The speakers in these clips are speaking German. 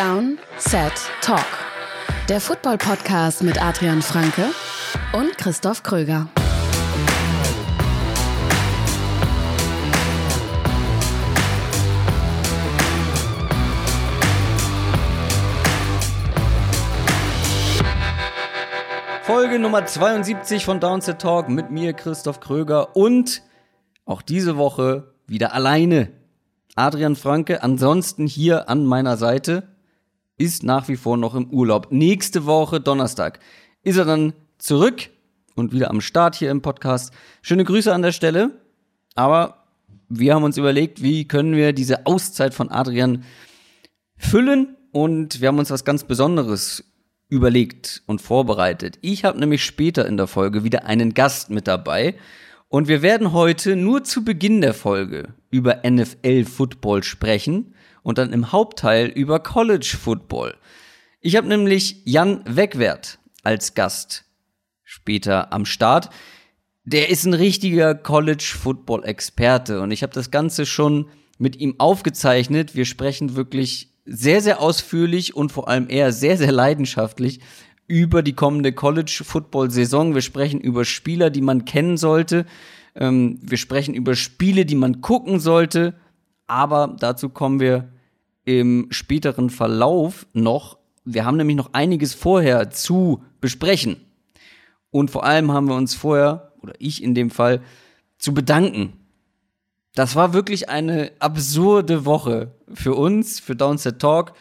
Down, Set, Talk. Der Football-Podcast mit Adrian Franke und Christoph Kröger. Folge Nummer 72 von Downset Talk mit mir, Christoph Kröger und auch diese Woche wieder alleine. Adrian Franke, ansonsten hier an meiner Seite, ist nach wie vor noch im Urlaub. Nächste Woche, Donnerstag, ist er dann zurück und wieder am Start hier im Podcast. Schöne Grüße an der Stelle. Aber wir haben uns überlegt, wie können wir diese Auszeit von Adrian füllen und wir haben uns was ganz Besonderes überlegt und vorbereitet. Ich habe nämlich später in der Folge wieder einen Gast mit dabei und wir werden heute nur zu Beginn der Folge über NFL Football sprechen und dann im Hauptteil über College Football. Ich habe nämlich Jan Wegwert als Gast später am Start. Der ist ein richtiger College Football Experte und ich habe das Ganze schon mit ihm aufgezeichnet. Wir sprechen wirklich sehr, sehr ausführlich und vor allem eher sehr, sehr leidenschaftlich über die kommende College-Football-Saison. Wir sprechen über Spieler, die man kennen sollte. Ähm, wir sprechen über Spiele, die man gucken sollte. Aber dazu kommen wir im späteren Verlauf noch. Wir haben nämlich noch einiges vorher zu besprechen. Und vor allem haben wir uns vorher, oder ich in dem Fall, zu bedanken das war wirklich eine absurde Woche für uns, für Downset Talk.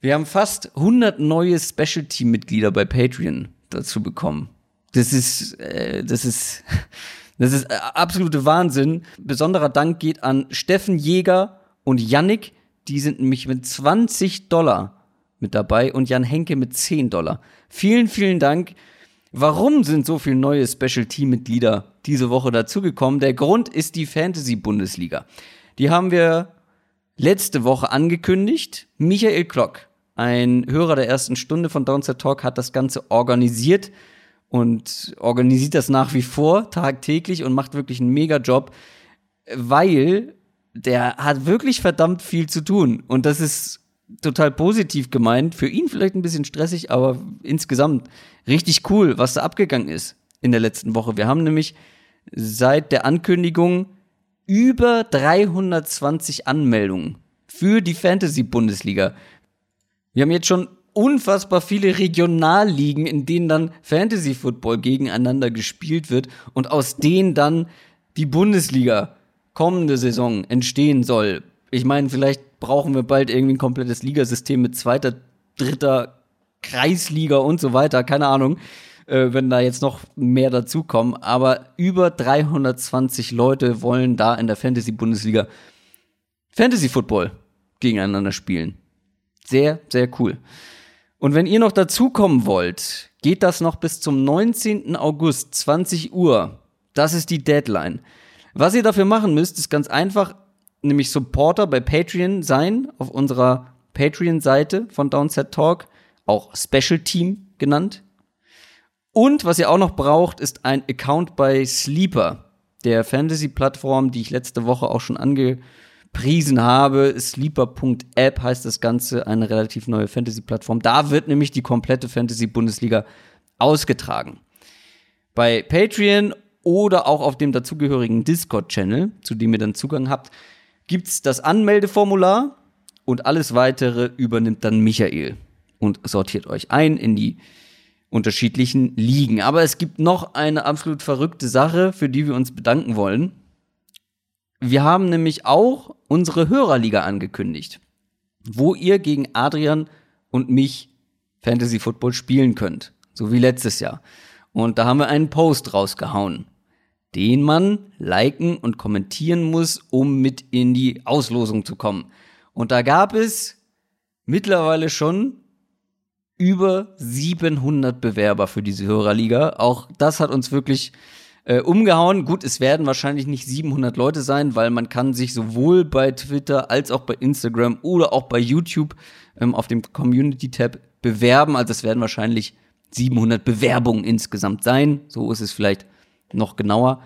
Wir haben fast 100 neue Special Team Mitglieder bei Patreon dazu bekommen. Das ist, äh, das ist, das ist äh, absolute Wahnsinn. Besonderer Dank geht an Steffen Jäger und Yannick. Die sind nämlich mit 20 Dollar mit dabei und Jan Henke mit 10 Dollar. Vielen, vielen Dank. Warum sind so viele neue Special Team Mitglieder diese Woche dazugekommen? Der Grund ist die Fantasy Bundesliga. Die haben wir letzte Woche angekündigt. Michael Klock, ein Hörer der ersten Stunde von Downset Talk, hat das Ganze organisiert und organisiert das nach wie vor tagtäglich und macht wirklich einen mega Job, weil der hat wirklich verdammt viel zu tun und das ist total positiv gemeint. Für ihn vielleicht ein bisschen stressig, aber insgesamt richtig cool, was da abgegangen ist in der letzten Woche. Wir haben nämlich seit der Ankündigung über 320 Anmeldungen für die Fantasy-Bundesliga. Wir haben jetzt schon unfassbar viele Regionalligen, in denen dann Fantasy Football gegeneinander gespielt wird und aus denen dann die Bundesliga kommende Saison entstehen soll. Ich meine, vielleicht brauchen wir bald irgendwie ein komplettes Ligasystem mit zweiter, dritter Kreisliga und so weiter, keine Ahnung, äh, wenn da jetzt noch mehr dazukommen. Aber über 320 Leute wollen da in der Fantasy-Bundesliga Fantasy Football gegeneinander spielen. Sehr, sehr cool. Und wenn ihr noch dazukommen wollt, geht das noch bis zum 19. August, 20 Uhr. Das ist die Deadline. Was ihr dafür machen müsst, ist ganz einfach nämlich Supporter bei Patreon sein, auf unserer Patreon-Seite von Downset Talk, auch Special Team genannt. Und was ihr auch noch braucht, ist ein Account bei Sleeper, der Fantasy-Plattform, die ich letzte Woche auch schon angepriesen habe. Sleeper.app heißt das Ganze, eine relativ neue Fantasy-Plattform. Da wird nämlich die komplette Fantasy-Bundesliga ausgetragen. Bei Patreon oder auch auf dem dazugehörigen Discord-Channel, zu dem ihr dann Zugang habt, gibt's das Anmeldeformular und alles weitere übernimmt dann Michael und sortiert euch ein in die unterschiedlichen Ligen. Aber es gibt noch eine absolut verrückte Sache, für die wir uns bedanken wollen. Wir haben nämlich auch unsere Hörerliga angekündigt, wo ihr gegen Adrian und mich Fantasy Football spielen könnt, so wie letztes Jahr. Und da haben wir einen Post rausgehauen den man liken und kommentieren muss, um mit in die Auslosung zu kommen. Und da gab es mittlerweile schon über 700 Bewerber für diese Hörerliga. Auch das hat uns wirklich äh, umgehauen. Gut, es werden wahrscheinlich nicht 700 Leute sein, weil man kann sich sowohl bei Twitter als auch bei Instagram oder auch bei YouTube ähm, auf dem Community-Tab bewerben. Also es werden wahrscheinlich 700 Bewerbungen insgesamt sein. So ist es vielleicht noch genauer.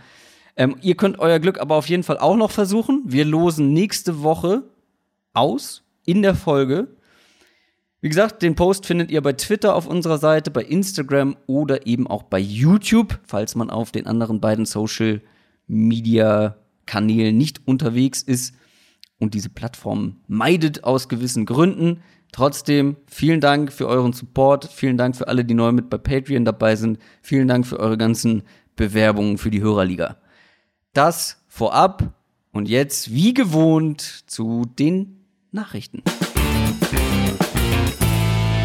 Ähm, ihr könnt euer Glück aber auf jeden Fall auch noch versuchen. Wir losen nächste Woche aus in der Folge Wie gesagt, den Post findet ihr bei Twitter auf unserer Seite, bei Instagram oder eben auch bei YouTube, falls man auf den anderen beiden Social Media Kanälen nicht unterwegs ist und diese Plattform meidet aus gewissen Gründen. Trotzdem vielen Dank für euren Support, vielen Dank für alle, die neu mit bei Patreon dabei sind, vielen Dank für eure ganzen Bewerbungen für die Hörerliga. Das vorab und jetzt wie gewohnt zu den Nachrichten.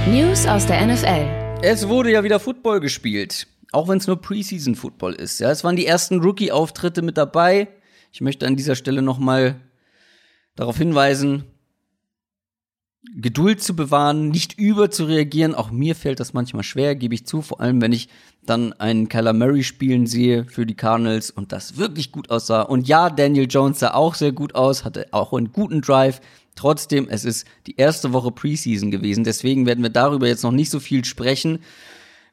News aus der NFL. Es wurde ja wieder Football gespielt, auch wenn es nur Preseason Football ist. Ja, es waren die ersten Rookie Auftritte mit dabei. Ich möchte an dieser Stelle noch mal darauf hinweisen, Geduld zu bewahren, nicht über zu reagieren. Auch mir fällt das manchmal schwer, gebe ich zu. Vor allem, wenn ich dann einen Kyler Murray spielen sehe für die Cardinals und das wirklich gut aussah. Und ja, Daniel Jones sah auch sehr gut aus, hatte auch einen guten Drive. Trotzdem, es ist die erste Woche Preseason gewesen. Deswegen werden wir darüber jetzt noch nicht so viel sprechen.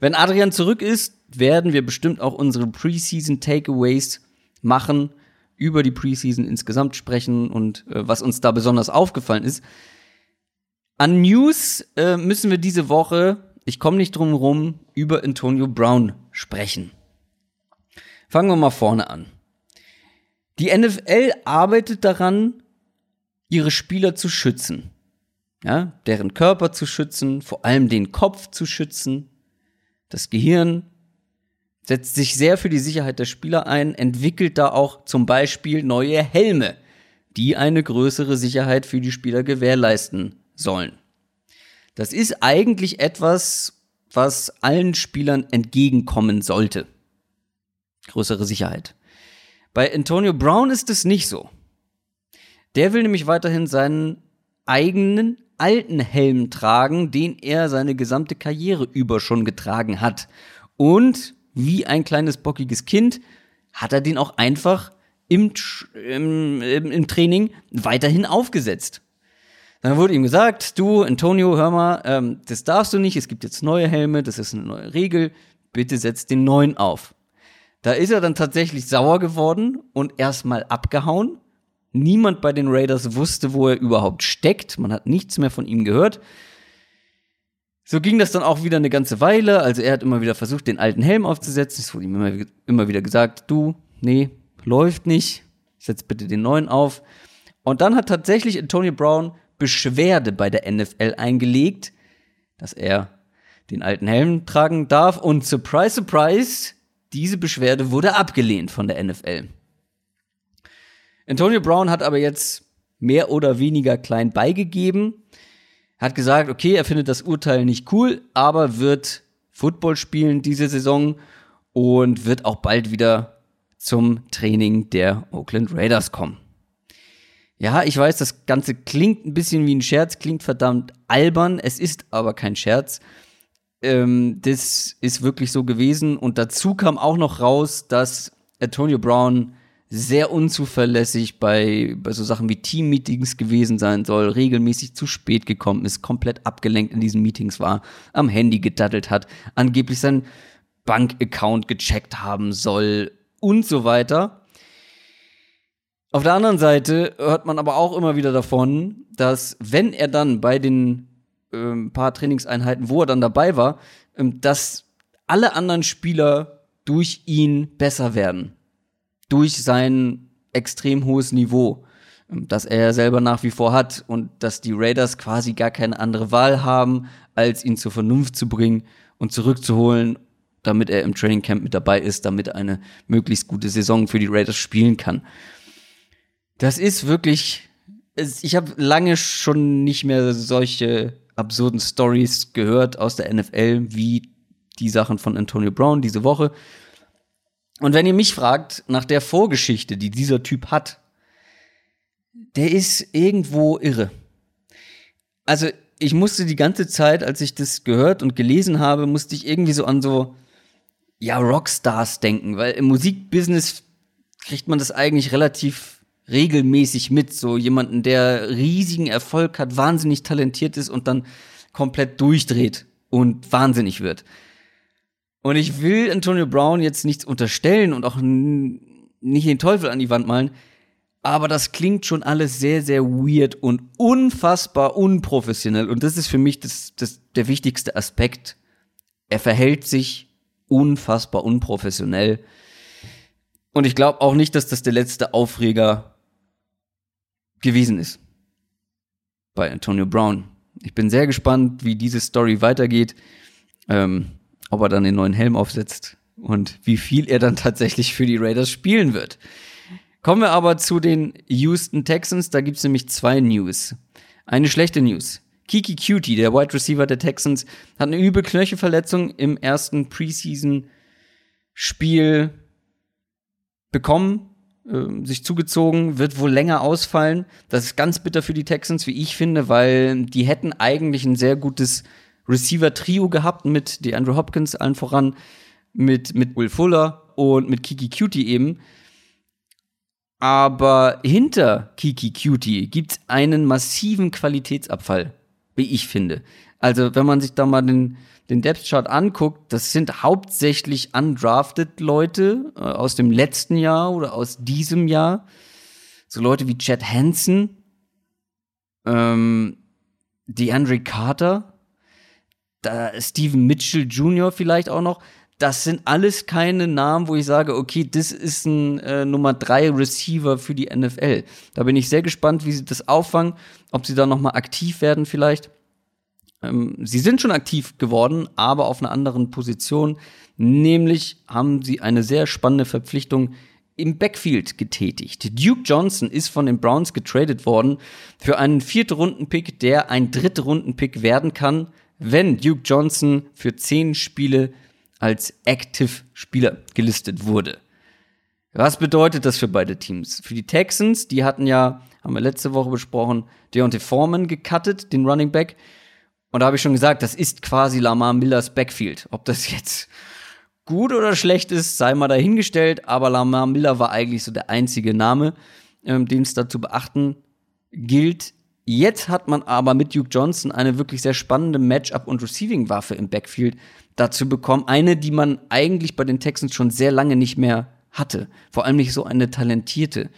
Wenn Adrian zurück ist, werden wir bestimmt auch unsere Preseason Takeaways machen, über die Preseason insgesamt sprechen und äh, was uns da besonders aufgefallen ist. An News äh, müssen wir diese Woche, ich komme nicht drum rum, über Antonio Brown sprechen. Fangen wir mal vorne an. Die NFL arbeitet daran, ihre Spieler zu schützen. Ja, deren Körper zu schützen, vor allem den Kopf zu schützen, das Gehirn, setzt sich sehr für die Sicherheit der Spieler ein, entwickelt da auch zum Beispiel neue Helme, die eine größere Sicherheit für die Spieler gewährleisten sollen. Das ist eigentlich etwas, was allen Spielern entgegenkommen sollte. Größere Sicherheit. Bei Antonio Brown ist es nicht so. Der will nämlich weiterhin seinen eigenen alten Helm tragen, den er seine gesamte Karriere über schon getragen hat. Und wie ein kleines bockiges Kind hat er den auch einfach im, im, im Training weiterhin aufgesetzt. Dann wurde ihm gesagt, du, Antonio, hör mal, ähm, das darfst du nicht, es gibt jetzt neue Helme, das ist eine neue Regel, bitte setz den neuen auf. Da ist er dann tatsächlich sauer geworden und erstmal abgehauen. Niemand bei den Raiders wusste, wo er überhaupt steckt. Man hat nichts mehr von ihm gehört. So ging das dann auch wieder eine ganze Weile. Also er hat immer wieder versucht, den alten Helm aufzusetzen. Es wurde ihm immer, immer wieder gesagt, du, nee, läuft nicht. Setz bitte den neuen auf. Und dann hat tatsächlich Antonio Brown Beschwerde bei der NFL eingelegt, dass er den alten Helm tragen darf. Und surprise, surprise, diese Beschwerde wurde abgelehnt von der NFL. Antonio Brown hat aber jetzt mehr oder weniger klein beigegeben, hat gesagt, okay, er findet das Urteil nicht cool, aber wird Football spielen diese Saison und wird auch bald wieder zum Training der Oakland Raiders kommen. Ja, ich weiß, das Ganze klingt ein bisschen wie ein Scherz, klingt verdammt albern. Es ist aber kein Scherz. Ähm, das ist wirklich so gewesen. Und dazu kam auch noch raus, dass Antonio Brown sehr unzuverlässig bei, bei so Sachen wie Team-Meetings gewesen sein soll, regelmäßig zu spät gekommen ist, komplett abgelenkt in diesen Meetings war, am Handy gedattelt hat, angeblich sein Bankaccount gecheckt haben soll und so weiter. Auf der anderen Seite hört man aber auch immer wieder davon, dass wenn er dann bei den ähm, paar Trainingseinheiten, wo er dann dabei war, ähm, dass alle anderen Spieler durch ihn besser werden. Durch sein extrem hohes Niveau, ähm, das er selber nach wie vor hat und dass die Raiders quasi gar keine andere Wahl haben, als ihn zur Vernunft zu bringen und zurückzuholen, damit er im Training Camp mit dabei ist, damit eine möglichst gute Saison für die Raiders spielen kann. Das ist wirklich. Ich habe lange schon nicht mehr solche absurden Stories gehört aus der NFL wie die Sachen von Antonio Brown diese Woche. Und wenn ihr mich fragt nach der Vorgeschichte, die dieser Typ hat, der ist irgendwo irre. Also ich musste die ganze Zeit, als ich das gehört und gelesen habe, musste ich irgendwie so an so ja Rockstars denken, weil im Musikbusiness kriegt man das eigentlich relativ regelmäßig mit. So jemanden, der riesigen Erfolg hat, wahnsinnig talentiert ist und dann komplett durchdreht und wahnsinnig wird. Und ich will Antonio Brown jetzt nichts unterstellen und auch nicht den Teufel an die Wand malen. Aber das klingt schon alles sehr, sehr weird und unfassbar unprofessionell. Und das ist für mich das, das, der wichtigste Aspekt. Er verhält sich unfassbar unprofessionell. Und ich glaube auch nicht, dass das der letzte Aufreger gewesen ist bei Antonio Brown. Ich bin sehr gespannt, wie diese Story weitergeht, ähm, ob er dann den neuen Helm aufsetzt und wie viel er dann tatsächlich für die Raiders spielen wird. Kommen wir aber zu den Houston Texans. Da gibt es nämlich zwei News. Eine schlechte News. Kiki Cutie, der Wide Receiver der Texans, hat eine üble Knöchelverletzung im ersten Preseason-Spiel bekommen, äh, sich zugezogen, wird wohl länger ausfallen. Das ist ganz bitter für die Texans, wie ich finde, weil die hätten eigentlich ein sehr gutes Receiver-Trio gehabt mit DeAndre Hopkins allen voran, mit, mit Will Fuller und mit Kiki Cutie eben. Aber hinter Kiki Cutie gibt's einen massiven Qualitätsabfall, wie ich finde. Also, wenn man sich da mal den, den Depth Chart anguckt, das sind hauptsächlich undrafted Leute äh, aus dem letzten Jahr oder aus diesem Jahr. So Leute wie Chad Hansen, ähm, DeAndre Carter, da Steven Mitchell Jr. vielleicht auch noch das sind alles keine Namen, wo ich sage, okay, das ist ein äh, Nummer drei Receiver für die NFL. Da bin ich sehr gespannt, wie sie das auffangen, ob sie da noch mal aktiv werden vielleicht. Ähm, sie sind schon aktiv geworden, aber auf einer anderen Position. Nämlich haben sie eine sehr spannende Verpflichtung im Backfield getätigt. Duke Johnson ist von den Browns getradet worden für einen vierten Runden-Pick, der ein dritter Runden-Pick werden kann, wenn Duke Johnson für zehn Spiele als Active-Spieler gelistet wurde. Was bedeutet das für beide Teams? Für die Texans, die hatten ja, haben wir letzte Woche besprochen, Deontay Foreman gecuttet, den Running Back. Und da habe ich schon gesagt, das ist quasi Lamar Millers Backfield. Ob das jetzt gut oder schlecht ist, sei mal dahingestellt. Aber Lamar Miller war eigentlich so der einzige Name, ähm, den es da zu beachten gilt. Jetzt hat man aber mit Duke Johnson eine wirklich sehr spannende Matchup- und Receiving-Waffe im Backfield dazu bekommen. Eine, die man eigentlich bei den Texans schon sehr lange nicht mehr hatte. Vor allem nicht so eine talentierte.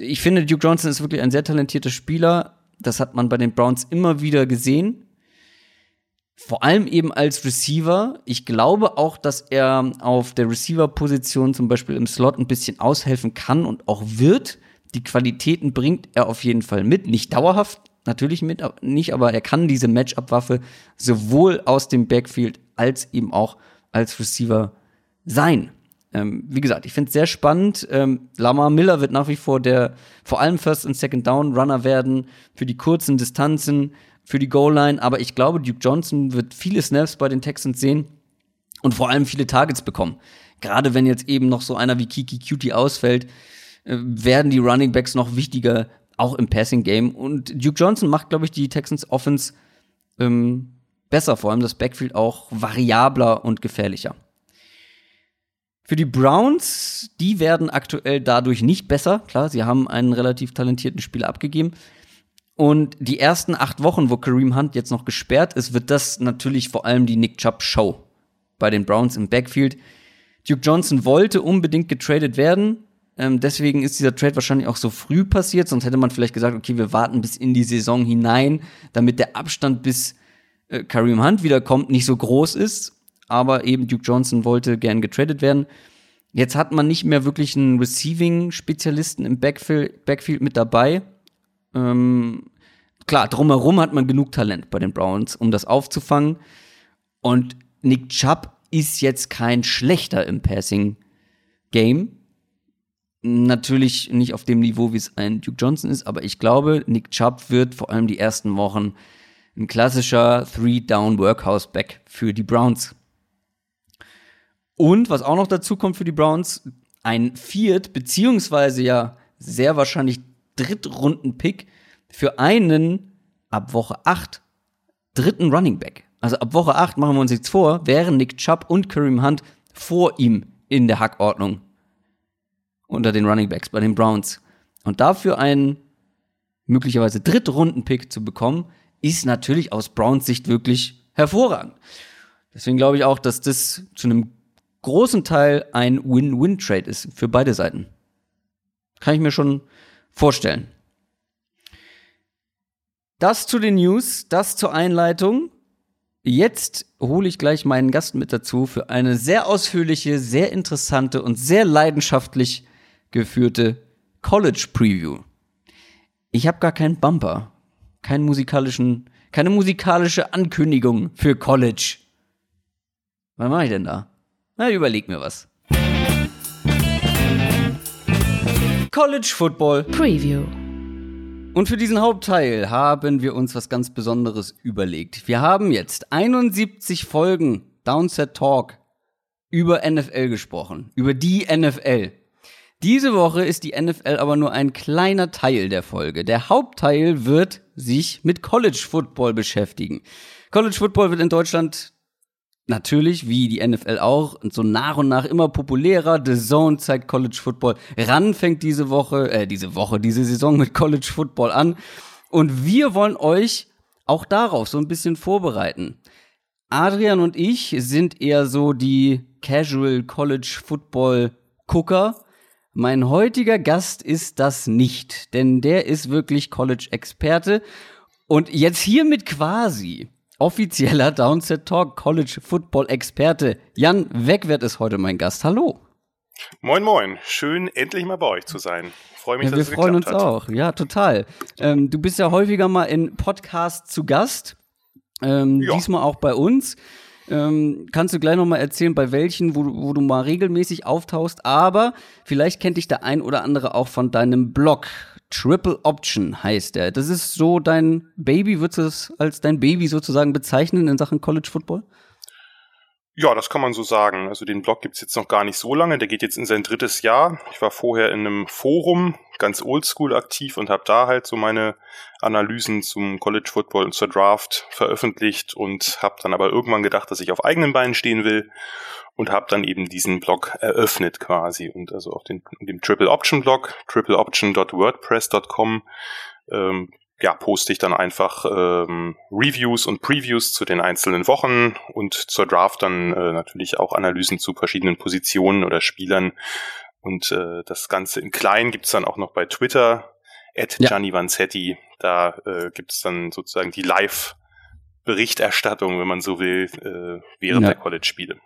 Ich finde, Duke Johnson ist wirklich ein sehr talentierter Spieler. Das hat man bei den Browns immer wieder gesehen. Vor allem eben als Receiver. Ich glaube auch, dass er auf der Receiver-Position zum Beispiel im Slot ein bisschen aushelfen kann und auch wird. Die Qualitäten bringt er auf jeden Fall mit. Nicht dauerhaft, natürlich mit, nicht, aber er kann diese Matchup-Waffe sowohl aus dem Backfield als eben auch als Receiver sein. Ähm, wie gesagt, ich finde es sehr spannend. Ähm, Lamar Miller wird nach wie vor der vor allem First und Second Down Runner werden für die kurzen Distanzen, für die Goal Line. Aber ich glaube, Duke Johnson wird viele Snaps bei den Texans sehen und vor allem viele Targets bekommen. Gerade wenn jetzt eben noch so einer wie Kiki Cutie ausfällt, werden die Running Backs noch wichtiger, auch im Passing Game. Und Duke Johnson macht, glaube ich, die Texans Offense ähm, besser, vor allem das Backfield auch variabler und gefährlicher. Für die Browns, die werden aktuell dadurch nicht besser. Klar, sie haben einen relativ talentierten Spieler abgegeben. Und die ersten acht Wochen, wo Kareem Hunt jetzt noch gesperrt ist, wird das natürlich vor allem die Nick Chubb Show bei den Browns im Backfield. Duke Johnson wollte unbedingt getradet werden, ähm, deswegen ist dieser Trade wahrscheinlich auch so früh passiert, sonst hätte man vielleicht gesagt, okay, wir warten bis in die Saison hinein, damit der Abstand bis äh, Kareem Hunt wiederkommt nicht so groß ist. Aber eben Duke Johnson wollte gern getradet werden. Jetzt hat man nicht mehr wirklich einen Receiving-Spezialisten im Backfield, Backfield mit dabei. Ähm, klar, drumherum hat man genug Talent bei den Browns, um das aufzufangen. Und Nick Chubb ist jetzt kein schlechter im Passing-Game. Natürlich nicht auf dem Niveau, wie es ein Duke Johnson ist, aber ich glaube, Nick Chubb wird vor allem die ersten Wochen ein klassischer Three-Down-Workhouse-Back für die Browns. Und was auch noch dazu kommt für die Browns, ein Viert- beziehungsweise ja sehr wahrscheinlich Drittrunden-Pick für einen ab Woche 8 dritten Running Back. Also ab Woche 8 machen wir uns jetzt vor, wären Nick Chubb und Kareem Hunt vor ihm in der Hackordnung unter den Running Backs bei den Browns. Und dafür einen möglicherweise Drittrunden-Pick zu bekommen, ist natürlich aus Browns Sicht wirklich hervorragend. Deswegen glaube ich auch, dass das zu einem großen Teil ein Win-Win-Trade ist für beide Seiten. Kann ich mir schon vorstellen. Das zu den News, das zur Einleitung. Jetzt hole ich gleich meinen Gast mit dazu für eine sehr ausführliche, sehr interessante und sehr leidenschaftlich geführte College Preview. Ich habe gar keinen Bumper, keinen musikalischen, keine musikalische Ankündigung für College. Was mache ich denn da? Na, überleg mir was. College Football Preview. Und für diesen Hauptteil haben wir uns was ganz Besonderes überlegt. Wir haben jetzt 71 Folgen Downset Talk über NFL gesprochen, über die NFL. Diese Woche ist die NFL aber nur ein kleiner Teil der Folge. Der Hauptteil wird sich mit College Football beschäftigen. College Football wird in Deutschland natürlich, wie die NFL auch, so nach und nach immer populärer. The Zone zeigt College Football. Ran fängt diese Woche, äh, diese Woche, diese Saison mit College Football an. Und wir wollen euch auch darauf so ein bisschen vorbereiten. Adrian und ich sind eher so die Casual College Football Gucker. Mein heutiger Gast ist das nicht, denn der ist wirklich College-Experte. Und jetzt hiermit quasi offizieller Downset Talk College Football Experte. Jan Wegwert ist heute mein Gast. Hallo. Moin, moin. Schön, endlich mal bei euch zu sein. Freue mich, ja, dass wir es freuen uns hat. auch. Ja, total. Ähm, du bist ja häufiger mal in Podcasts zu Gast. Ähm, Ja. Diesmal auch bei uns. Ähm, kannst du gleich noch mal erzählen, bei welchen, wo, du- wo du mal regelmäßig auftauchst. Aber vielleicht kennt dich der ein oder andere auch von deinem Blog. Triple Option heißt der. Das ist so dein Baby, würdest du es als dein Baby sozusagen bezeichnen in Sachen College Football? Ja, das kann man so sagen. Also den Blog gibt's jetzt noch gar nicht so lange. Der geht jetzt in sein drittes Jahr. Ich war vorher in einem Forum, ganz oldschool aktiv und habe da halt so meine Analysen zum College Football und zur Draft veröffentlicht und habe dann aber irgendwann gedacht, dass ich auf eigenen Beinen stehen will und habe dann eben diesen Blog eröffnet quasi und also auf den, dem Triple Option Blog, tripleoption.wordpress.com ähm, ja, poste ich dann einfach ähm, Reviews und Previews zu den einzelnen Wochen und zur Draft dann äh, natürlich auch Analysen zu verschiedenen Positionen oder Spielern. Und äh, das Ganze in klein gibt's dann auch noch bei Twitter, at Ja. Gianni Vanzetti. Da äh, gibt's dann sozusagen die Live-Berichterstattung, wenn man so will, äh, während Ja. der College-Spiele.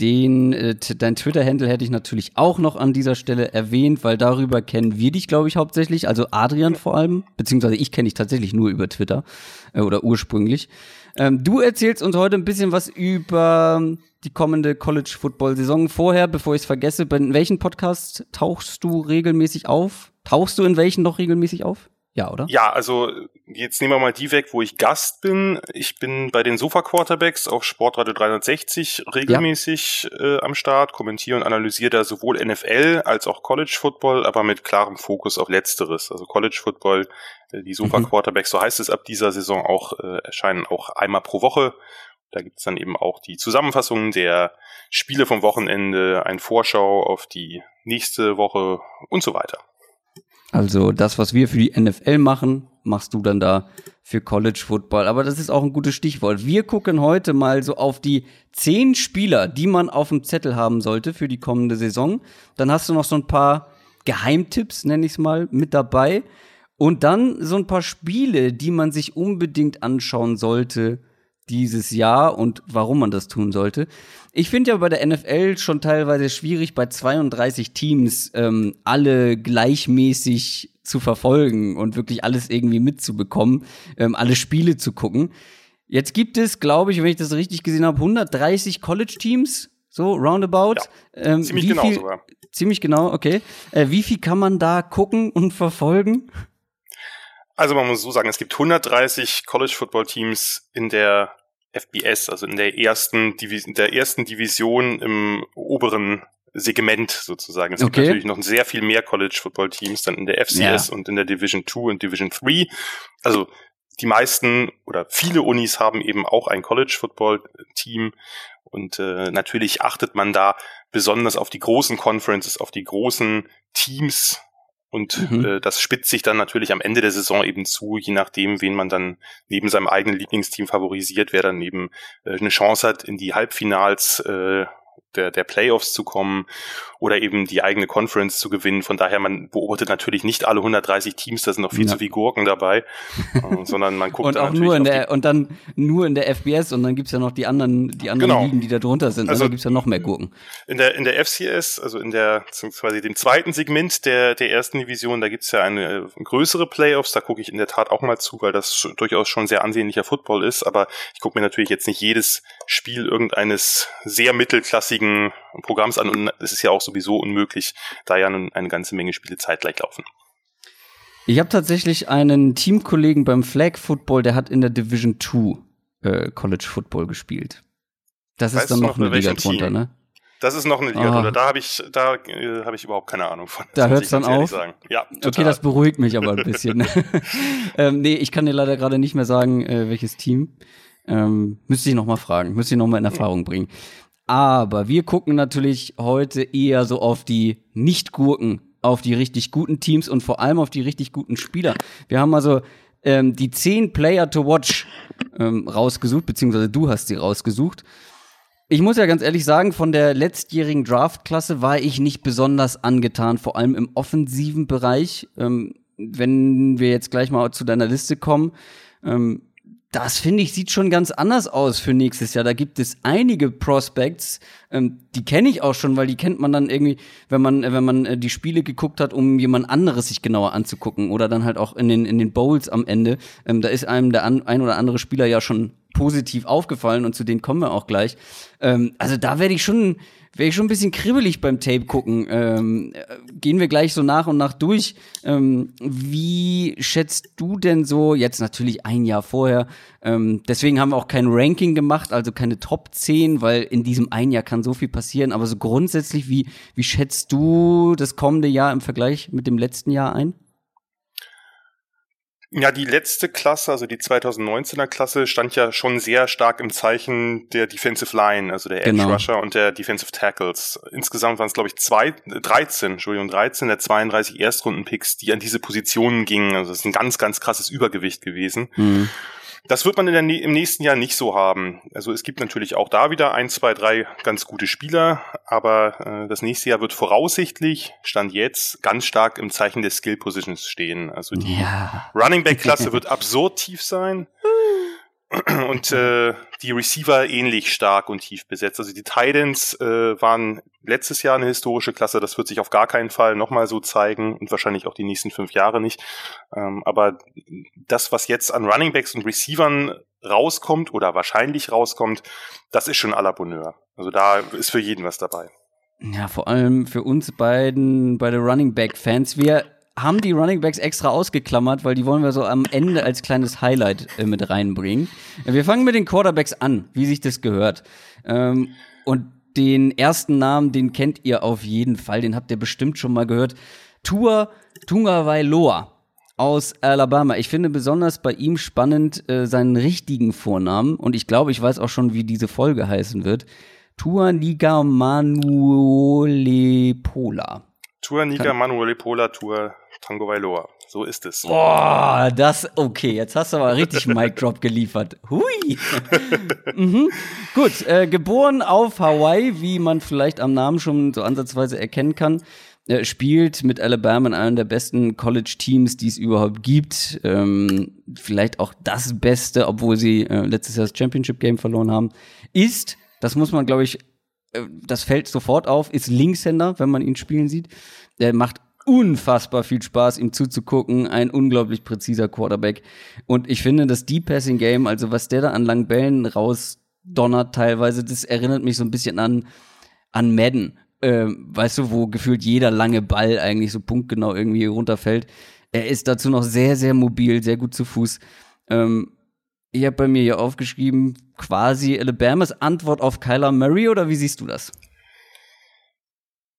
Den, äh, dein Twitter-Handle hätte ich natürlich auch noch an dieser Stelle erwähnt, weil darüber kennen wir dich, glaube ich, hauptsächlich. Also Adrian vor allem, beziehungsweise ich kenne dich tatsächlich nur über Twitter äh, oder ursprünglich. Ähm, du erzählst uns heute ein bisschen was über die kommende College-Football-Saison. Vorher, bevor ich es vergesse, bei welchen Podcasts tauchst du regelmäßig auf? Tauchst du in welchen noch regelmäßig auf? Ja, oder? Ja, also jetzt nehmen wir mal die weg, wo ich Gast bin. Ich bin bei den Sofa Quarterbacks auf Sportradio 360 regelmäßig äh, am Start, kommentiere und analysiere da sowohl NFL als auch College Football, aber mit klarem Fokus auf Letzteres. Also College Football, äh, die Sofa Mhm. Quarterbacks, so heißt es ab dieser Saison auch, äh, erscheinen auch einmal pro Woche. Da gibt's dann eben auch die Zusammenfassung der Spiele vom Wochenende, ein Vorschau auf die nächste Woche und so weiter. Also das, was wir für die NFL machen, machst du dann da für College Football. Aber das ist auch ein gutes Stichwort. Wir gucken heute mal so auf die zehn Spieler, die man auf dem Zettel haben sollte für die kommende Saison. Dann hast du noch so ein paar Geheimtipps, nenne ich es mal, mit dabei. Und dann so ein paar Spiele, die man sich unbedingt anschauen sollte dieses Jahr und warum man das tun sollte. Ich finde ja bei der NFL schon teilweise schwierig, bei 32 Teams ähm, alle gleichmäßig zu verfolgen und wirklich alles irgendwie mitzubekommen, ähm, alle Spiele zu gucken. Jetzt gibt es, glaube ich, wenn ich das richtig gesehen habe, 130 College-Teams, so roundabout. Ja, ähm, Ziemlich genau viel, sogar. Ziemlich genau, okay. Äh, wie viel kann man da gucken und verfolgen? Also man muss so sagen, es gibt 130 College Football Teams in der FBS, also in der ersten, Divi in der ersten Division im oberen Segment sozusagen. Es Okay. gibt natürlich noch sehr viel mehr College Football Teams dann in der FCS und in der Division 2 und Division 3. Also die meisten oder viele Unis haben eben auch ein College Football Team und äh, natürlich achtet man da besonders auf die großen Conferences, auf die großen Teams und Mhm. äh, das spitzt sich dann natürlich am Ende der Saison eben zu, je nachdem, wen man dann neben seinem eigenen Lieblingsteam favorisiert, wer dann eben äh, eine Chance hat, in die Halbfinals äh, der, der Playoffs zu kommen oder eben die eigene Conference zu gewinnen. Von daher, man beobachtet natürlich nicht alle 130 Teams, da sind noch viel ja. zu viel Gurken dabei, äh, sondern man guckt und auch nur in der und dann nur in der FBS und dann gibt's ja noch die anderen die anderen genau. Ligen, die da drunter sind. Also, also gibt's ja noch mehr Gurken. In der in der FCS, also in der quasi dem zweiten Segment der der ersten Division, da gibt's ja eine, eine größere Playoffs. Da gucke ich in der Tat auch mal zu, weil das durchaus schon sehr ansehnlicher Football ist. Aber ich gucke mir natürlich jetzt nicht jedes Spiel irgendeines sehr mittelklassigen Programms an und es ist ja auch sowieso unmöglich, da ja eine ganze Menge Spiele zeitgleich laufen. Ich habe tatsächlich einen Teamkollegen beim Flag Football, der hat in der Division 2 äh, College Football gespielt. Das weißt ist dann noch eine Liga drunter, ne? Das ist noch eine Liga drunter. Da habe ich, da äh, habe ich überhaupt keine Ahnung von. Da hört es dann auf. Sagen. Ja, total. Okay, das beruhigt mich aber ein bisschen. ähm, nee, ich kann dir leider gerade nicht mehr sagen, äh, welches Team. Ähm, müsste ich noch mal fragen, müsste ich noch mal in Erfahrung bringen. Aber wir gucken natürlich heute eher so auf die Nicht-Gurken, auf die richtig guten Teams und vor allem auf die richtig guten Spieler. Wir haben also ähm, die zehn Player to Watch ähm, rausgesucht, beziehungsweise du hast sie rausgesucht. Ich muss ja ganz ehrlich sagen, von der letztjährigen Draftklasse war ich nicht besonders angetan, vor allem im offensiven Bereich. Ähm, wenn wir jetzt gleich mal zu deiner Liste kommen, ähm, das finde ich sieht schon ganz anders aus für nächstes Jahr. Da gibt es einige Prospects, ähm, die kenne ich auch schon, weil die kennt man dann irgendwie, wenn man wenn man äh, die Spiele geguckt hat, um jemand anderes sich genauer anzugucken oder dann halt auch in den in den Bowls am Ende. Ähm, da ist einem der an, ein oder andere Spieler ja schon positiv aufgefallen und zu denen kommen wir auch gleich. Ähm, also da werde ich schon wäre ich schon ein bisschen kribbelig beim Tape gucken. Ähm, gehen wir gleich so nach und nach durch. Ähm, wie schätzt du denn so, jetzt natürlich ein Jahr vorher, ähm, deswegen haben wir auch kein Ranking gemacht, also keine Top 10, weil in diesem ein Jahr kann so viel passieren, aber so grundsätzlich, wie, wie schätzt du das kommende Jahr im Vergleich mit dem letzten Jahr ein? Ja, die letzte Klasse, also die 2019er Klasse, stand ja schon sehr stark im Zeichen der Defensive Line, also der Edge genau. Rusher und der Defensive Tackles. Insgesamt waren es, glaube ich, zwei, 13, Entschuldigung, 13 der 32 Erstrunden-Picks, die an diese Positionen gingen. Also das ist ein ganz, ganz krasses Übergewicht gewesen. Mhm. Das wird man der, im nächsten Jahr nicht so haben. Also es gibt natürlich auch da wieder ein, zwei, drei ganz gute Spieler, aber äh, das nächste Jahr wird voraussichtlich, stand jetzt, ganz stark im Zeichen des Skill Positions stehen. Also die ja. Running Back Klasse wird absurd tief sein. und äh, die Receiver ähnlich stark und tief besetzt. Also die Titans äh, waren letztes Jahr eine historische Klasse, das wird sich auf gar keinen Fall nochmal so zeigen und wahrscheinlich auch die nächsten fünf Jahre nicht. Ähm, aber das, was jetzt an Running Backs und Receivern rauskommt oder wahrscheinlich rauskommt, das ist schon à la Bonheur. Also da ist für jeden was dabei. Ja, vor allem für uns beiden, beide Running Back Fans. Wir haben die Running Backs extra ausgeklammert, weil die wollen wir so am Ende als kleines Highlight äh, mit reinbringen. Wir fangen mit den Quarterbacks an, wie sich das gehört. Ähm, und den ersten Namen, den kennt ihr auf jeden Fall, den habt ihr bestimmt schon mal gehört. Tua Tungavailoa aus Alabama. Ich finde besonders bei ihm spannend äh, seinen richtigen Vornamen und ich glaube, ich weiß auch schon, wie diese Folge heißen wird. Tua Niga Manuolepola. Tua Niga Manuolepola Tua Tango Vailoa. So ist es. Boah, das, okay, jetzt hast du aber richtig Mic Drop geliefert. Hui. mhm. Gut, äh, geboren auf Hawaii, wie man vielleicht am Namen schon so ansatzweise erkennen kann. Er spielt mit Alabama in einem der besten College-Teams, die es überhaupt gibt. Ähm, vielleicht auch das Beste, obwohl sie äh, letztes Jahr das Championship-Game verloren haben. Ist, das muss man, glaube ich, äh, das fällt sofort auf, ist Linkshänder, wenn man ihn spielen sieht. Er macht unfassbar viel Spaß, ihm zuzugucken. Ein unglaublich präziser Quarterback. Und ich finde, das Deep Passing Game, also was der da an langen Bällen rausdonnert teilweise, das erinnert mich so ein bisschen an, an Madden. Ähm, weißt du, wo gefühlt jeder lange Ball eigentlich so punktgenau irgendwie runterfällt. Er ist dazu noch sehr, sehr mobil, sehr gut zu Fuß. Ähm, ich habe bei mir hier aufgeschrieben, quasi Alabamas Antwort auf Kyler Murray, oder wie siehst du das?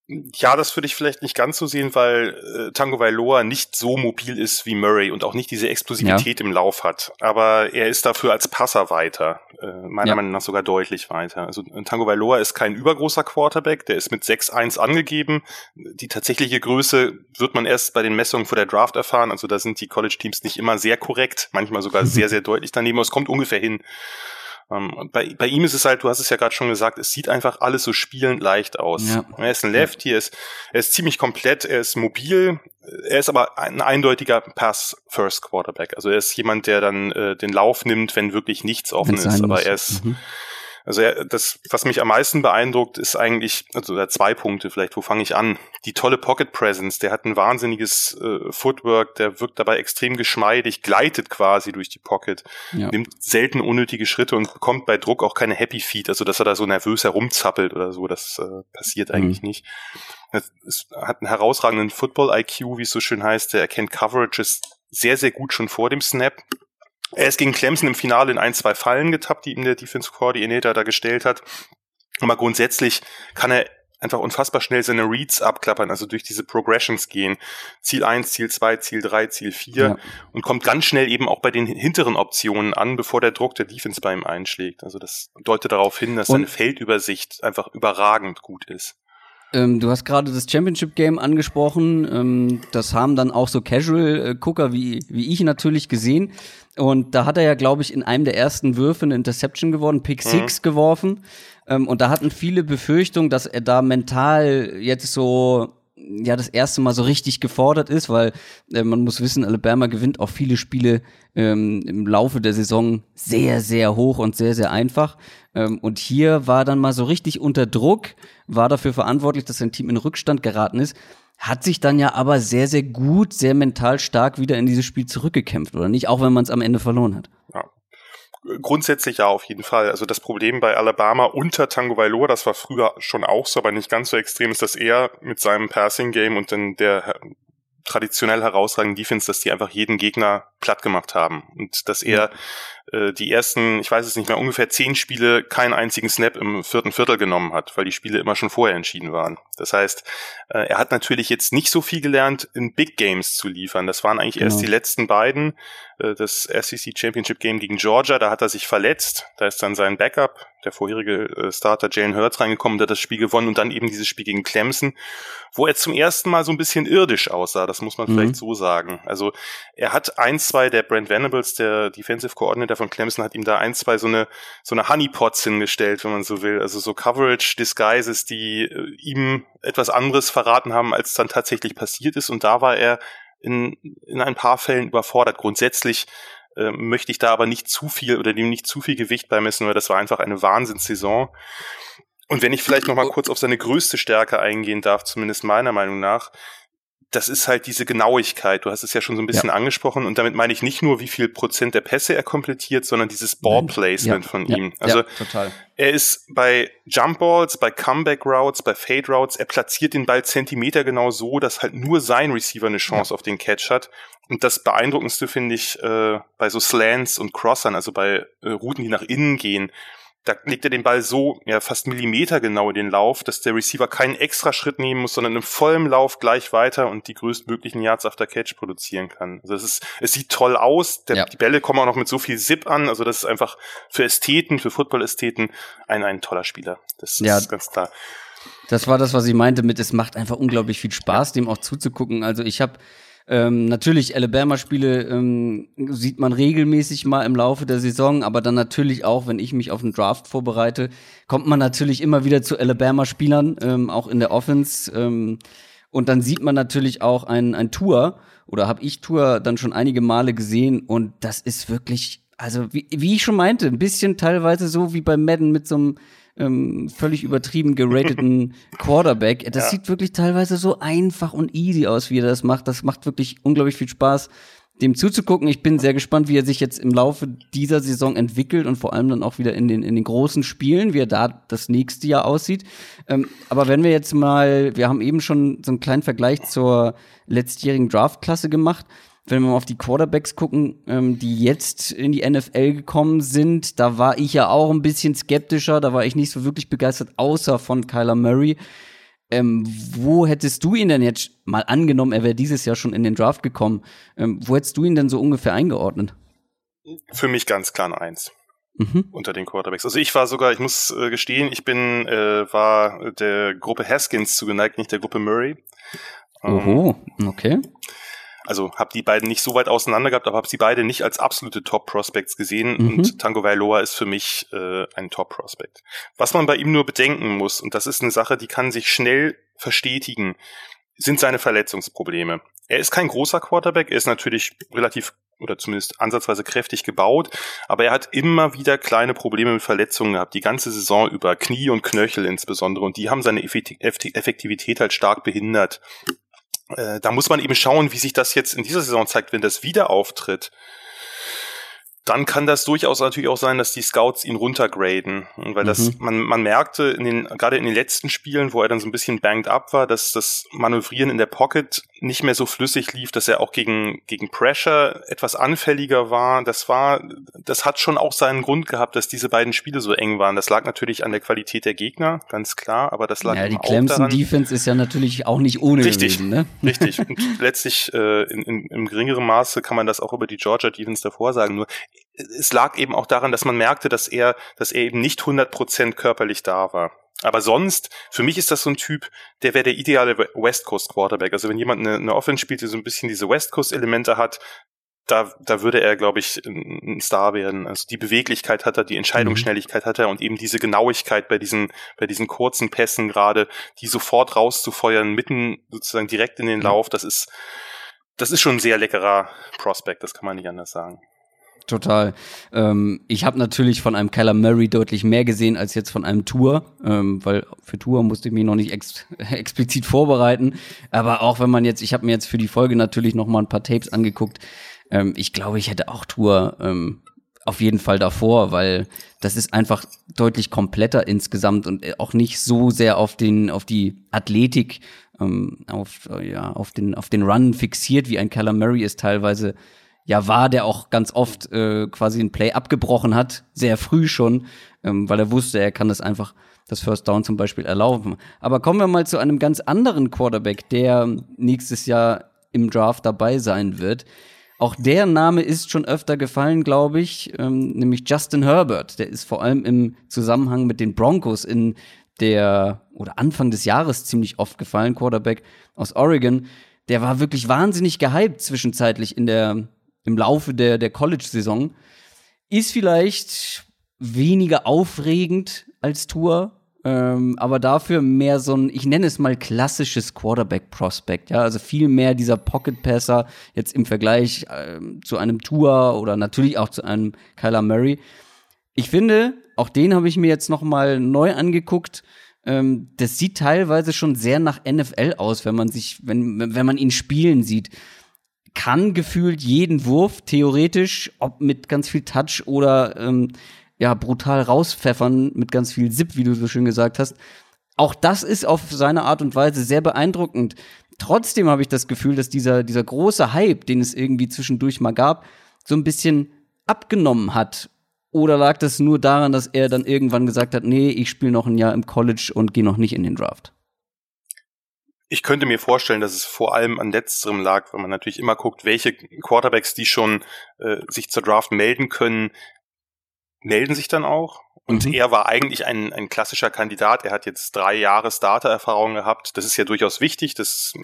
Ja, das würde ich vielleicht nicht ganz so sehen, weil äh, Tango Vailoa nicht so mobil ist wie Murray und auch nicht diese Explosivität ja. im Lauf hat. Aber er ist dafür als Passer weiter, äh, meiner ja. Meinung nach sogar deutlich weiter. Also äh, Tango Vailoa ist kein übergroßer Quarterback, der ist mit 6'1 angegeben. Die tatsächliche Größe wird man erst bei den Messungen vor der Draft erfahren. Also da sind die College-Teams nicht immer sehr korrekt, manchmal sogar sehr, sehr deutlich daneben. Es kommt ungefähr hin. Ähm, bei, bei ihm ist es halt, du hast es ja gerade schon gesagt, es sieht einfach alles so spielend leicht aus. Ja. Er ist ein Lefty, er ist, er ist ziemlich komplett, er ist mobil, er ist aber ein eindeutiger Pass-First-Quarterback. Also er ist jemand, der dann äh, den Lauf nimmt, wenn wirklich nichts offen ist. Aber er ist, mhm. Also das, was mich am meisten beeindruckt, ist eigentlich, also da zwei Punkte vielleicht, wo fange ich an? Die tolle Pocket Presence, der hat ein wahnsinniges äh, Footwork, der wirkt dabei extrem geschmeidig, gleitet quasi durch die Pocket, ja. nimmt selten unnötige Schritte und bekommt bei Druck auch keine Happy Feet, also dass er da so nervös herumzappelt oder so, das äh, passiert eigentlich mhm. nicht. Es hat einen herausragenden Football-IQ, wie es so schön heißt, der erkennt Coverages sehr, sehr gut schon vor dem Snap, er ist gegen Clemson im Finale in ein, zwei Fallen getappt, die ihm der Defense Coordinator da gestellt hat. Aber grundsätzlich kann er einfach unfassbar schnell seine Reads abklappern, also durch diese Progressions gehen. Ziel 1, Ziel 2, Ziel 3, Ziel 4 ja. und kommt ganz schnell eben auch bei den hinteren Optionen an, bevor der Druck der Defense bei ihm einschlägt. Also das deutet darauf hin, dass und seine Feldübersicht einfach überragend gut ist. Ähm, du hast gerade das Championship Game angesprochen. Ähm, das haben dann auch so Casual-Gucker wie, wie ich natürlich gesehen. Und da hat er ja, glaube ich, in einem der ersten Würfe eine Interception geworden, Pick mhm. Six geworfen. Ähm, und da hatten viele Befürchtungen, dass er da mental jetzt so ja das erste Mal so richtig gefordert ist, weil äh, man muss wissen, Alabama gewinnt auch viele Spiele ähm, im Laufe der Saison sehr, sehr hoch und sehr, sehr einfach. Ähm, und hier war dann mal so richtig unter Druck, war dafür verantwortlich, dass sein Team in Rückstand geraten ist, hat sich dann ja aber sehr, sehr gut, sehr mental stark wieder in dieses Spiel zurückgekämpft, oder nicht? Auch wenn man es am Ende verloren hat. Ja. Grundsätzlich ja, auf jeden Fall. Also das Problem bei Alabama unter Tango Vailoa, das war früher schon auch so, aber nicht ganz so extrem, ist, dass er mit seinem Passing Game und dann der traditionell herausragenden Defense, dass die einfach jeden Gegner platt gemacht haben und dass er äh, die ersten, ich weiß es nicht mehr, ungefähr zehn Spiele keinen einzigen Snap im vierten Viertel genommen hat, weil die Spiele immer schon vorher entschieden waren. Das heißt, äh, er hat natürlich jetzt nicht so viel gelernt, in Big Games zu liefern. Das waren eigentlich genau. erst die letzten beiden. Äh, das SEC Championship Game gegen Georgia, da hat er sich verletzt. Da ist dann sein Backup, der vorherige äh, Starter Jalen Hurts reingekommen, der hat das Spiel gewonnen und dann eben dieses Spiel gegen Clemson, wo er zum ersten Mal so ein bisschen irdisch aussah. Das muss man mhm. vielleicht so sagen. Also er hat ein, zwei der Brent Venables, der Defensive Coordinator von Clemson hat ihm da ein, zwei so eine, so eine Honeypots hingestellt, wenn man so will. Also so Coverage Disguises, die äh, ihm etwas anderes verraten haben, als dann tatsächlich passiert ist. Und da war er in, in ein paar Fällen überfordert. Grundsätzlich äh, möchte ich da aber nicht zu viel oder dem nicht zu viel Gewicht beimessen, weil das war einfach eine Wahnsinnssaison. Und wenn ich vielleicht noch mal kurz auf seine größte Stärke eingehen darf, zumindest meiner Meinung nach, das ist halt diese Genauigkeit. Du hast es ja schon so ein bisschen ja. angesprochen und damit meine ich nicht nur, wie viel Prozent der Pässe er komplettiert, sondern dieses Ballplacement ja. von ja. ihm. Also total. er ist bei Jump Balls, bei Comeback Routes, bei Fade Routes, er platziert den Ball Zentimeter genau so, dass halt nur sein Receiver eine Chance auf den Catch hat. Und das Beeindruckendste finde ich äh, bei so Slants und Crossern, also bei äh, Routen, die nach innen gehen, da legt er den Ball so ja, fast Millimeter genau in den Lauf, dass der Receiver keinen extra Schritt nehmen muss, sondern im vollen Lauf gleich weiter und die größtmöglichen Yards after Catch produzieren kann. Also es ist, es sieht toll aus. Der, ja. Die Bälle kommen auch noch mit so viel Zip an. Also das ist einfach für Ästheten, für Football-Ästheten ein, ein toller Spieler. Das ja. ist ganz klar. Das war das, was ich meinte mit, es macht einfach unglaublich viel Spaß, dem auch zuzugucken. Also ich habe ähm, natürlich, Alabama-Spiele ähm, sieht man regelmäßig mal im Laufe der Saison, aber dann natürlich auch, wenn ich mich auf den Draft vorbereite, kommt man natürlich immer wieder zu Alabama-Spielern, ähm, auch in der Offense. Ähm, und dann sieht man natürlich auch ein, ein Tour, oder habe ich Tour dann schon einige Male gesehen und das ist wirklich, also wie, wie ich schon meinte, ein bisschen teilweise so wie bei Madden mit so einem ähm, völlig übertrieben gerateten Quarterback. Das ja. sieht wirklich teilweise so einfach und easy aus, wie er das macht. Das macht wirklich unglaublich viel Spaß, dem zuzugucken. Ich bin sehr gespannt, wie er sich jetzt im Laufe dieser Saison entwickelt und vor allem dann auch wieder in den, in den großen Spielen, wie er da das nächste Jahr aussieht. Ähm, aber wenn wir jetzt mal, wir haben eben schon so einen kleinen Vergleich zur letztjährigen Draftklasse gemacht wenn wir mal auf die Quarterbacks gucken, ähm, die jetzt in die NFL gekommen sind, da war ich ja auch ein bisschen skeptischer, da war ich nicht so wirklich begeistert, außer von Kyler Murray. Ähm, wo hättest du ihn denn jetzt mal angenommen, er wäre dieses Jahr schon in den Draft gekommen, ähm, wo hättest du ihn denn so ungefähr eingeordnet? Für mich ganz klar eine Eins. Mhm. unter den Quarterbacks. Also ich war sogar, ich muss äh, gestehen, ich bin, äh, war der Gruppe Haskins zugeneigt, nicht der Gruppe Murray. Ähm, Oho, okay. Also habe die beiden nicht so weit auseinander gehabt, aber habe sie beide nicht als absolute Top-Prospects gesehen. Mhm. Und Tango Vailoa ist für mich äh, ein Top-Prospect. Was man bei ihm nur bedenken muss, und das ist eine Sache, die kann sich schnell verstetigen, sind seine Verletzungsprobleme. Er ist kein großer Quarterback, er ist natürlich relativ oder zumindest ansatzweise kräftig gebaut, aber er hat immer wieder kleine Probleme mit Verletzungen gehabt, die ganze Saison über, Knie und Knöchel insbesondere, und die haben seine Effektivität halt stark behindert. Äh, da muss man eben schauen, wie sich das jetzt in dieser Saison zeigt, wenn das wieder auftritt dann kann das durchaus natürlich auch sein, dass die Scouts ihn runtergraden, weil das mhm. man man merkte in den gerade in den letzten Spielen, wo er dann so ein bisschen banged up war, dass das Manövrieren in der Pocket nicht mehr so flüssig lief, dass er auch gegen gegen Pressure etwas anfälliger war. Das war das hat schon auch seinen Grund gehabt, dass diese beiden Spiele so eng waren. Das lag natürlich an der Qualität der Gegner, ganz klar, aber das lag ja, die Clemson Defense ist ja natürlich auch nicht ohne richtig, gewesen, ne? Richtig. Und letztlich äh, in, in, im geringeren Maße kann man das auch über die Georgia Defense davor sagen. Nur es lag eben auch daran, dass man merkte, dass er, dass er eben nicht 100% körperlich da war. Aber sonst, für mich ist das so ein Typ, der wäre der ideale West Coast Quarterback. Also wenn jemand eine, eine Offense spielt, die so ein bisschen diese West Coast Elemente hat, da, da würde er, glaube ich, ein Star werden. Also die Beweglichkeit hat er, die Entscheidungsschnelligkeit hat er und eben diese Genauigkeit bei diesen, bei diesen kurzen Pässen gerade, die sofort rauszufeuern, mitten sozusagen direkt in den Lauf, das ist, das ist schon ein sehr leckerer Prospect, das kann man nicht anders sagen. Total. Ähm, ich habe natürlich von einem Kyler Murray deutlich mehr gesehen als jetzt von einem Tour, ähm, weil für Tour musste ich mich noch nicht ex explizit vorbereiten. Aber auch wenn man jetzt, ich habe mir jetzt für die Folge natürlich noch mal ein paar Tapes angeguckt. Ähm, ich glaube, ich hätte auch Tour ähm, auf jeden Fall davor, weil das ist einfach deutlich kompletter insgesamt und auch nicht so sehr auf den auf die Athletik ähm, auf ja auf den auf den Run fixiert wie ein Kyler Murray ist teilweise ja war, der auch ganz oft äh, quasi ein Play abgebrochen hat, sehr früh schon, ähm, weil er wusste, er kann das einfach das First Down zum Beispiel erlauben. Aber kommen wir mal zu einem ganz anderen Quarterback, der nächstes Jahr im Draft dabei sein wird. Auch der Name ist schon öfter gefallen, glaube ich, ähm, nämlich Justin Herbert. Der ist vor allem im Zusammenhang mit den Broncos in der oder Anfang des Jahres ziemlich oft gefallen, Quarterback aus Oregon. Der war wirklich wahnsinnig gehypt zwischenzeitlich in der im Laufe der, der College-Saison. Ist vielleicht weniger aufregend als Tour, ähm, aber dafür mehr so ein, ich nenne es mal klassisches Quarterback-Prospect, ja, also viel mehr dieser Pocket-Passer jetzt im Vergleich äh, zu einem Tour oder natürlich auch zu einem Kyler Murray. Ich finde, auch den habe ich mir jetzt noch mal neu angeguckt. Ähm, das sieht teilweise schon sehr nach NFL aus, wenn man sich, wenn, wenn man ihn spielen sieht kann gefühlt jeden Wurf theoretisch, ob mit ganz viel Touch oder ähm, ja brutal rauspfeffern mit ganz viel Zip, wie du so schön gesagt hast. Auch das ist auf seine Art und Weise sehr beeindruckend. Trotzdem habe ich das Gefühl, dass dieser dieser große Hype, den es irgendwie zwischendurch mal gab, so ein bisschen abgenommen hat. Oder lag das nur daran, dass er dann irgendwann gesagt hat, nee, ich spiele noch ein Jahr im College und gehe noch nicht in den Draft? Ich könnte mir vorstellen, dass es vor allem an letzterem lag, weil man natürlich immer guckt, welche Quarterbacks, die schon äh, sich zur Draft melden können, melden sich dann auch. Und mhm. er war eigentlich ein, ein klassischer Kandidat. Er hat jetzt drei Jahre Starter-Erfahrung gehabt. Das ist ja durchaus wichtig. Das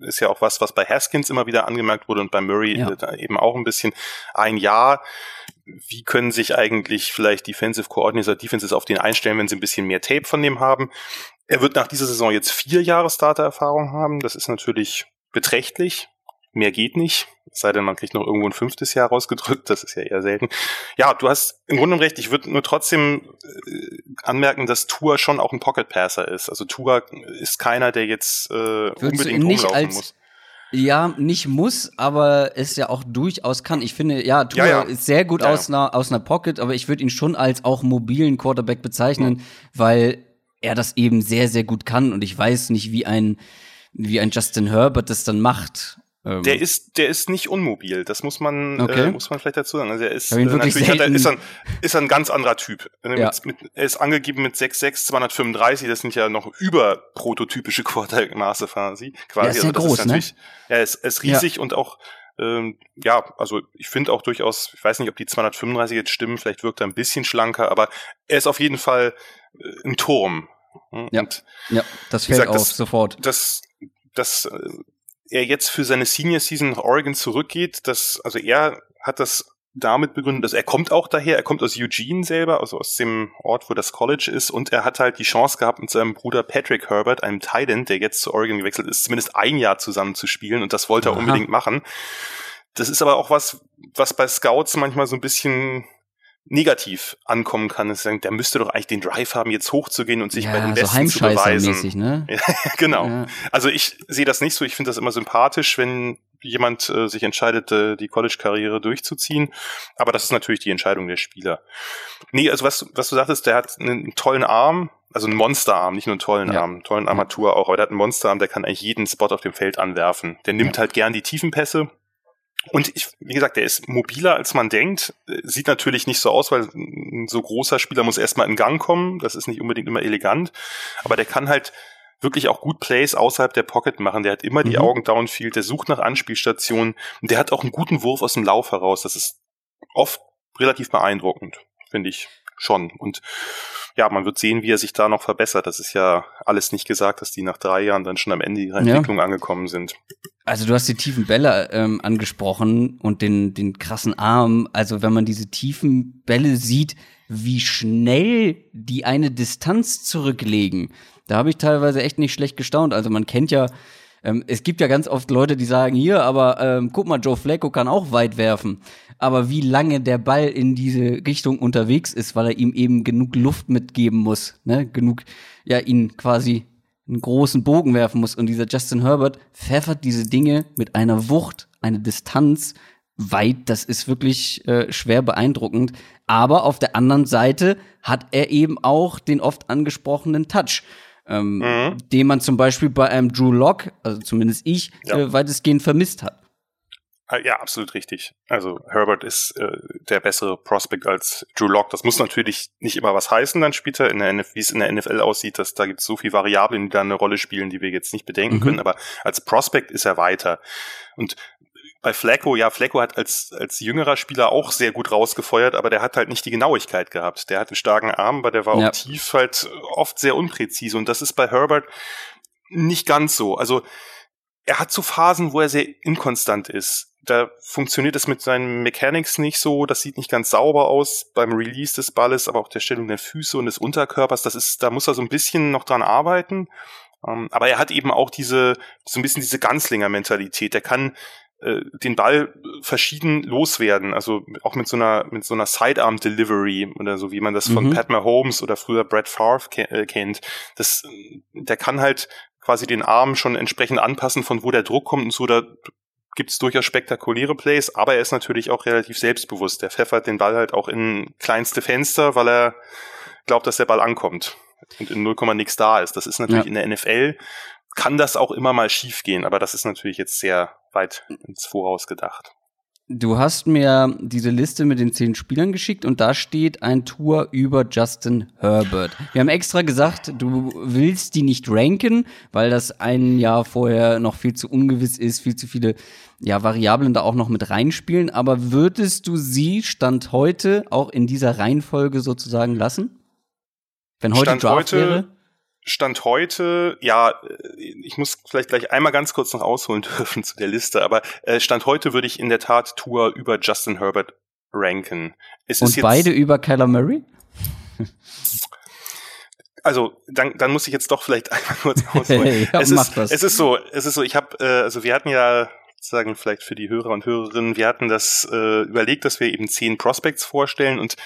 ist ja auch was, was bei Haskins immer wieder angemerkt wurde und bei Murray ja. eben auch ein bisschen ein Jahr. Wie können sich eigentlich vielleicht Defensive Coordinator Defenses auf den einstellen, wenn sie ein bisschen mehr Tape von dem haben? Er wird nach dieser Saison jetzt vier Jahre Starter-Erfahrung haben. Das ist natürlich beträchtlich. Mehr geht nicht. Es sei denn, man kriegt noch irgendwo ein fünftes Jahr rausgedrückt. Das ist ja eher selten. Ja, du hast im Grunde recht. Ich würde nur trotzdem äh, anmerken, dass Tour schon auch ein Pocket Passer ist. Also Tour ist keiner, der jetzt äh, unbedingt rumlaufen muss. Ja, nicht muss, aber es ja auch durchaus kann. Ich finde, ja, Tour ja, ja. ist sehr gut ja, aus, Einer, aus einer Pocket, aber ich würde ihn schon als auch mobilen Quarterback bezeichnen, weil er das eben sehr, sehr gut kann. Und ich weiß nicht, wie ein, wie ein Justin Herbert das dann macht. Ähm der ist, der ist nicht unmobil. Das muss man, äh, okay. äh, muss man vielleicht dazu sagen. Also er ist, äh, natürlich hat er, ist, ein, ist ein ganz anderer Typ. Ja. Mit, mit, er ist angegeben mit 6'6", 235. Das sind ja noch über prototypische Quartermaße quasi. quasi. Ja, ist also groß, ist ne? Er ist, ist riesig ja. und auch ähm, ja, also ich finde auch durchaus, ich weiß nicht, ob die 235 jetzt stimmen, vielleicht wirkt er ein bisschen schlanker, aber er ist auf jeden Fall äh, ein Turm. Hm, ja, ja, das fällt gesagt, auf das, sofort. Das, das, äh, er jetzt für seine Senior Season nach Oregon zurückgeht, das, also er hat das damit begründet, dass er kommt auch daher, er kommt aus Eugene selber, also aus dem Ort, wo das College ist, und er hat halt die Chance gehabt, mit seinem Bruder Patrick Herbert, einem Titan, der jetzt zu Oregon gewechselt ist, zumindest ein Jahr zusammen zu spielen, und das wollte er Aha. unbedingt machen. Das ist aber auch was, was bei Scouts manchmal so ein bisschen negativ ankommen kann, ist, der müsste doch eigentlich den Drive haben, jetzt hochzugehen und sich ja, bei den Besten so zu beweisen. Ne? genau. Ja. Also ich sehe das nicht so. Ich finde das immer sympathisch, wenn jemand äh, sich entscheidet, äh, die College-Karriere durchzuziehen. Aber das ist natürlich die Entscheidung der Spieler. Nee, also was, was du sagtest, der hat einen tollen Arm, also einen Monsterarm, nicht nur einen tollen ja. Arm, einen tollen Armatur auch, aber der hat einen Monsterarm, der kann eigentlich jeden Spot auf dem Feld anwerfen. Der nimmt ja. halt gern die Tiefenpässe, und ich, wie gesagt, der ist mobiler, als man denkt. Sieht natürlich nicht so aus, weil ein so großer Spieler muss erstmal in Gang kommen. Das ist nicht unbedingt immer elegant. Aber der kann halt wirklich auch gut Plays außerhalb der Pocket machen. Der hat immer die mhm. Augen downfield, der sucht nach Anspielstationen und der hat auch einen guten Wurf aus dem Lauf heraus. Das ist oft relativ beeindruckend, finde ich schon. Und ja, man wird sehen, wie er sich da noch verbessert. Das ist ja alles nicht gesagt, dass die nach drei Jahren dann schon am Ende ihrer Entwicklung ja. angekommen sind. Also du hast die tiefen Bälle ähm, angesprochen und den, den krassen Arm. Also wenn man diese tiefen Bälle sieht, wie schnell die eine Distanz zurücklegen, da habe ich teilweise echt nicht schlecht gestaunt. Also man kennt ja ähm, es gibt ja ganz oft Leute, die sagen, hier, aber ähm, guck mal, Joe Flacco kann auch weit werfen. Aber wie lange der Ball in diese Richtung unterwegs ist, weil er ihm eben genug Luft mitgeben muss, ne? genug, ja, ihn quasi einen großen Bogen werfen muss. Und dieser Justin Herbert pfeffert diese Dinge mit einer Wucht, eine Distanz weit. Das ist wirklich äh, schwer beeindruckend. Aber auf der anderen Seite hat er eben auch den oft angesprochenen Touch ähm, mhm. den man zum Beispiel bei einem Drew Lock, also zumindest ich, ja. äh, weitestgehend vermisst hat. Ah, ja, absolut richtig. Also Herbert ist äh, der bessere Prospect als Drew Lock. Das muss natürlich nicht immer was heißen dann später, in der NF wie es in der NFL aussieht, dass da gibt es so viele Variablen, die da eine Rolle spielen, die wir jetzt nicht bedenken mhm. können. Aber als Prospect ist er weiter. Und bei Flacco, ja, Flacco hat als, als jüngerer Spieler auch sehr gut rausgefeuert, aber der hat halt nicht die Genauigkeit gehabt. Der hat einen starken Arm, aber der war ja. auch tief halt oft sehr unpräzise. Und das ist bei Herbert nicht ganz so. Also er hat so Phasen, wo er sehr inkonstant ist. Da funktioniert es mit seinen Mechanics nicht so, das sieht nicht ganz sauber aus beim Release des Balles, aber auch der Stellung der Füße und des Unterkörpers, das ist, da muss er so ein bisschen noch dran arbeiten. Ähm, aber er hat eben auch diese, so ein bisschen diese Ganzlinger-Mentalität. Der kann äh, den Ball verschieden loswerden, also auch mit so einer mit so einer Sidearm Delivery oder so wie man das von mhm. Pat Mahomes oder früher Brett Favre ke äh, kennt. Das der kann halt quasi den Arm schon entsprechend anpassen von wo der Druck kommt und so da gibt es durchaus spektakuläre Plays, aber er ist natürlich auch relativ selbstbewusst. Der pfeffert den Ball halt auch in kleinste Fenster, weil er glaubt, dass der Ball ankommt und in 0, nix da ist. Das ist natürlich ja. in der NFL kann das auch immer mal schiefgehen, aber das ist natürlich jetzt sehr weit ins Voraus gedacht. Du hast mir diese Liste mit den zehn Spielern geschickt und da steht ein Tour über Justin Herbert. Wir haben extra gesagt, du willst die nicht ranken, weil das ein Jahr vorher noch viel zu ungewiss ist, viel zu viele ja, Variablen da auch noch mit reinspielen. Aber würdest du sie Stand heute auch in dieser Reihenfolge sozusagen lassen? Wenn heute Stand Draft heute wäre? Stand heute, ja, ich muss vielleicht gleich einmal ganz kurz noch ausholen dürfen zu der Liste, aber äh, Stand heute würde ich in der Tat Tour über Justin Herbert ranken. Es Und beide über Kyler Murray? also dann, dann muss ich jetzt doch vielleicht einmal kurz ausholen. Hey, ja, es, ist, es ist so, es ist so, ich habe, äh, also wir hatten ja sagen vielleicht für die Hörer und Hörerinnen, wir hatten das äh, überlegt, dass wir eben zehn Prospects vorstellen und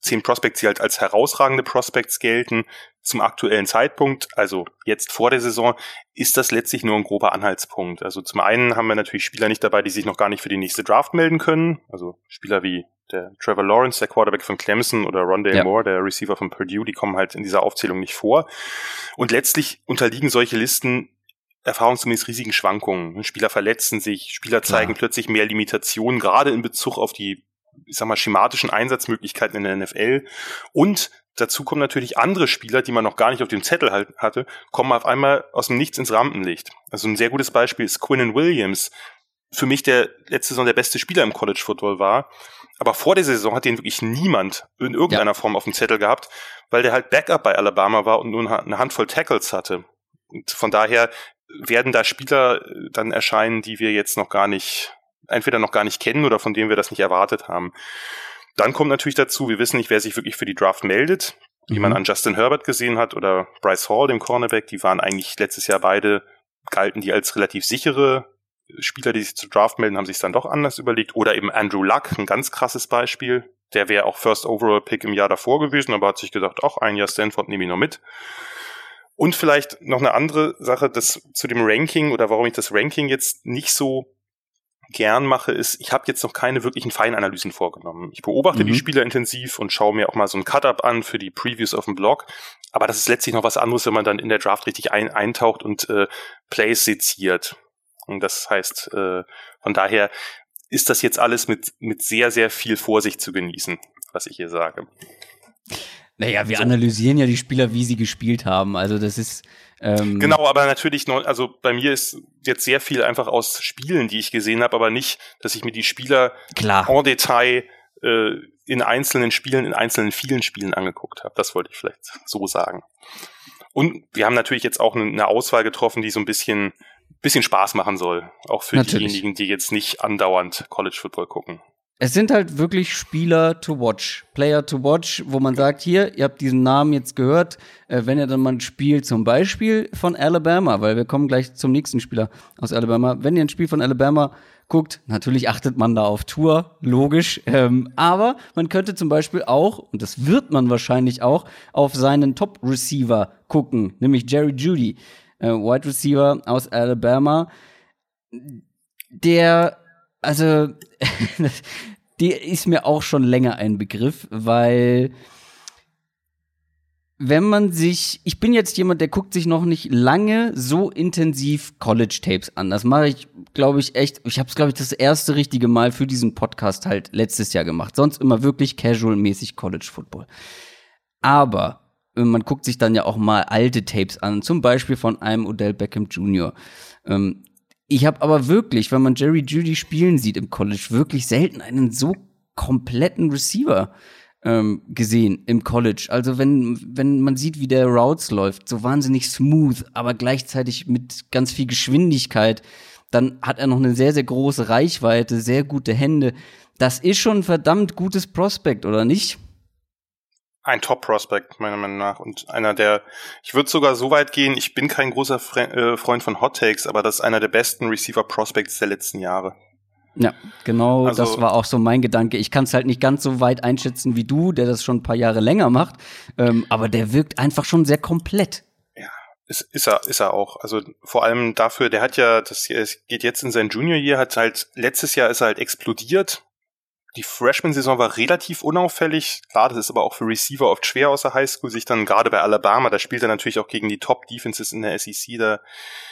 zehn Prospects, die halt als herausragende Prospects gelten, zum aktuellen Zeitpunkt, also jetzt vor der Saison, ist das letztlich nur ein grober Anhaltspunkt. Also zum einen haben wir natürlich Spieler nicht dabei, die sich noch gar nicht für die nächste Draft melden können. Also Spieler wie der Trevor Lawrence, der Quarterback von Clemson oder Rondale ja. Moore, der Receiver von Purdue, die kommen halt in dieser Aufzählung nicht vor. Und letztlich unterliegen solche Listen erfahrungsgemäß riesigen Schwankungen. Spieler verletzen sich, Spieler zeigen Klar. plötzlich mehr Limitationen, gerade in Bezug auf die ich sag mal, schematischen Einsatzmöglichkeiten in der NFL. Und dazu kommen natürlich andere Spieler, die man noch gar nicht auf dem Zettel halt hatte, kommen auf einmal aus dem Nichts ins Rampenlicht. Also ein sehr gutes Beispiel ist Quinnen Williams. Für mich der letzte Saison der beste Spieler im College Football war. Aber vor der Saison hat den wirklich niemand in irgendeiner ja. Form auf dem Zettel gehabt, weil der halt Backup bei Alabama war und nur eine Handvoll Tackles hatte. Und von daher werden da Spieler dann erscheinen, die wir jetzt noch gar nicht, entweder noch gar nicht kennen oder von denen wir das nicht erwartet haben. Dann kommt natürlich dazu, wir wissen nicht, wer sich wirklich für die Draft meldet. Wie mhm. man an Justin Herbert gesehen hat oder Bryce Hall, dem Cornerback, die waren eigentlich letztes Jahr beide, galten die als relativ sichere Spieler, die sich zu Draft melden, haben sich dann doch anders überlegt. Oder eben Andrew Luck, ein ganz krasses Beispiel. Der wäre auch First Overall Pick im Jahr davor gewesen, aber hat sich gesagt, ach, ein Jahr Stanford nehme ich noch mit. Und vielleicht noch eine andere Sache, das zu dem Ranking oder warum ich das Ranking jetzt nicht so gern mache, ist, ich habe jetzt noch keine wirklichen Feinanalysen vorgenommen. Ich beobachte mhm. die Spieler intensiv und schaue mir auch mal so ein Cut-up an für die Previews auf dem Blog. Aber das ist letztlich noch was anderes, wenn man dann in der Draft richtig ein, eintaucht und äh, Plays seziert. Und das heißt, äh, von daher ist das jetzt alles mit, mit sehr, sehr viel Vorsicht zu genießen, was ich hier sage. Naja, wir so. analysieren ja die Spieler, wie sie gespielt haben. Also das ist. Ähm genau, aber natürlich noch, also bei mir ist jetzt sehr viel einfach aus Spielen, die ich gesehen habe, aber nicht, dass ich mir die Spieler Klar. en Detail äh, in einzelnen Spielen, in einzelnen vielen Spielen angeguckt habe. Das wollte ich vielleicht so sagen. Und wir haben natürlich jetzt auch eine Auswahl getroffen, die so ein bisschen bisschen Spaß machen soll. Auch für Natürlich. diejenigen, die jetzt nicht andauernd College Football gucken. Es sind halt wirklich Spieler to watch, Player to watch, wo man sagt, hier, ihr habt diesen Namen jetzt gehört, äh, wenn ihr dann mal ein Spiel zum Beispiel von Alabama, weil wir kommen gleich zum nächsten Spieler aus Alabama, wenn ihr ein Spiel von Alabama guckt, natürlich achtet man da auf Tour, logisch, ähm, aber man könnte zum Beispiel auch, und das wird man wahrscheinlich auch, auf seinen Top-Receiver gucken, nämlich Jerry Judy äh, Wide Receiver aus Alabama, der, also, der ist mir auch schon länger ein Begriff, weil wenn man sich, ich bin jetzt jemand, der guckt sich noch nicht lange so intensiv College Tapes an. Das mache ich, glaube ich, echt. Ich habe es, glaube ich, das erste richtige Mal für diesen Podcast halt letztes Jahr gemacht. Sonst immer wirklich casual-mäßig College Football. Aber man guckt sich dann ja auch mal alte Tapes an, zum Beispiel von einem Odell Beckham Jr. Ähm, ich habe aber wirklich, wenn man Jerry Judy spielen sieht im College, wirklich selten einen so kompletten Receiver ähm, gesehen im College. Also wenn, wenn man sieht, wie der Routes läuft, so wahnsinnig smooth, aber gleichzeitig mit ganz viel Geschwindigkeit, dann hat er noch eine sehr, sehr große Reichweite, sehr gute Hände. Das ist schon ein verdammt gutes Prospekt, oder nicht? Ein Top-Prospect, meiner Meinung nach. Und einer der, ich würde sogar so weit gehen, ich bin kein großer Fre äh, Freund von Hot Takes, aber das ist einer der besten Receiver-Prospects der letzten Jahre. Ja, genau, also, das war auch so mein Gedanke. Ich kann es halt nicht ganz so weit einschätzen wie du, der das schon ein paar Jahre länger macht, ähm, aber der wirkt einfach schon sehr komplett. Ja, ist, ist er, ist er auch. Also vor allem dafür, der hat ja, das geht jetzt in sein Junior Year, hat halt letztes Jahr ist er halt explodiert die Freshman-Saison war relativ unauffällig. Klar, das ist aber auch für Receiver oft schwer aus der Highschool, sich dann gerade bei Alabama, da spielt er natürlich auch gegen die Top-Defenses in der SEC, da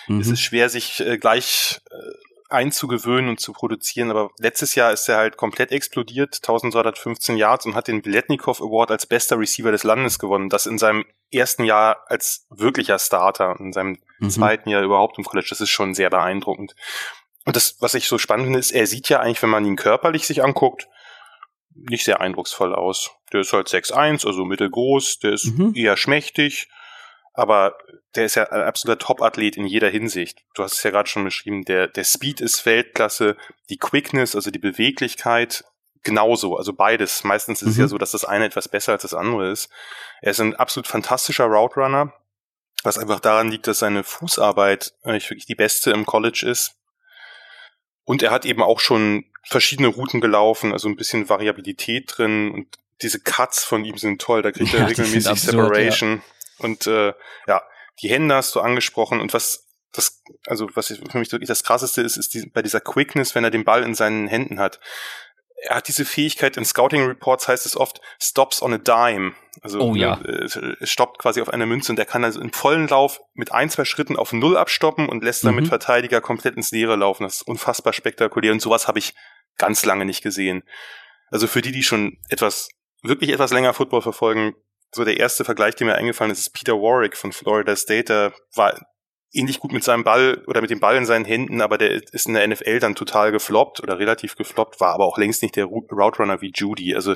mhm. ist es schwer, sich äh, gleich äh, einzugewöhnen und zu produzieren. Aber letztes Jahr ist er halt komplett explodiert, 1215 Yards und hat den Biletnikoff Award als bester Receiver des Landes gewonnen. Das in seinem ersten Jahr als wirklicher Starter, in seinem mhm. zweiten Jahr überhaupt im College. Das ist schon sehr beeindruckend. Und das, was ich so spannend finde, ist, er sieht ja eigentlich, wenn man ihn körperlich sich anguckt, nicht sehr eindrucksvoll aus. Der ist halt 6'1, also mittelgroß, der ist mhm. eher schmächtig, aber der ist ja ein absoluter Top-Athlet in jeder Hinsicht. Du hast es ja gerade schon beschrieben, der, der Speed ist Weltklasse, die Quickness, also die Beweglichkeit, genauso, also beides. Meistens ist mhm. es ja mhm. so, dass das eine etwas besser als das andere ist. Er ist ein absolut fantastischer Route Runner, was einfach daran liegt, dass seine Fußarbeit eigentlich wirklich die beste im College ist. Und er hat eben auch schon verschiedene Routen gelaufen, also ein bisschen Variabilität drin und diese Cuts von ihm sind toll, da kriegt ja, er regelmäßig absurd, Separation. Ja. Und äh, ja, die Hände hast du angesprochen und was das, also was für mich wirklich das krasseste ist, ist die, bei dieser Quickness, wenn er den Ball in seinen Händen hat er hat diese Fähigkeit, in Scouting Reports heißt es oft, stops on a dime. Also oh, ja. äh, stoppt quasi auf einer Münze und er kann also im vollen Lauf mit ein, zwei Schritten auf Null abstoppen und lässt damit mhm. Verteidiger komplett ins Leere laufen. Das ist unfassbar spektakulär und sowas habe ich ganz lange nicht gesehen. Also für die, die schon etwas, wirklich etwas länger Football verfolgen, so der erste Vergleich, der mir eingefallen ist, ist Peter Warwick von Florida State. Der war ähnlich gut mit seinem Ball oder mit dem Ball in seinen Händen, aber der ist in der NFL dann total gefloppt oder relativ gefloppt, war aber auch längst nicht der Route Runner wie Judy. Also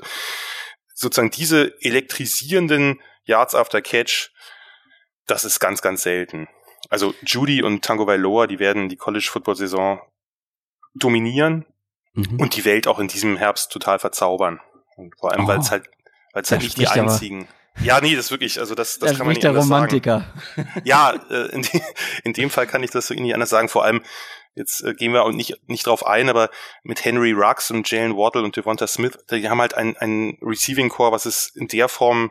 sozusagen diese elektrisierenden Yards after Catch, das ist ganz, ganz selten. Also Judy und Tango Vailoa, die werden die College-Football-Saison dominieren mhm. und die Welt auch in diesem Herbst total verzaubern. Und vor allem, oh, weil es halt, weil es halt nicht die einzigen. Ja, nee, das ist wirklich, also das, das, das kann man nicht der Romantiker. Sagen. Ja, äh, in, de, in dem Fall kann ich das wirklich nicht anders sagen. Vor allem, jetzt äh, gehen wir auch nicht, nicht drauf ein, aber mit Henry Rux und Jalen Waddle und Devonta Smith, die haben halt ein, ein Receiving Core, was es in der Form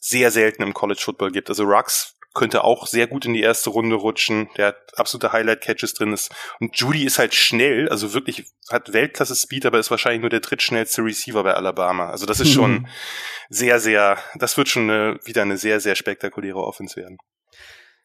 sehr selten im College Football gibt. Also Rux könnte auch sehr gut in die erste Runde rutschen. Der hat absolute Highlight-Catches drin. Ist. Und Judy ist halt schnell, also wirklich hat Weltklasse-Speed, aber ist wahrscheinlich nur der drittschnellste Receiver bei Alabama. Also das ist schon sehr, sehr, das wird schon eine, wieder eine sehr, sehr spektakuläre Offense werden.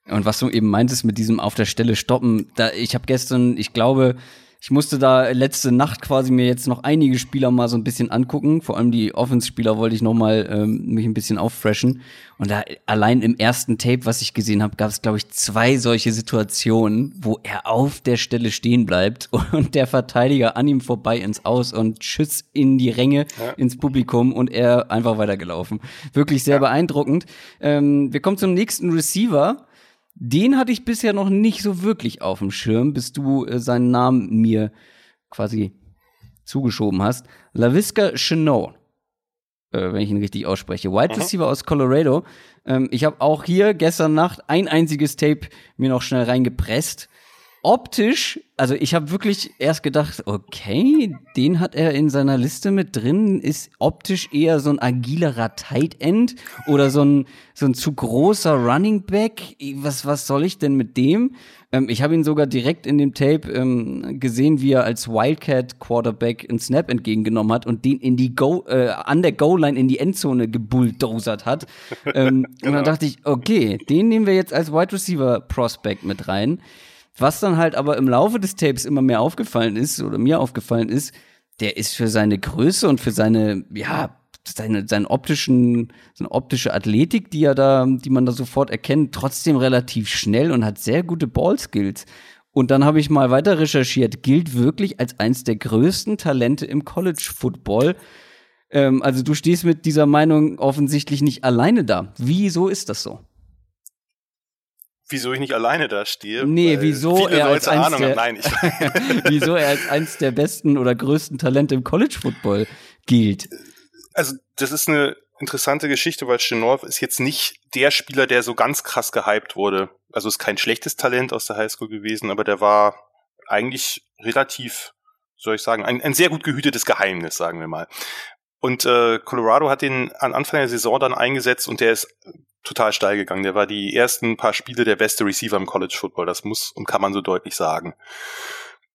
Und was du eben meintest mit diesem auf der Stelle stoppen, da ich habe gestern, ich glaube, ich musste da letzte Nacht quasi mir jetzt noch einige Spieler mal so ein bisschen angucken. Vor allem die Offense-Spieler wollte ich noch mal ähm, mich ein bisschen auffreshen. Und da allein im ersten Tape, was ich gesehen habe, gab es glaube ich zwei solche Situationen, wo er auf der Stelle stehen bleibt und der Verteidiger an ihm vorbei ins Aus und Schuss in die Ränge ja. ins Publikum und er einfach weitergelaufen. Wirklich sehr ja. beeindruckend. Ähm, wir kommen zum nächsten Receiver. Den hatte ich bisher noch nicht so wirklich auf dem Schirm, bis du äh, seinen Namen mir quasi zugeschoben hast. LaVisca Chenot, äh, wenn ich ihn richtig ausspreche. Wide mhm. Receiver aus Colorado. Ähm, ich habe auch hier gestern Nacht ein einziges Tape mir noch schnell reingepresst optisch, also ich habe wirklich erst gedacht, okay, den hat er in seiner Liste mit drin, ist optisch eher so ein agilerer Tight End oder so ein, so ein zu großer Running Back. Was, was soll ich denn mit dem? Ähm, ich habe ihn sogar direkt in dem Tape ähm, gesehen, wie er als Wildcat Quarterback einen Snap entgegengenommen hat und den in die Go, äh, an der Goal-Line in die Endzone gebulldozert hat. ähm, genau. Und dann genau. dachte ich, okay, den nehmen wir jetzt als Wide Receiver Prospect mit rein. Was dann halt aber im Laufe des Tapes immer mehr aufgefallen ist, oder mir aufgefallen ist, der ist für seine Größe und für seine, ja, seine, seinen optischen, seine optische Athletik, die er da, die man da sofort erkennt, trotzdem relativ schnell und hat sehr gute Ballskills. Und dann habe ich mal weiter recherchiert, gilt wirklich als eins der größten Talente im College Football. Ähm, also du stehst mit dieser Meinung offensichtlich nicht alleine da. Wieso ist das so? Wieso ich nicht alleine da stehe. Nee, wieso er als eins Ahnung der, Nein, wieso er als eins der besten oder größten Talente im College Football gilt. Also, das ist eine interessante Geschichte, weil Chenor ist jetzt nicht der Spieler, der so ganz krass gehypt wurde. Also ist kein schlechtes Talent aus der Highschool gewesen, aber der war eigentlich relativ, soll ich sagen, ein, ein sehr gut gehütetes Geheimnis, sagen wir mal. Und äh, Colorado hat den an Anfang der Saison dann eingesetzt und der ist total steil gegangen. Der war die ersten paar Spiele der beste Receiver im College Football. Das muss und kann man so deutlich sagen.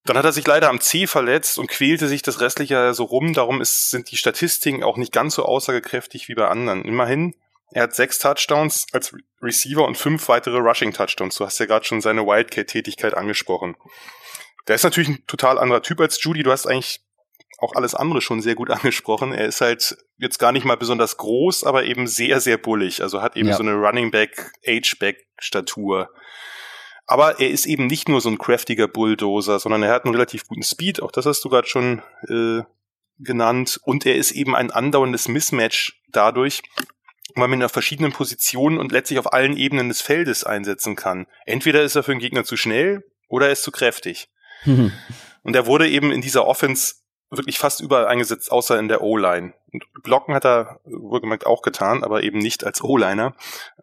Dann hat er sich leider am C verletzt und quälte sich das restliche so rum. Darum ist, sind die Statistiken auch nicht ganz so aussagekräftig wie bei anderen. Immerhin, er hat sechs Touchdowns als Receiver und fünf weitere Rushing Touchdowns. Du hast ja gerade schon seine Wildcat-Tätigkeit angesprochen. Der ist natürlich ein total anderer Typ als Judy. Du hast eigentlich auch alles andere schon sehr gut angesprochen. Er ist halt jetzt gar nicht mal besonders groß, aber eben sehr, sehr bullig. Also hat eben ja. so eine Running Back, Age-Back Statur. Aber er ist eben nicht nur so ein craftiger Bulldozer, sondern er hat einen relativ guten Speed. Auch das hast du gerade schon äh, genannt. Und er ist eben ein andauerndes Mismatch dadurch, weil man ihn auf verschiedenen Positionen und letztlich auf allen Ebenen des Feldes einsetzen kann. Entweder ist er für den Gegner zu schnell oder er ist zu kräftig. Und er wurde eben in dieser Offense wirklich fast überall eingesetzt, außer in der O-Line. Und Blocken hat er wohlgemerkt auch getan, aber eben nicht als O-Liner.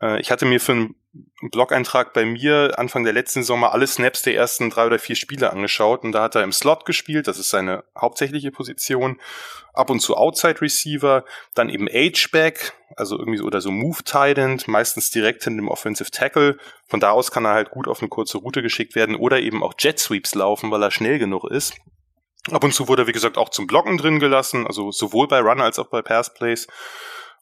Äh, ich hatte mir für einen Blog-Eintrag bei mir Anfang der letzten Sommer alle Snaps der ersten drei oder vier Spiele angeschaut und da hat er im Slot gespielt, das ist seine hauptsächliche Position, ab und zu Outside Receiver, dann eben H-Back, also irgendwie so oder so Move Tight meistens direkt in dem Offensive Tackle. Von da aus kann er halt gut auf eine kurze Route geschickt werden oder eben auch Jet Sweeps laufen, weil er schnell genug ist. Ab und zu wurde er, wie gesagt, auch zum Blocken drin gelassen, also sowohl bei Run als auch bei Pass Plays.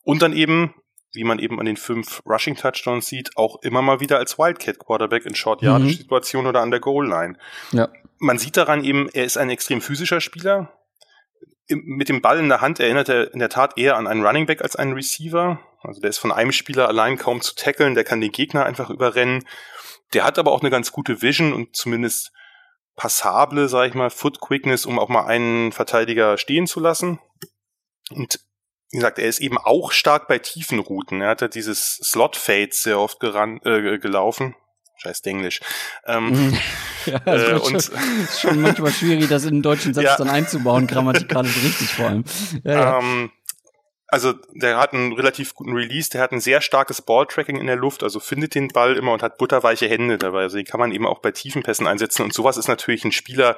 Und dann eben, wie man eben an den fünf Rushing Touchdowns sieht, auch immer mal wieder als Wildcat Quarterback in Short Yard mhm. Situationen oder an der Goal Line. Ja. Man sieht daran eben, er ist ein extrem physischer Spieler. Mit dem Ball in der Hand erinnert er in der Tat eher an einen Running Back als einen Receiver. Also der ist von einem Spieler allein kaum zu tackeln, der kann den Gegner einfach überrennen. Der hat aber auch eine ganz gute Vision und zumindest passable, sag ich mal, Foot Quickness, um auch mal einen Verteidiger stehen zu lassen. Und wie gesagt, er ist eben auch stark bei tiefen Routen. Er hat ja dieses Slot Fades sehr oft geran, äh, gelaufen. Scheiß Englisch. Ähm, ja, äh, und ist schon manchmal schwierig, das in einen deutschen Satz ja. dann einzubauen, grammatikalisch richtig vor allem. Ja. Ähm, also der hat einen relativ guten Release, der hat ein sehr starkes Balltracking in der Luft, also findet den Ball immer und hat butterweiche Hände dabei. Also den kann man eben auch bei tiefen Pässen einsetzen und sowas ist natürlich ein Spieler,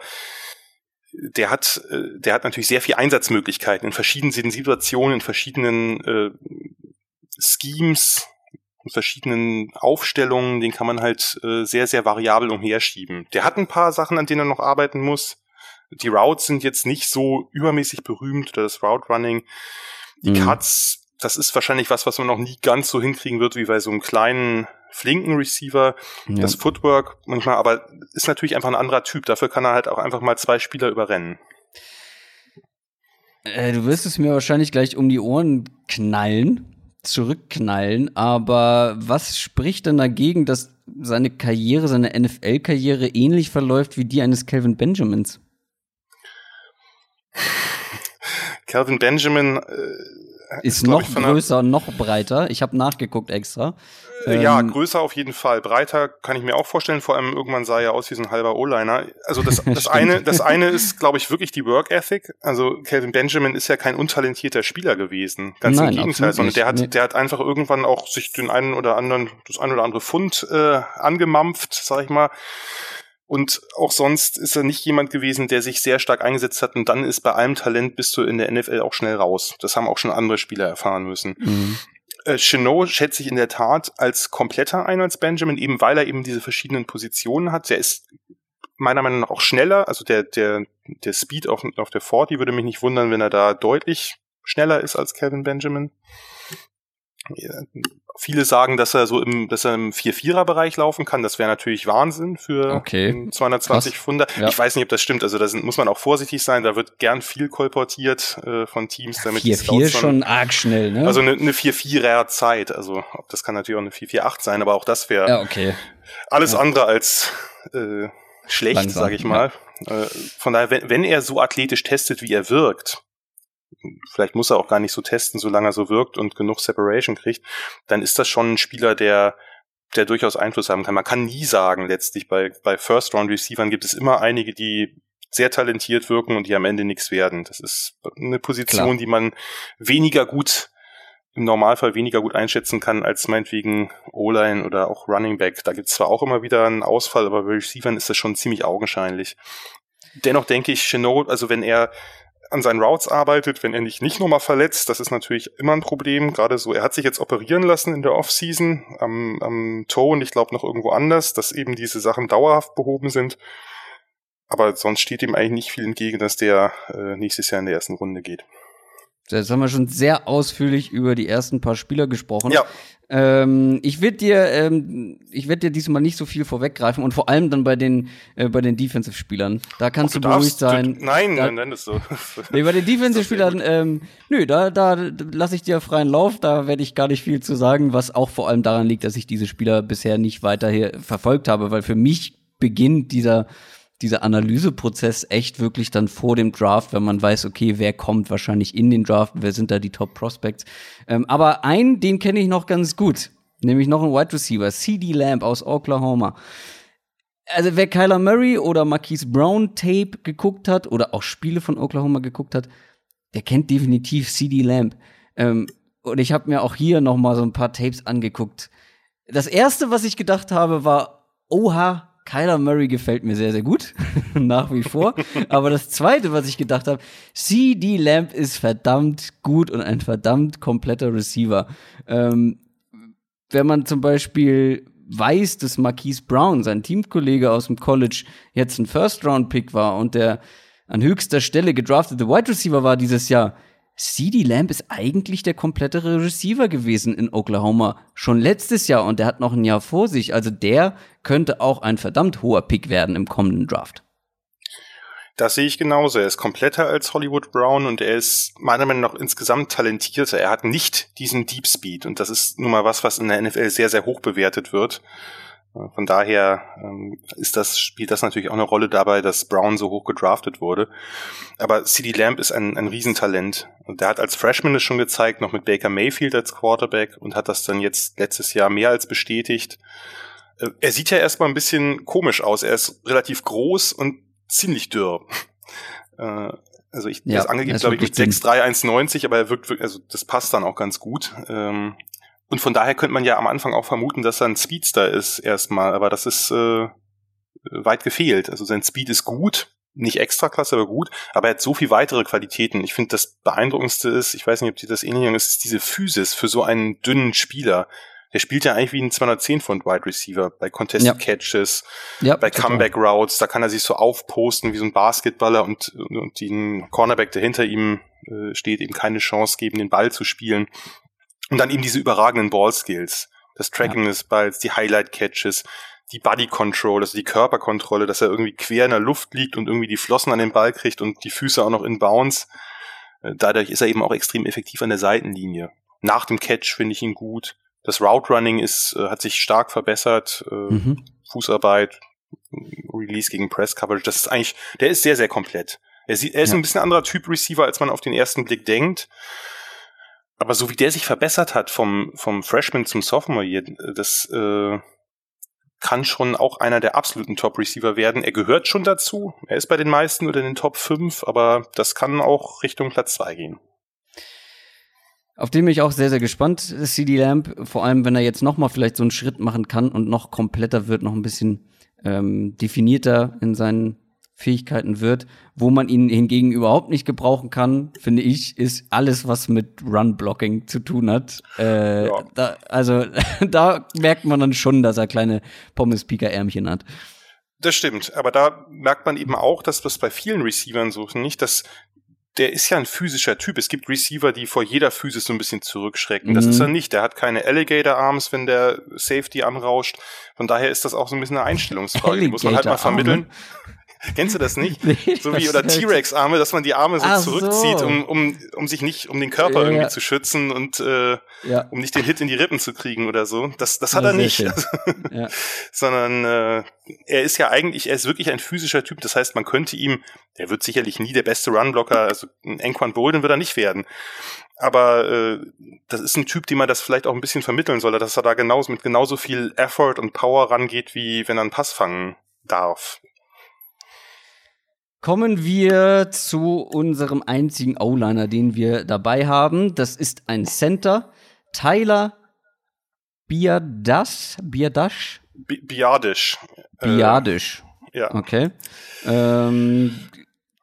der hat, äh, der hat natürlich sehr viel Einsatzmöglichkeiten in verschiedenen Situationen, in verschiedenen äh, Schemes, in verschiedenen Aufstellungen, den kann man halt äh, sehr, sehr variabel umherschieben. Der hat ein paar Sachen, an denen er noch arbeiten muss. Die Routes sind jetzt nicht so übermäßig berühmt oder das Route Running. Die mhm. Cuts, das ist wahrscheinlich was, was man noch nie ganz so hinkriegen wird wie bei so einem kleinen, flinken Receiver. Ja. Das Footwork manchmal, aber ist natürlich einfach ein anderer Typ. Dafür kann er halt auch einfach mal zwei Spieler überrennen. Äh, du wirst es mir wahrscheinlich gleich um die Ohren knallen, zurückknallen, aber was spricht denn dagegen, dass seine Karriere, seine NFL-Karriere ähnlich verläuft wie die eines Calvin Benjamins? Calvin Benjamin äh, ist, noch größer, noch breiter. Ich habe nachgeguckt extra. Äh, ja, ähm, größer auf jeden Fall. Breiter kann ich mir auch vorstellen. Vor allem irgendwann sah er aus wie so ein halber O-Liner. Also das, das eine, das eine ist, glaube ich, wirklich die Work Ethic. Also Calvin Benjamin ist ja kein untalentierter Spieler gewesen. Ganz Nein, im Gegenteil, sondern der hat, nee. der hat einfach irgendwann auch sich den einen oder anderen, das ein oder andere Pfund äh, angemampft, sag ich mal. Und auch sonst ist er nicht jemand gewesen, der sich sehr stark eingesetzt hat. Und dann ist bei allem Talent bist du in der NFL auch schnell raus. Das haben auch schon andere Spieler erfahren müssen. Mhm. Äh, Chenot schätze ich in der Tat als kompletter ein als Benjamin, eben weil er eben diese verschiedenen Positionen hat. Der ist meiner Meinung nach auch schneller. Also der, der, der Speed auf, auf der 40 würde mich nicht wundern, wenn er da deutlich schneller ist als Kevin Benjamin. Viele sagen, dass er so im, dass er im 4-4er-Bereich laufen kann. Das wäre natürlich Wahnsinn für okay. 220 Pfunder. Ja. Ich weiß nicht, ob das stimmt. Also da sind, muss man auch vorsichtig sein. Da wird gern viel kolportiert äh, von Teams, damit 4-4 ist schon arg schnell, ne? Also eine, eine 4-4er Zeit. Also ob das kann natürlich auch eine 4-4-8 sein, aber auch das wäre ja, okay. alles ja. andere als äh, schlecht, sage ich mal. Äh, von daher, wenn, wenn er so athletisch testet, wie er wirkt, vielleicht muss er auch gar nicht so testen, solange er so wirkt und genug Separation kriegt, dann ist das schon ein Spieler, der der durchaus Einfluss haben kann. Man kann nie sagen, letztlich bei, bei First-Round-Receivern gibt es immer einige, die sehr talentiert wirken und die am Ende nichts werden. Das ist eine Position, Klar. die man weniger gut, im Normalfall weniger gut einschätzen kann als meinetwegen O-Line oder auch Running Back. Da gibt es zwar auch immer wieder einen Ausfall, aber bei Receivern ist das schon ziemlich augenscheinlich. Dennoch denke ich, Chenot, also wenn er an seinen Routes arbeitet, wenn er nicht, nicht nochmal verletzt. Das ist natürlich immer ein Problem. Gerade so, er hat sich jetzt operieren lassen in der Offseason am, am Toe und ich glaube noch irgendwo anders, dass eben diese Sachen dauerhaft behoben sind. Aber sonst steht ihm eigentlich nicht viel entgegen, dass der äh, nächstes Jahr in der ersten Runde geht. Jetzt haben wir schon sehr ausführlich über die ersten paar Spieler gesprochen. Ja. Ähm, ich werde dir, ähm, ich werde dir diesmal nicht so viel vorweggreifen und vor allem dann bei den äh, bei den Defensive-Spielern. Da kannst du, du beruhigt sein. Du, nein, da, nein, das so. nee, bei den Defensive-Spielern, ähm, nö, da da lasse ich dir freien Lauf. Da werde ich gar nicht viel zu sagen, was auch vor allem daran liegt, dass ich diese Spieler bisher nicht weiter hier verfolgt habe, weil für mich beginnt dieser dieser Analyseprozess echt wirklich dann vor dem Draft, wenn man weiß, okay, wer kommt wahrscheinlich in den Draft, wer sind da die Top Prospects. Ähm, aber einen, den kenne ich noch ganz gut, nämlich noch ein Wide Receiver, CD Lamb aus Oklahoma. Also wer Kyler Murray oder Marquise Brown Tape geguckt hat oder auch Spiele von Oklahoma geguckt hat, der kennt definitiv CD Lamb. Ähm, und ich habe mir auch hier noch mal so ein paar Tapes angeguckt. Das erste, was ich gedacht habe, war, oha, Kyler Murray gefällt mir sehr, sehr gut, nach wie vor. Aber das Zweite, was ich gedacht habe, CD Lamp ist verdammt gut und ein verdammt kompletter Receiver. Ähm, wenn man zum Beispiel weiß, dass Marquise Brown, sein Teamkollege aus dem College, jetzt ein First-Round-Pick war und der an höchster Stelle gedraftete Wide Receiver war dieses Jahr, CD Lamb ist eigentlich der komplettere Receiver gewesen in Oklahoma schon letztes Jahr und der hat noch ein Jahr vor sich. Also der könnte auch ein verdammt hoher Pick werden im kommenden Draft. Das sehe ich genauso. Er ist kompletter als Hollywood Brown und er ist meiner Meinung nach insgesamt talentierter. Er hat nicht diesen Deep Speed und das ist nun mal was, was in der NFL sehr, sehr hoch bewertet wird. Von daher ähm, ist das, spielt das natürlich auch eine Rolle dabei, dass Brown so hoch gedraftet wurde. Aber CD Lamb ist ein, ein Riesentalent. Und der hat als Freshman es schon gezeigt, noch mit Baker Mayfield als Quarterback und hat das dann jetzt letztes Jahr mehr als bestätigt. Äh, er sieht ja erstmal ein bisschen komisch aus. Er ist relativ groß und ziemlich dürr. Äh, also ich ja, das angegeben, glaube ich, mit 6'3, 1,90, aber er wirkt, also das passt dann auch ganz gut. Ähm, und von daher könnte man ja am Anfang auch vermuten, dass er ein Speedster ist erstmal, aber das ist äh, weit gefehlt. Also sein Speed ist gut, nicht extra klasse, aber gut, aber er hat so viel weitere Qualitäten. Ich finde, das Beeindruckendste ist, ich weiß nicht, ob dir das ähnlich ist, ist diese Physis für so einen dünnen Spieler. Der spielt ja eigentlich wie ein 210 Pfund Wide Receiver bei Contested ja. Catches, ja, bei Comeback Routes. Da kann er sich so aufposten wie so ein Basketballer und, und den Cornerback, der hinter ihm äh, steht, eben keine Chance geben, den Ball zu spielen. Und dann eben diese überragenden Ball Skills, das Tracking ja. des Balls, die Highlight Catches, die Body Control, also die Körperkontrolle, dass er irgendwie quer in der Luft liegt und irgendwie die Flossen an den Ball kriegt und die Füße auch noch in Bounce. Äh, dadurch ist er eben auch extrem effektiv an der Seitenlinie. Nach dem Catch finde ich ihn gut. Das Route Running ist, äh, hat sich stark verbessert. Äh, mhm. Fußarbeit, Release gegen Press Coverage, das ist eigentlich, der ist sehr, sehr komplett. Er, sieht, er ist ja. ein bisschen anderer Typ Receiver, als man auf den ersten Blick denkt. Aber so wie der sich verbessert hat vom, vom Freshman zum Sophomore das, äh, kann schon auch einer der absoluten Top-Receiver werden. Er gehört schon dazu. Er ist bei den meisten oder in den Top 5, aber das kann auch Richtung Platz 2 gehen. Auf den bin ich auch sehr, sehr gespannt, CD Lamp. Vor allem, wenn er jetzt nochmal vielleicht so einen Schritt machen kann und noch kompletter wird, noch ein bisschen ähm, definierter in seinen Fähigkeiten wird. Wo man ihn hingegen überhaupt nicht gebrauchen kann, finde ich, ist alles, was mit Run-Blocking zu tun hat. Äh, ja. da, also da merkt man dann schon, dass er kleine Pommes-Pika-Ärmchen hat. Das stimmt, aber da merkt man eben auch, dass das bei vielen Receivern so nicht, dass der ist ja ein physischer Typ. Es gibt Receiver, die vor jeder Physis so ein bisschen zurückschrecken. Das mhm. ist er nicht. Der hat keine Alligator Arms, wenn der Safety anrauscht. Von daher ist das auch so ein bisschen eine Einstellungsfrage. Die muss man halt mal vermitteln. Kennst du das nicht? Nee, so wie oder T-Rex-Arme, dass man die Arme so Ach zurückzieht, so. Um, um, um sich nicht, um den Körper ja, irgendwie ja. zu schützen und äh, ja. um nicht den Hit in die Rippen zu kriegen oder so. Das, das hat er nicht. Sondern äh, er ist ja eigentlich, er ist wirklich ein physischer Typ. Das heißt, man könnte ihm, er wird sicherlich nie der beste Runblocker, also ein Enquan Bolden wird er nicht werden. Aber äh, das ist ein Typ, dem man das vielleicht auch ein bisschen vermitteln soll, dass er da genauso mit genauso viel Effort und Power rangeht, wie wenn er einen Pass fangen darf. Kommen wir zu unserem einzigen O-Liner, den wir dabei haben. Das ist ein Center, Tyler Biadash. Biadash? Biadisch. Biadisch. Äh, ja. Okay. Ähm,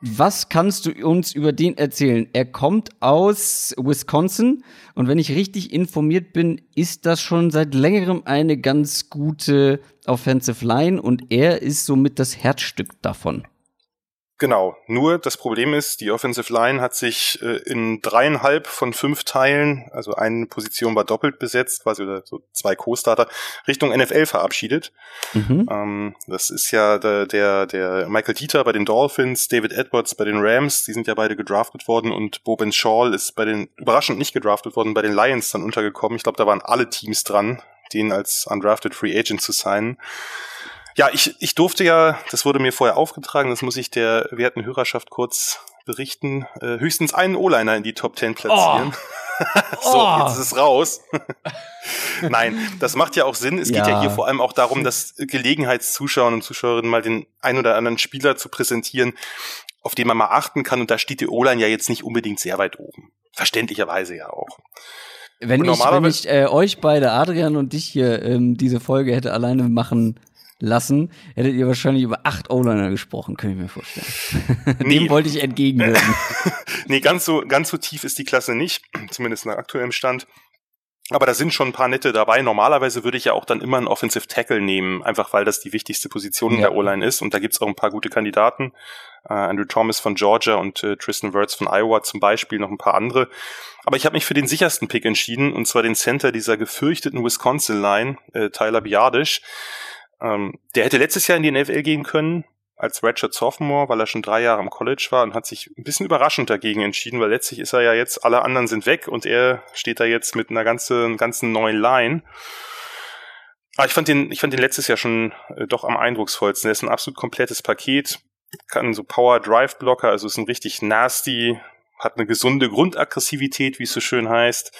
was kannst du uns über den erzählen? Er kommt aus Wisconsin und wenn ich richtig informiert bin, ist das schon seit längerem eine ganz gute Offensive Line und er ist somit das Herzstück davon. Genau, nur das Problem ist, die Offensive Line hat sich äh, in dreieinhalb von fünf Teilen, also eine Position war doppelt besetzt, quasi oder so zwei Co-Starter, Richtung NFL verabschiedet. Mhm. Ähm, das ist ja der, der, der Michael Dieter bei den Dolphins, David Edwards bei den Rams, die sind ja beide gedraftet worden und Boben Shaw ist bei den, überraschend nicht gedraftet worden, bei den Lions dann untergekommen. Ich glaube, da waren alle Teams dran, den als undrafted Free Agent zu signen. Ja, ich, ich durfte ja, das wurde mir vorher aufgetragen, das muss ich der werten Hörerschaft kurz berichten, äh, höchstens einen O-Liner in die Top 10 platzieren. Oh. so, oh. jetzt ist es raus. Nein, das macht ja auch Sinn. Es ja. geht ja hier vor allem auch darum, dass Gelegenheitszuschauer und Zuschauerinnen mal den ein oder anderen Spieler zu präsentieren, auf den man mal achten kann. Und da steht die O-Line ja jetzt nicht unbedingt sehr weit oben. Verständlicherweise ja auch. Wenn ich, wenn ich äh, euch beide, Adrian und dich hier, ähm, diese Folge hätte alleine machen lassen, hättet ihr wahrscheinlich über acht O-Liner gesprochen, kann ich mir vorstellen. Nee. Dem wollte ich entgegenwirken. nee, ganz so, ganz so tief ist die Klasse nicht, zumindest nach aktuellem Stand. Aber da sind schon ein paar nette dabei. Normalerweise würde ich ja auch dann immer einen Offensive Tackle nehmen, einfach weil das die wichtigste Position in der O-Line ist. Und da gibt's auch ein paar gute Kandidaten. Uh, Andrew Thomas von Georgia und uh, Tristan Wirtz von Iowa zum Beispiel, noch ein paar andere. Aber ich habe mich für den sichersten Pick entschieden, und zwar den Center dieser gefürchteten Wisconsin-Line, äh, Tyler Biadisch. Ähm, der hätte letztes Jahr in die NFL gehen können, als Ratchet Sophomore, weil er schon drei Jahre am College war und hat sich ein bisschen überraschend dagegen entschieden, weil letztlich ist er ja jetzt, alle anderen sind weg und er steht da jetzt mit einer ganzen, ganzen neuen Line. Aber ich fand den, ich fand den letztes Jahr schon äh, doch am eindrucksvollsten. Er ist ein absolut komplettes Paket, kann so Power Drive Blocker, also ist ein richtig nasty, hat eine gesunde Grundaggressivität, wie es so schön heißt.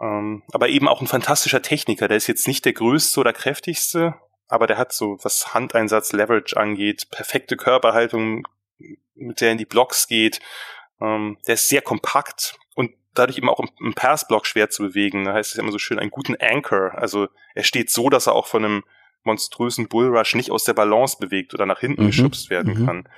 Ähm, aber eben auch ein fantastischer Techniker. Der ist jetzt nicht der größte oder kräftigste, aber der hat so, was Handeinsatz, Leverage angeht, perfekte Körperhaltung, mit der in die Blocks geht. Ähm, der ist sehr kompakt und dadurch eben auch im, im Passblock schwer zu bewegen. Da heißt es immer so schön, einen guten Anchor. Also er steht so, dass er auch von einem monströsen Bullrush nicht aus der Balance bewegt oder nach hinten mhm. geschubst werden mhm. kann.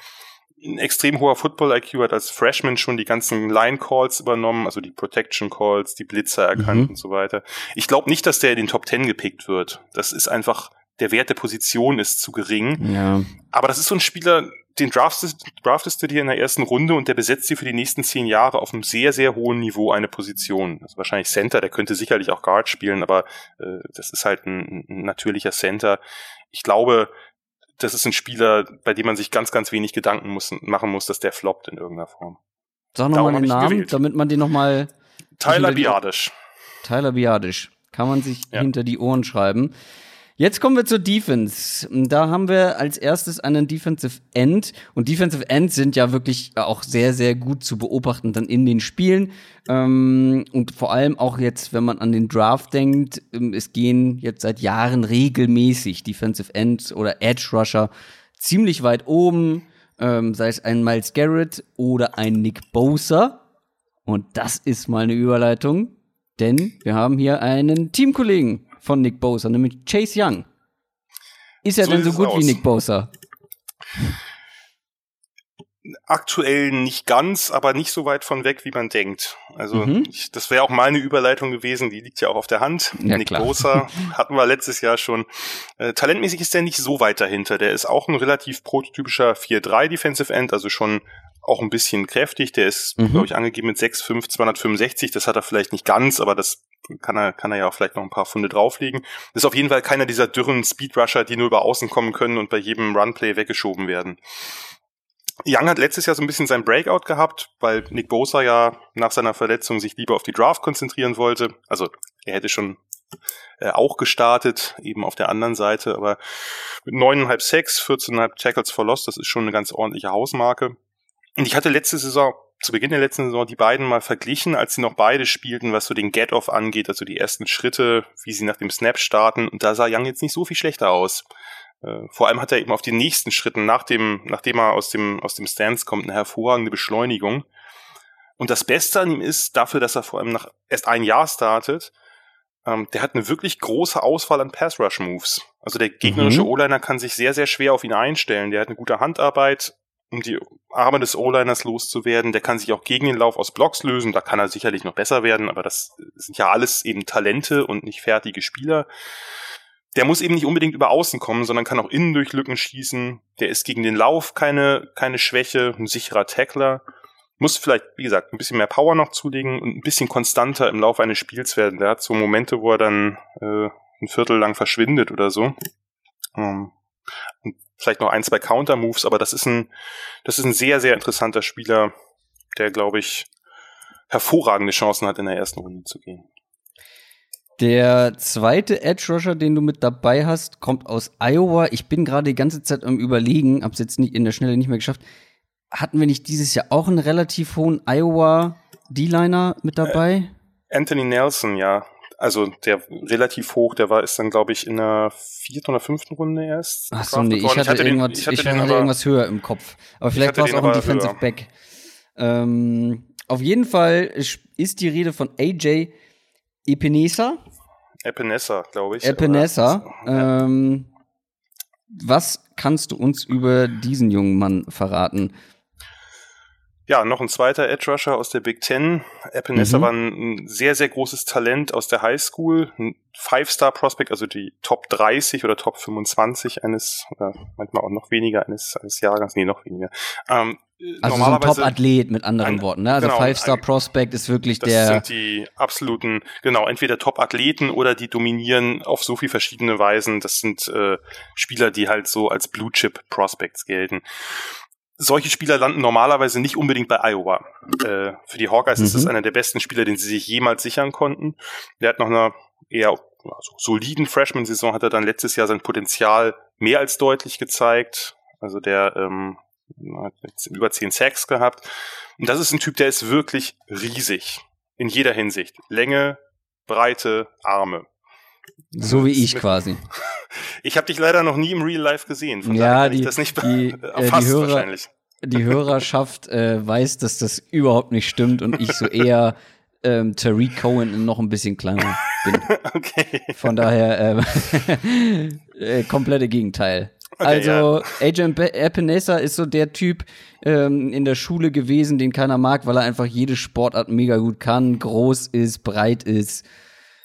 Ein extrem hoher Football-IQ hat als Freshman schon die ganzen Line-Calls übernommen, also die Protection-Calls, die Blitzer erkannt mhm. und so weiter. Ich glaube nicht, dass der in den Top Ten gepickt wird. Das ist einfach, der Wert der Position ist zu gering. Ja. Aber das ist so ein Spieler, den draftest, draftest du dir in der ersten Runde und der besetzt dir für die nächsten zehn Jahre auf einem sehr, sehr hohen Niveau eine Position. Also wahrscheinlich Center, der könnte sicherlich auch Guard spielen, aber äh, das ist halt ein, ein natürlicher Center. Ich glaube, das ist ein Spieler, bei dem man sich ganz, ganz wenig Gedanken muss, machen muss, dass der floppt in irgendeiner Form. Sag nochmal den Namen, gewählt. damit man den nochmal. Tyler Biadisch. Tyler Biadisch. Kann man sich ja. hinter die Ohren schreiben. Jetzt kommen wir zur Defense. Da haben wir als erstes einen Defensive End. Und Defensive Ends sind ja wirklich auch sehr, sehr gut zu beobachten dann in den Spielen. Ähm, und vor allem auch jetzt, wenn man an den Draft denkt, ähm, es gehen jetzt seit Jahren regelmäßig Defensive Ends oder Edge Rusher ziemlich weit oben. Ähm, sei es ein Miles Garrett oder ein Nick Bosa. Und das ist mal eine Überleitung, denn wir haben hier einen Teamkollegen von Nick Bosa, nämlich Chase Young. Ist er so denn so gut aus. wie Nick Bosa? Aktuell nicht ganz, aber nicht so weit von weg, wie man denkt. Also mhm. ich, das wäre auch meine Überleitung gewesen, die liegt ja auch auf der Hand. Ja, Nick klar. Bosa hatten wir letztes Jahr schon. Äh, talentmäßig ist der nicht so weit dahinter. Der ist auch ein relativ prototypischer 4-3 Defensive End, also schon auch ein bisschen kräftig. Der ist, mhm. glaube ich, angegeben mit 6'5, 265. Das hat er vielleicht nicht ganz, aber das kann er, kann er ja auch vielleicht noch ein paar Funde drauflegen. Das ist auf jeden Fall keiner dieser dürren Speedrusher, die nur über außen kommen können und bei jedem Runplay weggeschoben werden. Young hat letztes Jahr so ein bisschen sein Breakout gehabt, weil Nick Bosa ja nach seiner Verletzung sich lieber auf die Draft konzentrieren wollte. Also er hätte schon äh, auch gestartet, eben auf der anderen Seite, aber mit 9,5 Sacks, 14,5 Tackles for Loss, das ist schon eine ganz ordentliche Hausmarke. Und ich hatte letzte Saison zu Beginn der letzten Saison die beiden mal verglichen, als sie noch beide spielten, was so den Get-Off angeht, also die ersten Schritte, wie sie nach dem Snap starten. Und da sah Young jetzt nicht so viel schlechter aus. Äh, vor allem hat er eben auf den nächsten Schritten, nach dem, nachdem er aus dem, aus dem Stance kommt, eine hervorragende Beschleunigung. Und das Beste an ihm ist, dafür, dass er vor allem nach erst ein Jahr startet, ähm, der hat eine wirklich große Auswahl an Pass-Rush-Moves. Also der gegnerische mhm. O-Liner kann sich sehr, sehr schwer auf ihn einstellen. Der hat eine gute Handarbeit, um die Arme des O-Liners loszuwerden. Der kann sich auch gegen den Lauf aus Blocks lösen. Da kann er sicherlich noch besser werden, aber das sind ja alles eben Talente und nicht fertige Spieler. Der muss eben nicht unbedingt über Außen kommen, sondern kann auch innen durch Lücken schießen. Der ist gegen den Lauf keine, keine Schwäche, ein sicherer Tackler. Muss vielleicht, wie gesagt, ein bisschen mehr Power noch zulegen und ein bisschen konstanter im Laufe eines Spiels werden. Der hat so Momente, wo er dann äh, ein Viertel lang verschwindet oder so. Ähm, vielleicht noch ein, zwei Counter-Moves, aber das ist ein, das ist ein sehr, sehr interessanter Spieler, der, glaube ich, hervorragende Chancen hat, in der ersten Runde zu gehen. Der zweite Edge Rusher, den du mit dabei hast, kommt aus Iowa. Ich bin gerade die ganze Zeit am überlegen, hab's jetzt nicht in der Schnelle nicht mehr geschafft. Hatten wir nicht dieses Jahr auch einen relativ hohen Iowa D-Liner mit dabei? Äh, Anthony Nelson, ja also der relativ hoch, der war ist dann glaube ich in der vierten oder fünften Runde erst. Ach so, nee, ich hatte, ich hatte, irgendwas, den, ich hatte, ich hatte irgendwas höher im Kopf. Aber vielleicht war es auch ein Defensive höher. Back. Ähm, auf jeden Fall ist die Rede von AJ Epinesa. Epinesa, glaube ich. Epinesa. Ähm, was kannst du uns über diesen jungen Mann verraten? Ja, noch ein zweiter Edge Rusher aus der Big Ten. Epinesa mhm. war ein, sehr, sehr großes Talent aus der High School. Ein Five-Star-Prospect, also die Top 30 oder Top 25 eines, oder manchmal auch noch weniger eines, eines Jahrgangs. Nee, noch weniger. Ähm, also so ein Top-Athlet mit anderen ein, Worten. Ne? Also genau, Five-Star-Prospect ist wirklich das der. Das sind die absoluten, genau, entweder Top-Athleten oder die dominieren auf so viel verschiedene Weisen. Das sind äh, Spieler, die halt so als Blue-Chip-Prospects gelten solche Spieler landen normalerweise nicht unbedingt bei Iowa. Äh, für die Hawkeyes mhm. ist das einer der besten Spieler, den sie sich jemals sichern konnten. Der hat noch eine eher also soliden Freshman-Saison, hat er dann letztes Jahr sein Potenzial mehr als deutlich gezeigt. Also der ähm, hat über zehn Sacks gehabt. Und das ist ein Typ, der ist wirklich riesig. In jeder Hinsicht. Länge, Breite, Arme. So wie ich quasi. Ich habe dich leider noch nie im Real Life gesehen. Von ja, die, das nicht die, äh, die Hörer, wahrscheinlich. Die Hörerschaft äh, weiß, dass das überhaupt nicht stimmt und ich so eher ähm, Tariq Cohen noch ein bisschen kleiner bin. okay. Von daher äh, äh, komplette Gegenteil. Okay, also ja. Adrian Epinesa ist so der Typ ähm, in der Schule gewesen, den keiner mag, weil er einfach jede Sportart mega gut kann, groß ist, breit ist.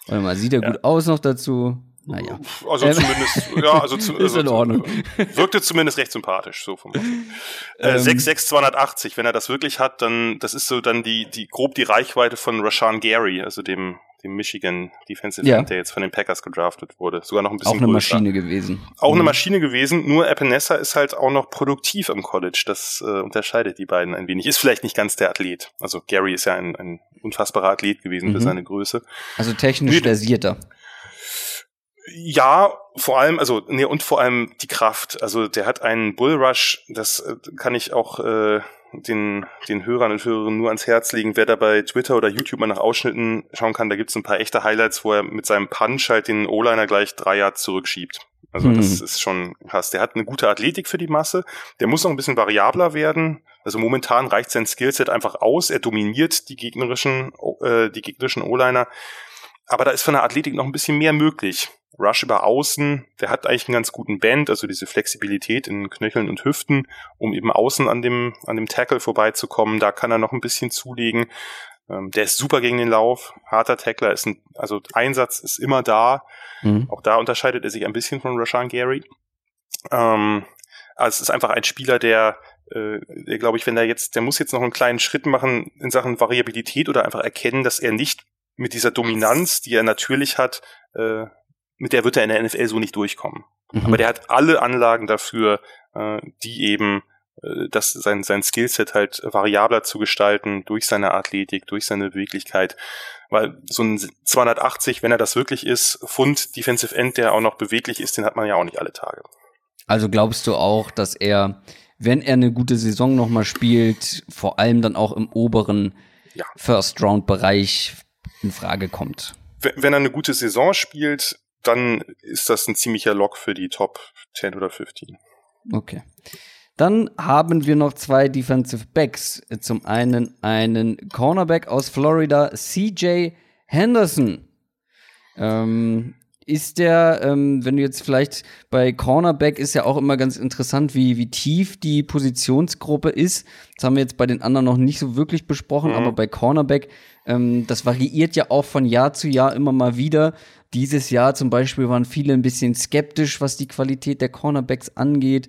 Warte mal, sieht er ja. gut aus noch dazu? Naja. Also ähm, zumindest, ja, also zu, ist in also Ordnung. wirkte zumindest recht sympathisch, so vom äh, 66280, ähm. wenn er das wirklich hat, dann, das ist so dann die, die, grob die Reichweite von Rashan Gary, also dem, dem Michigan Defensive ja. End, der jetzt von den Packers gedraftet wurde. Sogar noch ein bisschen Auch eine größer. Maschine gewesen. Auch mhm. eine Maschine gewesen, nur Epinesa ist halt auch noch produktiv im College. Das äh, unterscheidet die beiden ein wenig. Ist vielleicht nicht ganz der Athlet. Also Gary ist ja ein, ein unfassbarer Athlet gewesen mhm. für seine Größe. Also technisch versierter. Ja, vor allem, also, nee, und vor allem die Kraft. Also der hat einen Bullrush, das äh, kann ich auch äh, den, den Hörern und Hörerinnen nur ans Herz legen. Wer da bei Twitter oder YouTube mal nach Ausschnitten schauen kann, da gibt's ein paar echte Highlights, wo er mit seinem Punch halt den O-Liner gleich drei Yards zurückschiebt. Also hm. das ist schon krass. Der hat eine gute Athletik für die Masse. Der muss noch ein bisschen variabler werden. Also momentan reicht sein Skillset einfach aus. Er dominiert die gegnerischen, äh, die gegnerischen O-Liner. Aber da ist von der Athletik noch ein bisschen mehr möglich. Rush über Außen, der hat eigentlich einen ganz guten Band, also diese Flexibilität in Knöcheln und Hüften, um eben außen an dem, an dem Tackle vorbeizukommen. Da kann er noch ein bisschen zulegen. Ähm, der ist super gegen den Lauf, harter Tackler, ist ein, also Einsatz ist immer da. Mhm. Auch da unterscheidet er sich ein bisschen von Rashan Gary. Ähm, also es ist einfach ein Spieler, der, äh, der glaube ich, wenn er jetzt, der muss jetzt noch einen kleinen Schritt machen in Sachen Variabilität oder einfach erkennen, dass er nicht mit dieser Dominanz, die er natürlich hat, äh, mit der wird er in der NFL so nicht durchkommen. Mhm. Aber der hat alle Anlagen dafür, äh, die eben äh, das, sein, sein Skillset halt variabler zu gestalten durch seine Athletik, durch seine Beweglichkeit. Weil so ein 280, wenn er das wirklich ist, Pfund Defensive End, der auch noch beweglich ist, den hat man ja auch nicht alle Tage. Also glaubst du auch, dass er, wenn er eine gute Saison nochmal spielt, vor allem dann auch im oberen ja. First-Round-Bereich in Frage kommt? Wenn er eine gute Saison spielt, dann ist das ein ziemlicher Lock für die Top 10 oder 15. Okay. Dann haben wir noch zwei Defensive Backs. Zum einen einen Cornerback aus Florida, CJ Henderson. Ähm, ist der, ähm, wenn du jetzt vielleicht bei Cornerback ist ja auch immer ganz interessant, wie, wie tief die Positionsgruppe ist. Das haben wir jetzt bei den anderen noch nicht so wirklich besprochen, mhm. aber bei Cornerback, ähm, das variiert ja auch von Jahr zu Jahr immer mal wieder. Dieses Jahr zum Beispiel waren viele ein bisschen skeptisch, was die Qualität der Cornerbacks angeht.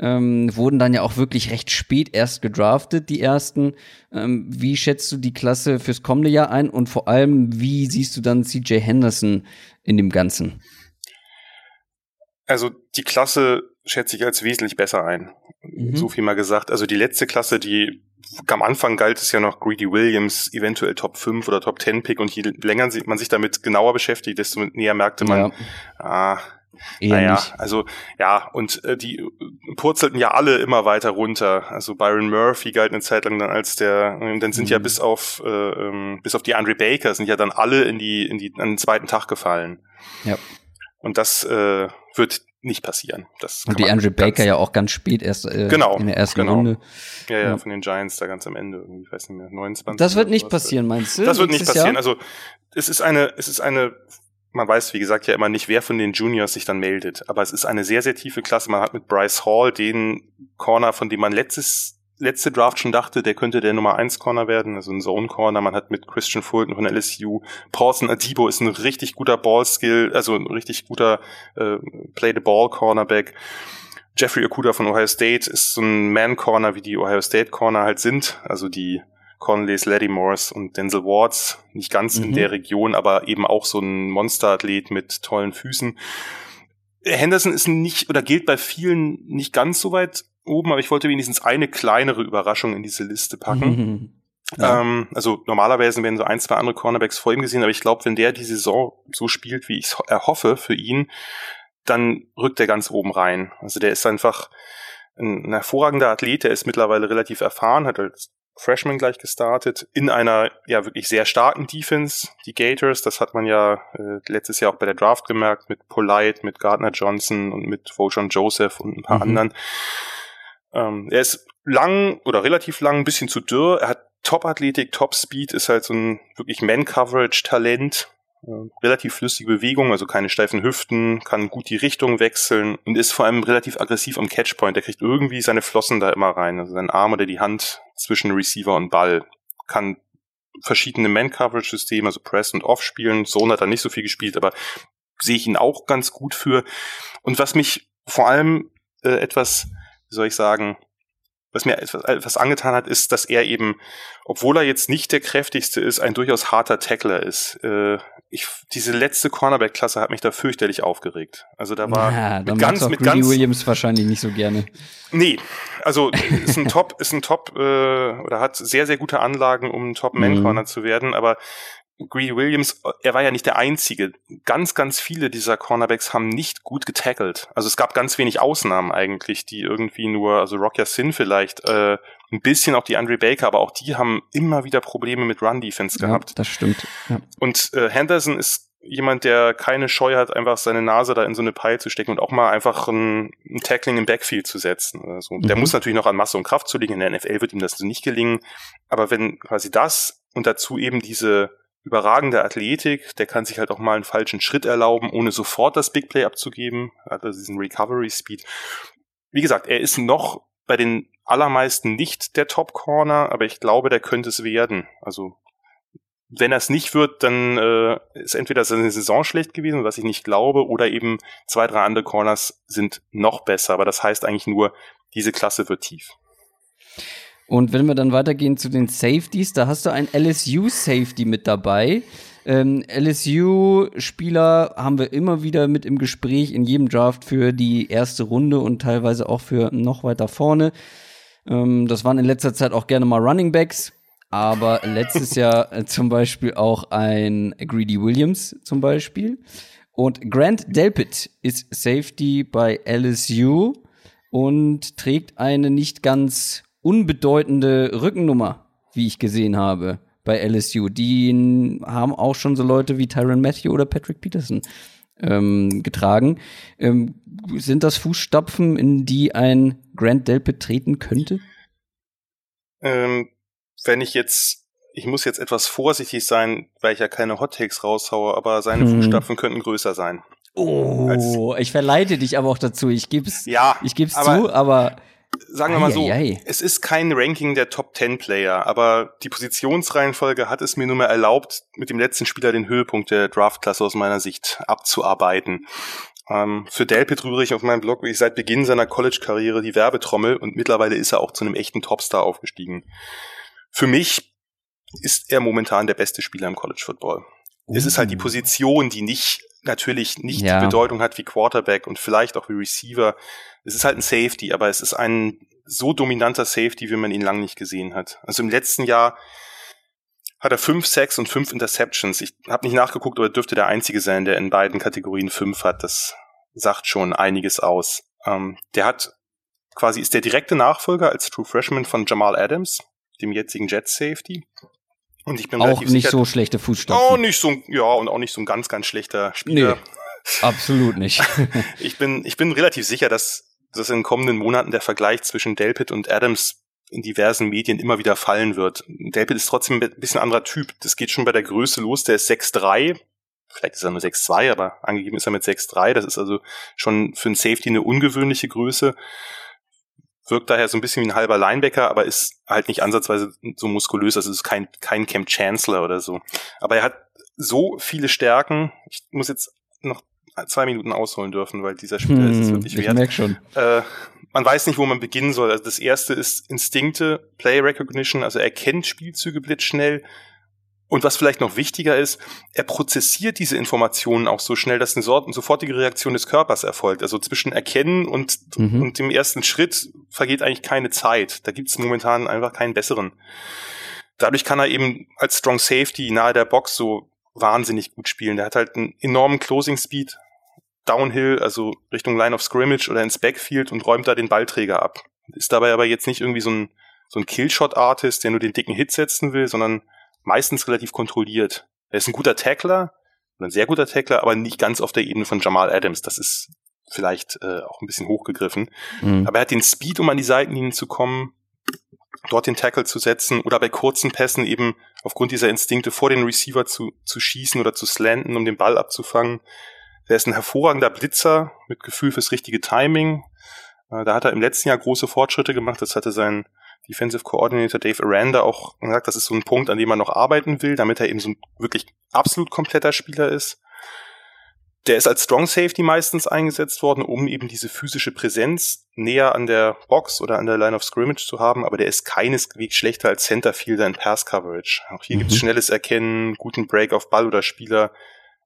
Ähm, wurden dann ja auch wirklich recht spät erst gedraftet, die ersten. Ähm, wie schätzt du die Klasse fürs kommende Jahr ein und vor allem, wie siehst du dann CJ Henderson in dem Ganzen? Also die Klasse schätze ich als wesentlich besser ein. Mhm. So viel mal gesagt. Also die letzte Klasse, die am Anfang galt es ja noch Greedy Williams, eventuell Top 5 oder Top 10 Pick und je länger man sich damit genauer beschäftigt, desto näher merkte man, ja. ah, Eher naja, nicht. also ja, und äh, die purzelten ja alle immer weiter runter. Also Byron Murphy galt eine Zeit lang dann als der, dann sind mhm. ja bis auf äh, ähm, bis auf die Andre Baker sind ja dann alle in die in die an den zweiten Tag gefallen. Ja. Und das äh, wird nicht passieren. Das und die Andrew Baker ja auch ganz spät erst äh, genau, in der ersten genau. Runde. Ja, ja, von den Giants da ganz am Ende, irgendwie, ich weiß nicht mehr, 29. Das wird nicht passieren, meinst du? Das wird nicht passieren. Jahr? Also es ist eine, es ist eine, man weiß, wie gesagt, ja immer nicht, wer von den Juniors sich dann meldet. Aber es ist eine sehr, sehr tiefe Klasse. Man hat mit Bryce Hall den Corner, von dem man letztes letzte Draft schon dachte, der könnte der Nummer 1 Corner werden, also ein Zone Corner. Man hat mit Christian Fulton von LSU, Paulson Adibo ist ein richtig guter Ballskill, also ein richtig guter äh, Play the Ball Cornerback. Jeffrey Okuda von Ohio State ist so ein Man Corner, wie die Ohio State Corner halt sind, also die Conleys, Moores und Denzel Wards, nicht ganz mhm. in der Region, aber eben auch so ein Monsterathlet mit tollen Füßen. Henderson ist nicht oder gilt bei vielen nicht ganz so weit oben, aber ich wollte wenigstens eine kleinere Überraschung in diese Liste packen. Ja. Ähm, also normalerweise werden so ein, zwei andere Cornerbacks vor ihm gesehen, aber ich glaube, wenn der die Saison so spielt, wie ich es erhoffe für ihn, dann rückt er ganz oben rein. Also der ist einfach ein, ein hervorragender Athlet, der ist mittlerweile relativ erfahren, hat als Freshman gleich gestartet, in einer ja wirklich sehr starken Defense, die Gators, das hat man ja äh, letztes Jahr auch bei der Draft gemerkt, mit Polite, mit Gardner Johnson und mit Vojon Joseph und ein paar mhm. anderen. Ähm, er ist lang oder relativ lang, ein bisschen zu dürr, er hat Top-Athletik, Top-Speed, ist halt so ein wirklich Man-Coverage-Talent, relativ flüssige Bewegung, also keine steifen Hüften, kann gut die Richtung wechseln und ist vor allem relativ aggressiv am Catchpoint. Der kriegt irgendwie seine Flossen da immer rein, also seinen Arm oder die Hand zwischen Receiver und Ball. Kann verschiedene Man-Coverage-Systeme, also Press und Off spielen. Zone hat er nicht so viel gespielt, aber sehe ich ihn auch ganz gut für. Und was mich vor allem äh, etwas, wie soll ich sagen, was mir etwas, etwas angetan hat, ist, dass er eben, obwohl er jetzt nicht der kräftigste ist, ein durchaus harter Tackler ist. Äh, ich, diese letzte Cornerback-Klasse hat mich da fürchterlich aufgeregt. Also da war ja, mit ganz, mit ganz Williams wahrscheinlich nicht so gerne. Nee, also ist ein Top, ist ein Top äh, oder hat sehr sehr gute Anlagen, um ein Top Man Corner mhm. zu werden, aber Greedy Williams, er war ja nicht der Einzige. Ganz, ganz viele dieser Cornerbacks haben nicht gut getackelt. Also es gab ganz wenig Ausnahmen eigentlich, die irgendwie nur, also Rock Sin vielleicht, äh, ein bisschen auch die Andre Baker, aber auch die haben immer wieder Probleme mit Run-Defense gehabt. Ja, das stimmt. Ja. Und äh, Henderson ist jemand, der keine Scheu hat, einfach seine Nase da in so eine Peil zu stecken und auch mal einfach ein, ein Tackling im Backfield zu setzen. Also, mhm. Der muss natürlich noch an Masse und Kraft zu liegen. In der NFL wird ihm das nicht gelingen. Aber wenn quasi das und dazu eben diese überragende Athletik, der kann sich halt auch mal einen falschen Schritt erlauben, ohne sofort das Big Play abzugeben, hat also diesen Recovery Speed. Wie gesagt, er ist noch bei den allermeisten nicht der Top Corner, aber ich glaube, der könnte es werden. Also wenn er es nicht wird, dann äh, ist entweder seine Saison schlecht gewesen, was ich nicht glaube, oder eben zwei, drei andere Corners sind noch besser. Aber das heißt eigentlich nur, diese Klasse wird tief. Und wenn wir dann weitergehen zu den Safeties, da hast du ein LSU-Safety mit dabei. Ähm, LSU-Spieler haben wir immer wieder mit im Gespräch in jedem Draft für die erste Runde und teilweise auch für noch weiter vorne. Ähm, das waren in letzter Zeit auch gerne mal Running Backs, aber letztes Jahr äh, zum Beispiel auch ein Greedy Williams zum Beispiel. Und Grant Delpit ist Safety bei LSU und trägt eine nicht ganz unbedeutende Rückennummer, wie ich gesehen habe bei LSU. Die haben auch schon so Leute wie Tyron Matthew oder Patrick Peterson ähm, getragen. Ähm, sind das Fußstapfen, in die ein Grant Delpit treten könnte? Ähm, wenn ich jetzt, ich muss jetzt etwas vorsichtig sein, weil ich ja keine Hot Takes raushaue, aber seine hm. Fußstapfen könnten größer sein. Oh, ich verleite dich aber auch dazu. Ich ja, ich geb's aber zu, aber sagen wir mal so, es ist kein Ranking der Top 10 Player, aber die Positionsreihenfolge hat es mir nur mal erlaubt, mit dem letzten Spieler den Höhepunkt der Draftklasse aus meiner Sicht abzuarbeiten. Ähm, für Delpit rühre ich auf meinem Blog wie ich seit Beginn seiner College-Karriere die Werbetrommel und mittlerweile ist er auch zu einem echten Topstar aufgestiegen. Für mich ist er momentan der beste Spieler im College Football. Uh. Es ist halt die uh. Position, die nicht natürlich nicht ja. die Bedeutung hat wie Quarterback und vielleicht auch wie Receiver. Es ist halt ein Safety, aber es ist ein so dominanter Safety, wie man ihn lange nicht gesehen hat. Also im letzten Jahr hat er fünf Sacks und fünf Interceptions. Ich habe nicht nachgeguckt, aber dürfte der einzige sein, der in beiden Kategorien fünf hat. Das sagt schon einiges aus. Ähm, der hat quasi ist der direkte Nachfolger als True Freshman von Jamal Adams, dem jetzigen Jet Safety. Und ich bin auch nicht sicher, so schlechte Fußstapfen. Auch nicht so, ja, und auch nicht so ein ganz, ganz schlechter Spieler. Nee, absolut nicht. ich bin, ich bin relativ sicher, dass, dass in den kommenden Monaten der Vergleich zwischen Delpit und Adams in diversen Medien immer wieder fallen wird. Delpit ist trotzdem ein bisschen anderer Typ. Das geht schon bei der Größe los. Der ist 6'3. Vielleicht ist er nur 6'2, aber angegeben ist er mit 6'3. Das ist also schon für ein Safety eine ungewöhnliche Größe wirkt daher so ein bisschen wie ein halber Linebacker, aber ist halt nicht ansatzweise so muskulös, also ist kein, kein Camp Chancellor oder so. Aber er hat so viele Stärken. Ich muss jetzt noch zwei Minuten ausholen dürfen, weil dieser Spieler hm, ist es wirklich ich wert. Merk schon. Äh, man weiß nicht, wo man beginnen soll. Also das erste ist Instinkte, Play Recognition, also er kennt Spielzüge blitzschnell, und was vielleicht noch wichtiger ist, er prozessiert diese Informationen auch so schnell, dass eine sofortige Reaktion des Körpers erfolgt. Also zwischen Erkennen und, mhm. und dem ersten Schritt vergeht eigentlich keine Zeit. Da gibt es momentan einfach keinen besseren. Dadurch kann er eben als Strong Safety nahe der Box so wahnsinnig gut spielen. Der hat halt einen enormen Closing Speed, Downhill, also Richtung Line of Scrimmage oder ins Backfield und räumt da den Ballträger ab. Ist dabei aber jetzt nicht irgendwie so ein so ein Killshot-Artist, der nur den dicken Hit setzen will, sondern meistens relativ kontrolliert. Er ist ein guter Tackler, ein sehr guter Tackler, aber nicht ganz auf der Ebene von Jamal Adams. Das ist vielleicht äh, auch ein bisschen hochgegriffen. Mhm. Aber er hat den Speed, um an die Seitenlinien zu kommen, dort den Tackle zu setzen oder bei kurzen Pässen eben aufgrund dieser Instinkte vor den Receiver zu, zu schießen oder zu slanten, um den Ball abzufangen. Der ist ein hervorragender Blitzer mit Gefühl fürs richtige Timing. Äh, da hat er im letzten Jahr große Fortschritte gemacht. Das hatte sein Defensive Coordinator Dave Aranda auch gesagt, das ist so ein Punkt, an dem man noch arbeiten will, damit er eben so ein wirklich absolut kompletter Spieler ist. Der ist als Strong Safety meistens eingesetzt worden, um eben diese physische Präsenz näher an der Box oder an der Line of Scrimmage zu haben, aber der ist keineswegs schlechter als Centerfielder in Pass Coverage. Auch hier mhm. gibt's schnelles Erkennen, guten Break auf Ball oder Spieler.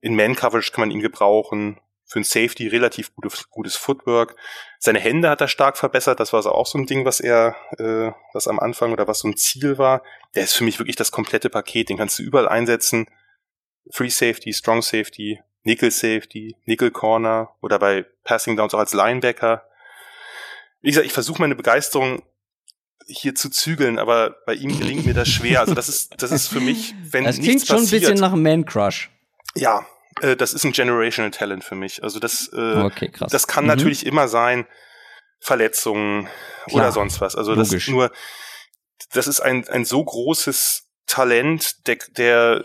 In Man Coverage kann man ihn gebrauchen für ein Safety relativ gutes, gutes Footwork. Seine Hände hat er stark verbessert. Das war so auch so ein Ding, was er, äh, was am Anfang oder was so ein Ziel war. Der ist für mich wirklich das komplette Paket. Den kannst du überall einsetzen. Free Safety, Strong Safety, Nickel Safety, Nickel Corner oder bei Passing Downs auch als Linebacker. Wie gesagt, ich versuche meine Begeisterung hier zu zügeln, aber bei ihm gelingt mir das schwer. Also das ist, das ist für mich, wenn das klingt schon passiert, ein bisschen nach einem Man Crush. Ja, äh, das ist ein generational Talent für mich. Also das, äh, okay, das kann mhm. natürlich immer sein, Verletzungen Klar. oder sonst was. Also Logisch. das ist nur, das ist ein, ein so großes Talent, der, der,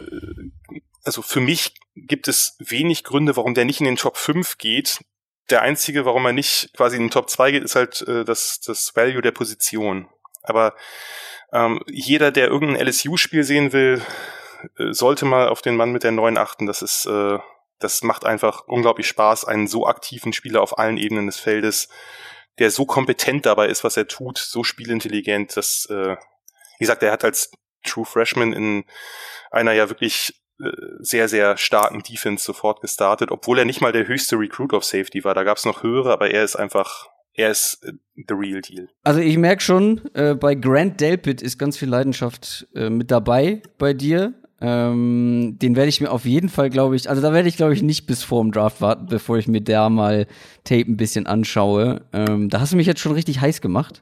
also für mich gibt es wenig Gründe, warum der nicht in den Top 5 geht. Der einzige, warum er nicht quasi in den Top 2 geht, ist halt äh, das, das Value der Position. Aber ähm, jeder, der irgendein LSU-Spiel sehen will, sollte mal auf den Mann mit der neuen achten. Das ist, äh, das macht einfach unglaublich Spaß, einen so aktiven Spieler auf allen Ebenen des Feldes, der so kompetent dabei ist, was er tut, so spielintelligent, dass, äh, wie gesagt, er hat als True Freshman in einer ja wirklich äh, sehr, sehr starken Defense sofort gestartet, obwohl er nicht mal der höchste Recruit of Safety war. Da gab es noch höhere, aber er ist einfach er ist äh, the real deal. Also ich merke schon, äh, bei Grant Delpit ist ganz viel Leidenschaft äh, mit dabei bei dir. Ähm, den werde ich mir auf jeden Fall, glaube ich, also da werde ich, glaube ich, nicht bis vor dem Draft warten, bevor ich mir da mal Tape ein bisschen anschaue. Ähm, da hast du mich jetzt schon richtig heiß gemacht.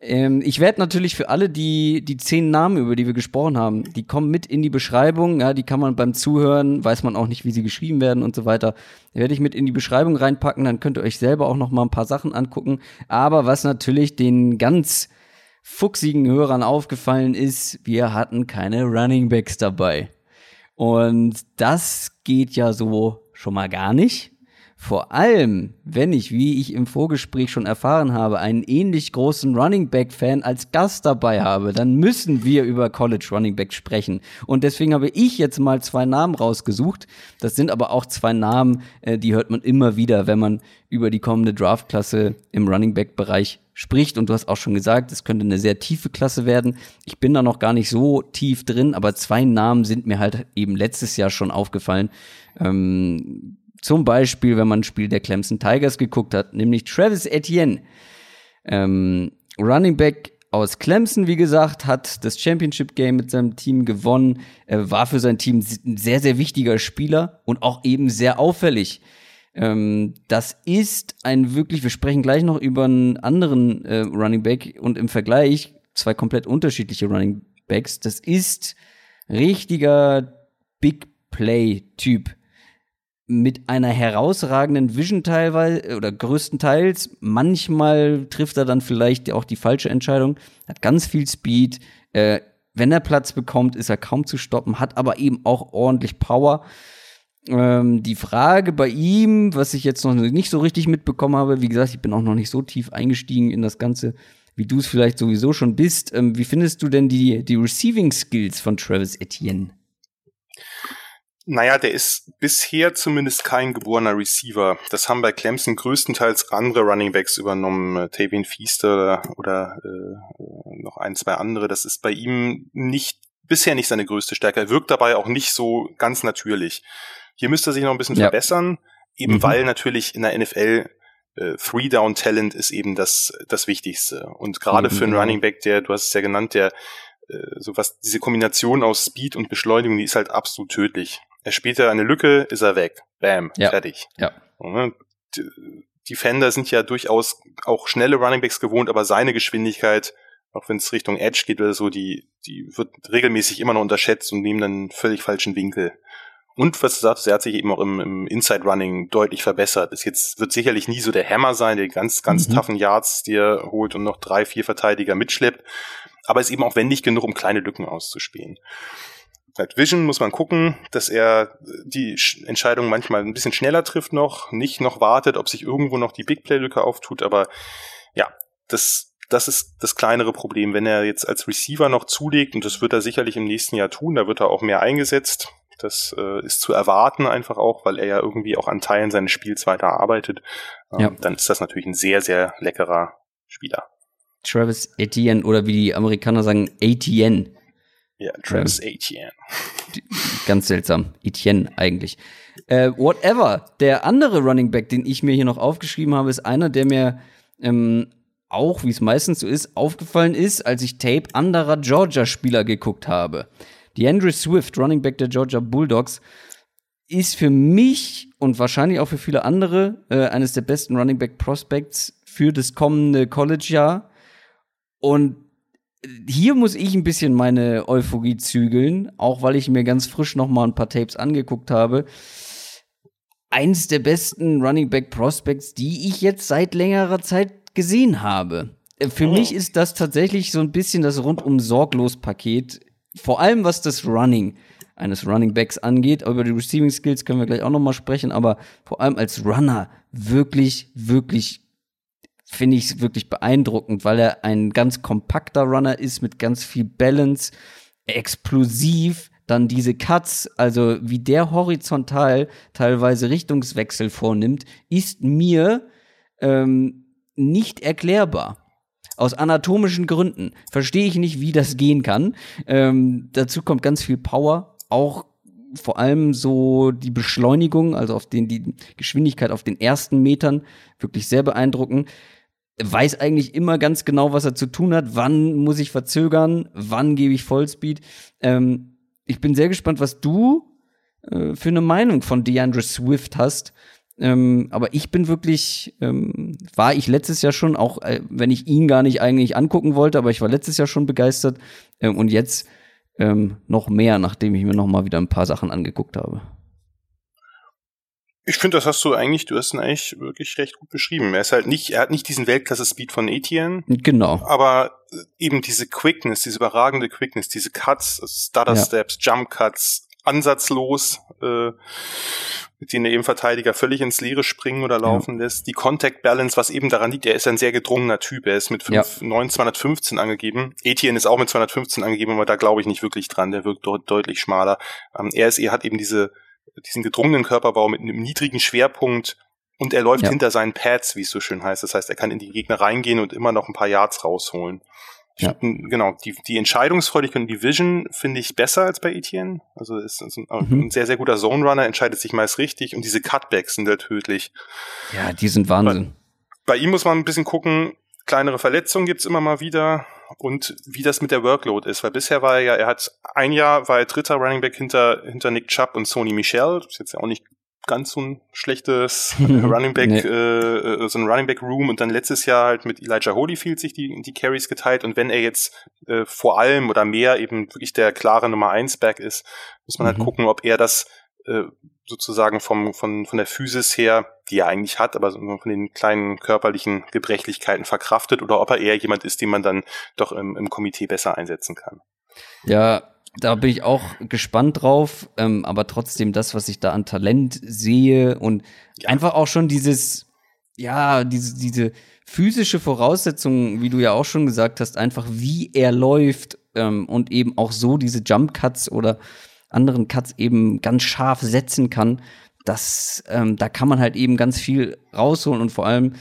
Ähm, ich werde natürlich für alle die, die zehn Namen, über die wir gesprochen haben, die kommen mit in die Beschreibung. Ja, die kann man beim Zuhören, weiß man auch nicht, wie sie geschrieben werden und so weiter. Werde ich mit in die Beschreibung reinpacken, dann könnt ihr euch selber auch noch mal ein paar Sachen angucken. Aber was natürlich den ganz fuchsigen Hörern aufgefallen ist, wir hatten keine Running Backs dabei. Und das geht ja so schon mal gar nicht. Vor allem, wenn ich, wie ich im Vorgespräch schon erfahren habe, einen ähnlich großen Running Back Fan als Gast dabei habe, dann müssen wir über College Running Back sprechen. Und deswegen habe ich jetzt mal zwei Namen rausgesucht. Das sind aber auch zwei Namen, äh, die hört man immer wieder, wenn man über die kommende Draftklasse im Running Back Bereich spricht. Und du hast auch schon gesagt, es könnte eine sehr tiefe Klasse werden. Ich bin da noch gar nicht so tief drin, aber zwei Namen sind mir halt eben letztes Jahr schon aufgefallen. Ähm, zum Beispiel, wenn man ein Spiel der Clemson Tigers geguckt hat, nämlich Travis Etienne. Ähm, Running Back aus Clemson, wie gesagt, hat das Championship Game mit seinem Team gewonnen, er war für sein Team ein sehr, sehr wichtiger Spieler und auch eben sehr auffällig. Ähm, das ist ein wirklich, wir sprechen gleich noch über einen anderen äh, Running Back und im Vergleich zwei komplett unterschiedliche Running Backs. Das ist richtiger Big Play Typ mit einer herausragenden Vision teilweise oder größtenteils. Manchmal trifft er dann vielleicht auch die falsche Entscheidung, hat ganz viel Speed. Äh, wenn er Platz bekommt, ist er kaum zu stoppen, hat aber eben auch ordentlich Power. Ähm, die Frage bei ihm, was ich jetzt noch nicht so richtig mitbekommen habe, wie gesagt, ich bin auch noch nicht so tief eingestiegen in das Ganze, wie du es vielleicht sowieso schon bist. Ähm, wie findest du denn die, die Receiving Skills von Travis Etienne? Naja, der ist bisher zumindest kein geborener Receiver. Das haben bei Clemson größtenteils andere Running Backs übernommen, äh, Tavian Feaster oder äh, noch ein, zwei andere. Das ist bei ihm nicht bisher nicht seine größte Stärke. Er wirkt dabei auch nicht so ganz natürlich. Hier müsste er sich noch ein bisschen ja. verbessern, eben mhm. weil natürlich in der NFL äh, Three-Down-Talent ist eben das, das Wichtigste. Und gerade mhm, für einen genau. Running Back, der, du hast es ja genannt, der äh, so was, diese Kombination aus Speed und Beschleunigung, die ist halt absolut tödlich. Er spielt ja eine Lücke, ist er weg. Bam, ja. fertig. Ja. Ne, die Defender sind ja durchaus auch schnelle Runningbacks gewohnt, aber seine Geschwindigkeit auch wenn es Richtung Edge geht oder so, die, die wird regelmäßig immer noch unterschätzt und nehmen dann einen völlig falschen Winkel. Und was du sagst, er hat sich eben auch im, im Inside Running deutlich verbessert. Ist jetzt, wird sicherlich nie so der Hammer sein, der ganz, ganz mhm. toughen Yards, die er holt und noch drei, vier Verteidiger mitschleppt. Aber ist eben auch wendig genug, um kleine Lücken auszuspielen. Bei Vision muss man gucken, dass er die Entscheidung manchmal ein bisschen schneller trifft noch, nicht noch wartet, ob sich irgendwo noch die Big Play Lücke auftut, aber ja, das das ist das kleinere Problem. Wenn er jetzt als Receiver noch zulegt, und das wird er sicherlich im nächsten Jahr tun, da wird er auch mehr eingesetzt. Das äh, ist zu erwarten einfach auch, weil er ja irgendwie auch an Teilen seines Spiels weiter arbeitet. Ähm, ja. Dann ist das natürlich ein sehr, sehr leckerer Spieler. Travis Etienne oder wie die Amerikaner sagen, Etienne. Ja, Travis ähm, Etienne. Ganz seltsam. Etienne eigentlich. Äh, whatever. Der andere Running Back, den ich mir hier noch aufgeschrieben habe, ist einer, der mir ähm, auch, wie es meistens so ist, aufgefallen ist, als ich Tape anderer Georgia-Spieler geguckt habe. Die Andrew Swift, Running Back der Georgia Bulldogs, ist für mich und wahrscheinlich auch für viele andere äh, eines der besten Running Back Prospects für das kommende College-Jahr. Und hier muss ich ein bisschen meine Euphorie zügeln, auch weil ich mir ganz frisch noch mal ein paar Tapes angeguckt habe. Eins der besten Running Back Prospects, die ich jetzt seit längerer Zeit gesehen habe. Äh, für oh. mich ist das tatsächlich so ein bisschen das rundum sorglos Paket. Vor allem was das Running eines Running Backs angeht. Über die Receiving Skills können wir gleich auch noch mal sprechen, aber vor allem als Runner wirklich, wirklich finde ich wirklich beeindruckend, weil er ein ganz kompakter Runner ist mit ganz viel Balance, explosiv, dann diese Cuts, also wie der horizontal teilweise Richtungswechsel vornimmt, ist mir ähm, nicht erklärbar. Aus anatomischen Gründen verstehe ich nicht, wie das gehen kann. Ähm, dazu kommt ganz viel Power, auch vor allem so die Beschleunigung, also auf den, die Geschwindigkeit auf den ersten Metern, wirklich sehr beeindruckend. Weiß eigentlich immer ganz genau, was er zu tun hat. Wann muss ich verzögern? Wann gebe ich Vollspeed? Ähm, ich bin sehr gespannt, was du äh, für eine Meinung von DeAndre Swift hast. Ähm, aber ich bin wirklich, ähm, war ich letztes Jahr schon, auch äh, wenn ich ihn gar nicht eigentlich angucken wollte, aber ich war letztes Jahr schon begeistert ähm, und jetzt ähm, noch mehr, nachdem ich mir noch mal wieder ein paar Sachen angeguckt habe. Ich finde, das hast du eigentlich, du hast ihn eigentlich wirklich recht gut beschrieben. Er ist halt nicht, er hat nicht diesen Weltklasse-Speed von Etienne. Genau. Aber äh, eben diese Quickness, diese überragende Quickness, diese Cuts, Stutter Steps, ja. Jump Cuts, ansatzlos, äh, mit denen er eben Verteidiger völlig ins Leere springen oder laufen ja. lässt. Die Contact Balance, was eben daran liegt, er ist ein sehr gedrungener Typ. Er ist mit 5, ja. 9, 215 angegeben. Etienne ist auch mit 215 angegeben, aber da glaube ich nicht wirklich dran. Der wirkt dort deutlich schmaler. Ähm, er ist, er hat eben diese, diesen gedrungenen Körperbau mit einem niedrigen Schwerpunkt und er läuft ja. hinter seinen Pads, wie es so schön heißt. Das heißt, er kann in die Gegner reingehen und immer noch ein paar Yards rausholen. Ja. Genau, die, die Entscheidungsfreudigkeit und die Vision finde ich besser als bei Etienne. Also ist, ist ein, mhm. ein, sehr, sehr guter Zone-Runner, entscheidet sich meist richtig und diese Cutbacks sind halt tödlich. Ja, die sind Wahnsinn. Bei, bei ihm muss man ein bisschen gucken, kleinere Verletzungen gibt's immer mal wieder und wie das mit der Workload ist, weil bisher war er ja, er hat ein Jahr war er dritter Running Back hinter, hinter Nick Chubb und Sony Michel, das ist jetzt ja auch nicht ganz so ein schlechtes Running Back, nee. äh, so ein Running Back Room und dann letztes Jahr halt mit Elijah Holyfield sich die, die Carries geteilt und wenn er jetzt äh, vor allem oder mehr eben wirklich der klare Nummer eins Back ist, muss man halt mhm. halt gucken, ob er das äh, sozusagen vom, von, von der Physis her, die er eigentlich hat, aber von den kleinen körperlichen Gebrechlichkeiten verkraftet oder ob er eher jemand ist, den man dann doch im, im Komitee besser einsetzen kann. Ja, da bin ich auch gespannt drauf, ähm, aber trotzdem das, was ich da an Talent sehe und ja. einfach auch schon dieses, ja, diese, diese physische Voraussetzung, wie du ja auch schon gesagt hast, einfach wie er läuft ähm, und eben auch so diese Jump Cuts oder anderen Cuts eben ganz scharf setzen kann, das, ähm, da kann man halt eben ganz viel rausholen und vor allem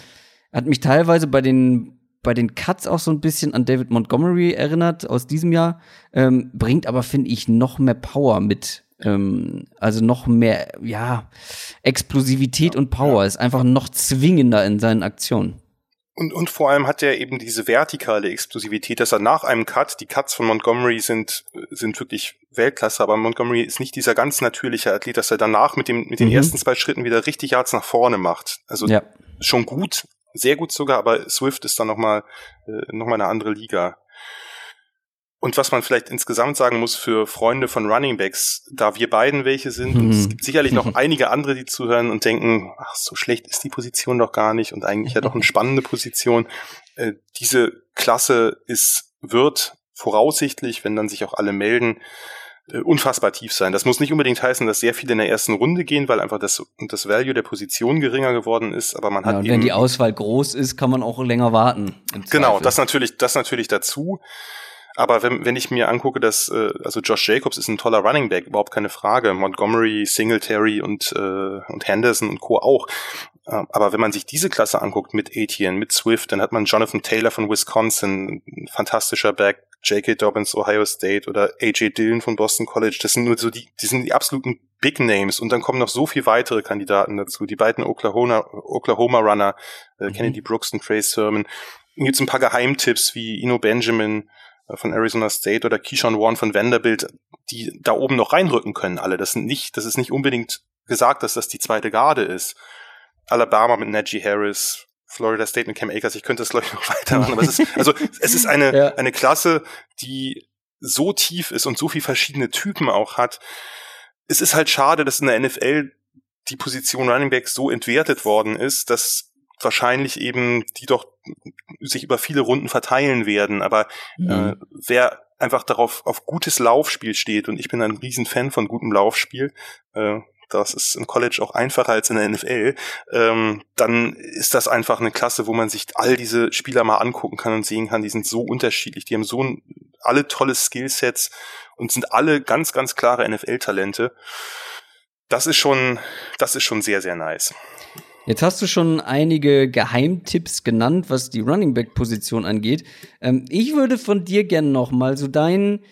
hat mich teilweise bei den bei den Cuts auch so ein bisschen an David Montgomery erinnert aus diesem Jahr, ähm, bringt aber, finde ich, noch mehr Power mit. Ähm, also noch mehr, ja, Explosivität ja, und Power ja. ist einfach noch zwingender in seinen Aktionen. Und, und vor allem hat er eben diese vertikale Explosivität, dass er nach einem Cut, die Cuts von Montgomery sind, sind wirklich Weltklasse, aber Montgomery ist nicht dieser ganz natürliche Athlet, dass er danach mit, dem, mit den mhm. ersten zwei Schritten wieder richtig Yards nach vorne macht. Also ja. schon gut, sehr gut sogar, aber Swift ist dann nochmal äh, noch mal eine andere Liga. Und was man vielleicht insgesamt sagen muss für Freunde von Running Backs, da wir beiden welche sind, und es mhm. gibt sicherlich noch einige andere, die zuhören und denken, ach, so schlecht ist die Position doch gar nicht und eigentlich ja doch eine spannende Position. Äh, diese Klasse ist, wird voraussichtlich, wenn dann sich auch alle melden, äh, unfassbar tief sein. Das muss nicht unbedingt heißen, dass sehr viele in der ersten Runde gehen, weil einfach das, das Value der Position geringer geworden ist, aber man hat. Ja, und wenn die Auswahl groß ist, kann man auch länger warten. Genau, das natürlich, das natürlich dazu. Aber wenn, wenn ich mir angucke, dass, äh, also Josh Jacobs ist ein toller Running Back, überhaupt keine Frage. Montgomery, Singletary und, äh, und Henderson und Co. auch. Äh, aber wenn man sich diese Klasse anguckt mit Etienne, mit Swift, dann hat man Jonathan Taylor von Wisconsin, ein fantastischer Back, J.K. Dobbins, Ohio State oder A.J. Dillon von Boston College. Das sind nur so die, die sind die absoluten Big Names. Und dann kommen noch so viel weitere Kandidaten dazu. Die beiden Oklahoma, Oklahoma Runner, äh, mhm. Kennedy Brooks und Trey Sermon. Dann gibt's ein paar Geheimtipps wie Ino Benjamin, äh, von Arizona State oder Keyshawn Warren von Vanderbilt, die da oben noch reinrücken können alle. Das sind nicht, das ist nicht unbedingt gesagt, dass das die zweite Garde ist. Alabama mit Najee Harris, Florida State mit Cam Akers, ich könnte das glaube ich noch weitermachen, aber es ist, also es ist eine, ja. eine Klasse, die so tief ist und so viel verschiedene Typen auch hat. Es ist halt schade, dass in der NFL die Position Running Back so entwertet worden ist, dass wahrscheinlich eben die doch sich über viele Runden verteilen werden. Aber mhm. äh, wer einfach darauf auf gutes Laufspiel steht, und ich bin ein Riesenfan von gutem Laufspiel, äh, das ist im College auch einfacher als in der NFL, ähm, dann ist das einfach eine Klasse, wo man sich all diese Spieler mal angucken kann und sehen kann, die sind so unterschiedlich, die haben so ein, alle tolle Skillsets und sind alle ganz, ganz klare NFL-Talente. Das ist schon, das ist schon sehr, sehr nice. Jetzt hast du schon einige Geheimtipps genannt, was die Running Back Position angeht. Ähm, ich würde von dir gerne noch mal so deinen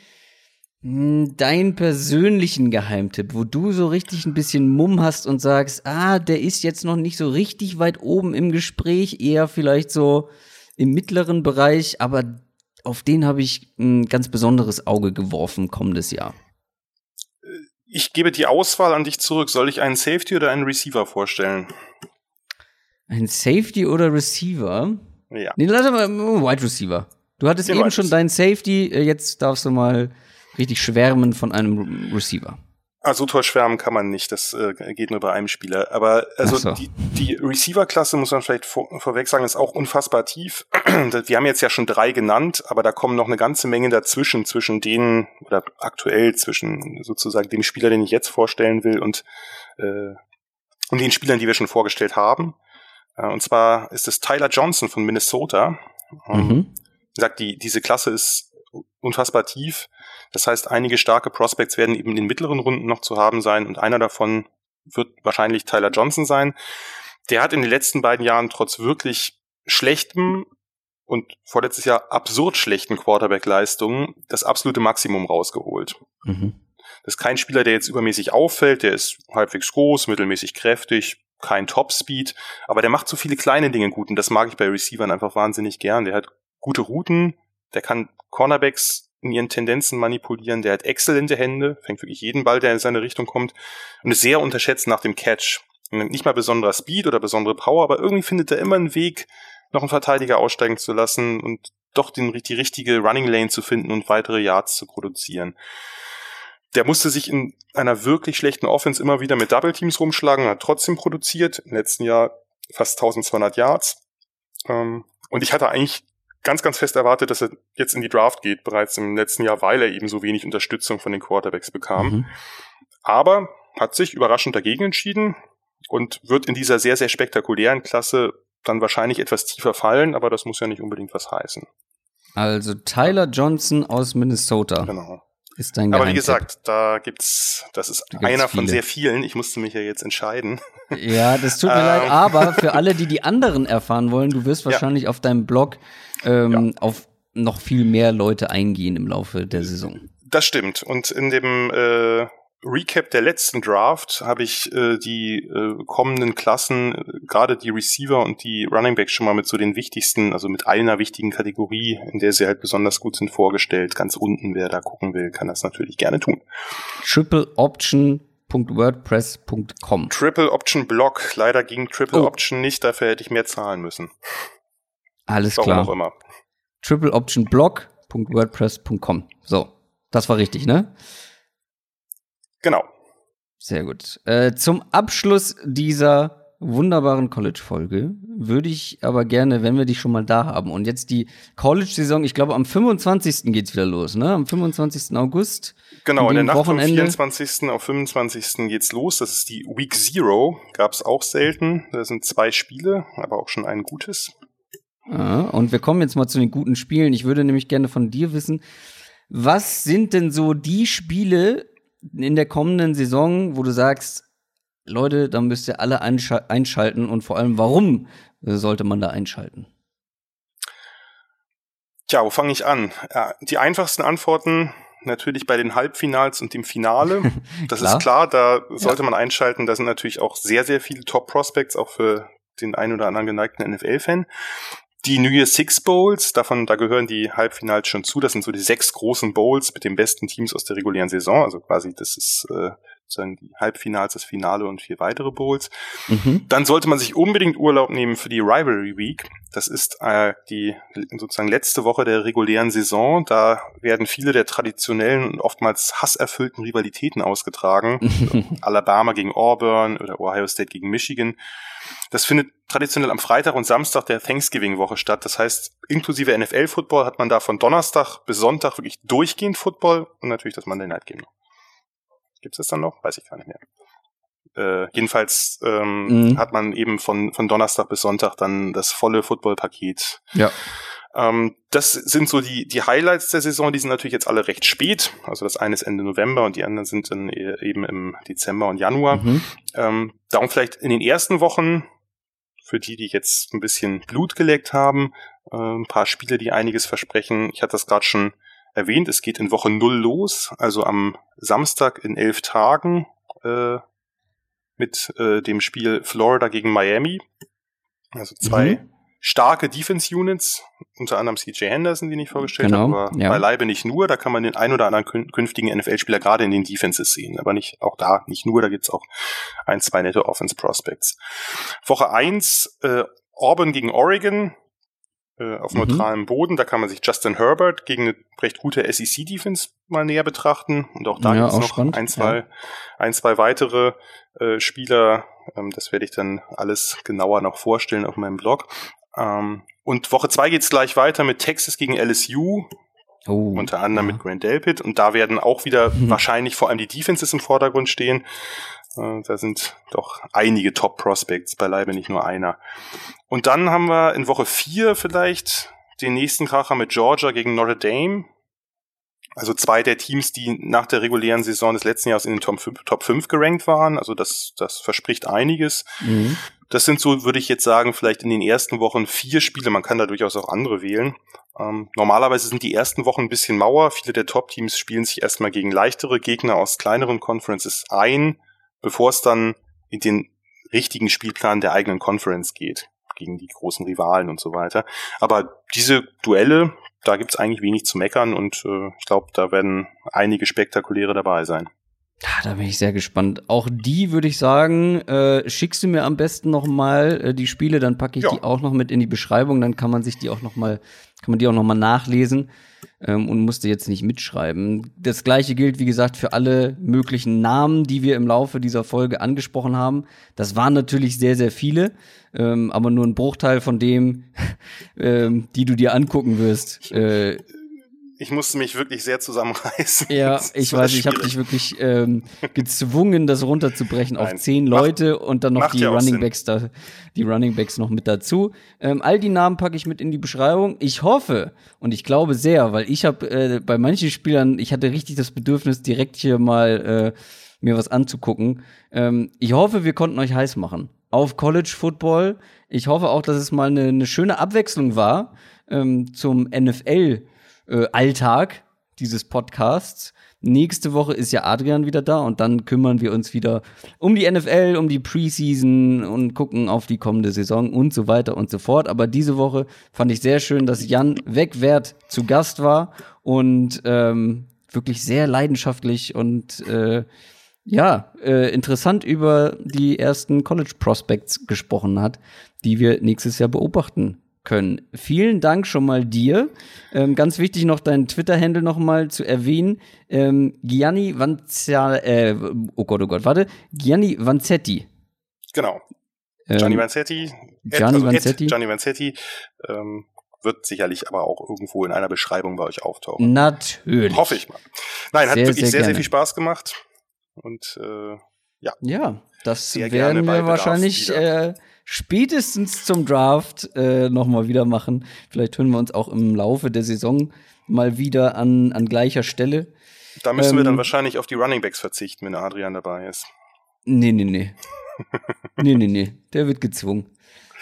hm, deinen persönlichen Geheimtipp, wo du so richtig ein bisschen Mumm hast und sagst, ah, der ist jetzt noch nicht so richtig weit oben im Gespräch, eher vielleicht so im mittleren Bereich, aber auf den habe ich ein ganz besonderes Auge geworfen kommendes Jahr. Ich gebe die Auswahl an dich zurück. Soll ich einen Safety oder einen Receiver vorstellen? Ein Safety oder Receiver? Ja. Nee, lass mal Wide Receiver. Du hattest Den eben schon deinen Safety, äh, jetzt darfst du mal richtig schwärmen von einem Receiver. Ah, so toll schwärmen kann man nicht, das äh, geht nur bei einem Spieler. Aber also so. die, die Receiver-Klasse, muss man vielleicht vor, vorweg sagen, ist auch unfassbar tief. Wir haben jetzt ja schon drei genannt, aber da kommen noch eine ganze Menge dazwischen, zwischen denen, oder aktuell zwischen sozusagen dem Spieler, den ich jetzt vorstellen will, und, äh, und den Spielern, die wir schon vorgestellt haben. Äh, und zwar ist es Tyler Johnson von Minnesota. Ähm, mhm. Wie gesagt, die, diese Klasse ist unfassbar tief. Das heißt, einige starke Prospects werden eben in den mittleren Runden noch zu haben sein und einer davon wird wahrscheinlich Tyler Johnson sein. Der hat in den letzten beiden Jahren trotz wirklich schlechtem und vorletztes Jahr absurd schlechten Quarterback-Leistungen das absolute Maximum rausgeholt. Mhm. Das ist kein Spieler, der jetzt übermäßig auffällt, der ist halbwegs groß, mittelmäßig kräftig, kein Top-Speed, aber der macht so viele kleine Dinge gut und das mag ich bei Receivern einfach wahnsinnig gern. Der hat gute Routen, der kann Cornerbacks in ihren Tendenzen manipulieren, der hat exzellente Hände, fängt wirklich jeden Ball, der in seine Richtung kommt und ist sehr unterschätzt nach dem Catch. Nicht mal besonderer Speed oder besondere Power, aber irgendwie findet er immer einen Weg, noch einen Verteidiger aussteigen zu lassen und doch den, die richtige Running Lane zu finden und weitere Yards zu produzieren der musste sich in einer wirklich schlechten Offense immer wieder mit Double Teams rumschlagen, hat trotzdem produziert. Im letzten Jahr fast 1200 Yards. Ähm, und ich hatte eigentlich ganz, ganz fest erwartet, dass er jetzt in die Draft geht, bereits im letzten Jahr, weil er eben so wenig Unterstützung von den Quarterbacks bekam. Mhm. Aber hat sich überraschend dagegen entschieden und wird in dieser sehr, sehr spektakulären Klasse dann wahrscheinlich etwas tiefer fallen, aber das muss ja nicht unbedingt was heißen. Also Tyler Johnson aus Minnesota. Genau. Ist dein Aber wie gesagt, da gibt's, das ist da einer von sehr vielen. Ich musste mich ja jetzt entscheiden. Ja, das tut mir leid. Ähm. Aber für alle, die die anderen erfahren wollen, du wirst wahrscheinlich ja. auf deinem Blog ähm, ja. auf noch viel mehr Leute eingehen im Laufe der Saison. Das stimmt. Und in dem äh, Recap der letzten Draft habe ich äh, die äh, kommenden Klassen, äh, gerade die Receiver und die Running Backs schon mal mit so den wichtigsten, also mit einer wichtigen Kategorie, in der sie halt besonders gut sind, vorgestellt. Ganz unten, wer da gucken will, kann das natürlich gerne tun. Triple Option .wordpress.com. Triple Option Block. Leider ging Triple oh. Option nicht, dafür hätte ich mehr zahlen müssen. Alles Warum klar. Auch immer. Triple Option Block talk.wordpress.com. So, das war richtig, ne? Genau. Sehr gut. Äh, zum Abschluss dieser wunderbaren College-Folge würde ich aber gerne, wenn wir dich schon mal da haben und jetzt die College-Saison, ich glaube am 25. geht's wieder los, ne? Am 25. August. Genau, in der Nacht vom 24. auf 25. geht's los. Das ist die Week Zero. Gab's auch selten. Da sind zwei Spiele, aber auch schon ein gutes. Ja, und wir kommen jetzt mal zu den guten Spielen. Ich würde nämlich gerne von dir wissen, was sind denn so die Spiele in der kommenden Saison, wo du sagst, Leute, da müsst ihr alle einschalten und vor allem, warum sollte man da einschalten? Tja, wo fange ich an? Die einfachsten Antworten natürlich bei den Halbfinals und dem Finale. Das klar. ist klar, da sollte ja. man einschalten. Da sind natürlich auch sehr, sehr viele Top-Prospects, auch für den einen oder anderen geneigten NFL-Fan. Die New Year Six Bowls, davon, da gehören die Halbfinals schon zu. Das sind so die sechs großen Bowls mit den besten Teams aus der regulären Saison. Also quasi, das ist äh, sozusagen die Halbfinals, das Finale und vier weitere Bowls. Mhm. Dann sollte man sich unbedingt Urlaub nehmen für die Rivalry Week. Das ist äh, die sozusagen letzte Woche der regulären Saison. Da werden viele der traditionellen und oftmals hasserfüllten Rivalitäten ausgetragen. Alabama gegen Auburn oder Ohio State gegen Michigan. Das findet traditionell am Freitag und Samstag der Thanksgiving-Woche statt. Das heißt, inklusive NFL-Football hat man da von Donnerstag bis Sonntag wirklich durchgehend Football und natürlich das Monday Night Game noch. Gibt es das dann noch? Weiß ich gar nicht mehr. Äh, jedenfalls ähm, mhm. hat man eben von, von Donnerstag bis Sonntag dann das volle Football-Paket. Ja. Ähm, das sind so die, die Highlights der Saison, die sind natürlich jetzt alle recht spät. Also das eine ist Ende November und die anderen sind dann e-, eben im Dezember und Januar. Mhm. Ähm, darum vielleicht in den ersten Wochen, für die, die jetzt ein bisschen Blut geleckt haben, äh, ein paar Spiele, die einiges versprechen. Ich hatte das gerade schon erwähnt, es geht in Woche null los, also am Samstag in elf Tagen äh, mit äh, dem Spiel Florida gegen Miami. Also zwei mhm. starke Defense-Units, unter anderem CJ Henderson, die ich vorgestellt genau, habe, aber ja. beileibe nicht nur. Da kann man den ein oder anderen künftigen NFL-Spieler gerade in den Defenses sehen, aber nicht auch da, nicht nur, da gibt's auch ein, zwei nette Offense-Prospects. Woche eins äh, Auburn gegen Oregon, äh, auf mhm. neutralem Boden. Da kann man sich Justin Herbert gegen eine recht gute SEC-Defense mal näher betrachten. Und auch da ja, gibt es noch spannend. ein, zwei, ja. ein, zwei weitere äh, Spieler. Ähm, das werde ich dann alles genauer noch vorstellen auf meinem Blog. Ähm, und Woche zwei geht's gleich weiter mit Texas gegen LSU. Oh, unter anderem ja. mit Grant Delpit. Und da werden auch wieder mhm. wahrscheinlich vor allem die Defenses im Vordergrund stehen. Äh, da sind doch einige Top-Prospects, beileibe nicht nur einer. Und dann haben wir in Woche vier vielleicht den nächsten Kracher mit Georgia gegen Notre Dame. Also zwei der Teams, die nach der regulären Saison des letzten Jahres in den Top 5, Top 5 gerankt waren. Also das, das verspricht einiges. Mhm. Das sind so, würde ich jetzt sagen, vielleicht in den ersten Wochen vier Spiele. Man kann da durchaus auch andere wählen. Ähm, normalerweise sind die ersten Wochen ein bisschen Mauer. Viele der Top-Teams spielen sich erstmal gegen leichtere Gegner aus kleineren Conferences ein bevor es dann in den richtigen Spielplan der eigenen Conference geht, gegen die großen Rivalen und so weiter. Aber diese Duelle, da gibt's eigentlich wenig zu meckern und äh, ich glaube, da werden einige spektakuläre dabei sein. Ja, da bin ich sehr gespannt. Auch die würde ich sagen, äh, schickst du mir am besten noch mal äh, die Spiele, dann packe ich ja. die auch noch mit in die Beschreibung, dann kann man sich die auch noch mal, kann man die auch noch mal nachlesen ähm, und musste jetzt nicht mitschreiben. Das gleiche gilt, wie gesagt, für alle möglichen Namen, die wir im Laufe dieser Folge angesprochen haben. Das waren natürlich sehr, sehr viele, ähm, aber nur ein Bruchteil von dem, ähm, die du dir angucken wirst. Äh, ich musste mich wirklich sehr zusammenreißen. Ja, ich weiß, ich habe dich wirklich ähm, gezwungen, das runterzubrechen Nein. auf zehn Leute macht, und dann noch die Running Backs da, die Running Backs noch mit dazu. Ähm, all die Namen packe ich mit in die Beschreibung. Ich hoffe und ich glaube sehr, weil ich habe äh, bei manchen Spielern, ich hatte richtig das Bedürfnis, direkt hier mal äh, mir was anzugucken. Ähm, ich hoffe, wir konnten euch heiß machen auf College Football. Ich hoffe auch, dass es mal eine, eine schöne Abwechslung war ähm, zum NFL äh, Alltag dieses Podcasts. Nächste Woche ist ja Adrian wieder da und dann kümmern wir uns wieder um die NFL, um die Preseason und gucken auf die kommende Saison und so weiter und so fort. Aber diese Woche fand ich sehr schön, dass Jan Wegwert zu Gast war und ähm, wirklich sehr leidenschaftlich und äh, ja, äh, interessant über die ersten College Prospects gesprochen hat, die wir nächstes Jahr beobachten können. Vielen Dank schon mal dir. Ähm, ganz wichtig noch deinen Twitter-Handle noch mal zu erwähnen. Ähm, Gianni Vanzia, äh, oh Gott, oh Gott, warte. Gianni Vanzetti. Genau. Gianni Vanzetti. Gianni also Vanzetti. Gianni Vanzetti. Ähm, wird sicherlich aber auch irgendwo in einer Beschreibung bei euch auftauchen. Natürlich. Hoffe ich mal. Nein, hat sehr, wirklich sehr, sehr, sehr, viel Spaß gemacht. Und äh, ja. Ja, das werden wir wahrscheinlich äh, spätestens zum Draft äh, nochmal wieder machen. Vielleicht hören wir uns auch im Laufe der Saison mal wieder an, an gleicher Stelle. Da müssen ähm, wir dann ähm, wahrscheinlich auf die Running Backs verzichten, wenn Adrian dabei ist. Nee, nee, nee. nee, nee, nee. Der wird gezwungen.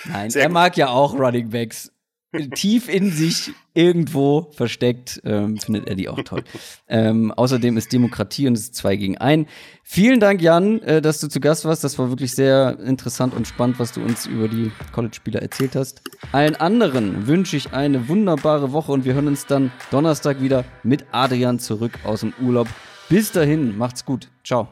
Nein, Sehr er gut. mag ja auch Running Backs tief in sich irgendwo versteckt, ähm, findet er die auch toll. ähm, außerdem ist Demokratie und es ist zwei gegen ein. Vielen Dank, Jan, äh, dass du zu Gast warst. Das war wirklich sehr interessant und spannend, was du uns über die College-Spieler erzählt hast. Allen anderen wünsche ich eine wunderbare Woche und wir hören uns dann Donnerstag wieder mit Adrian zurück aus dem Urlaub. Bis dahin, macht's gut. Ciao.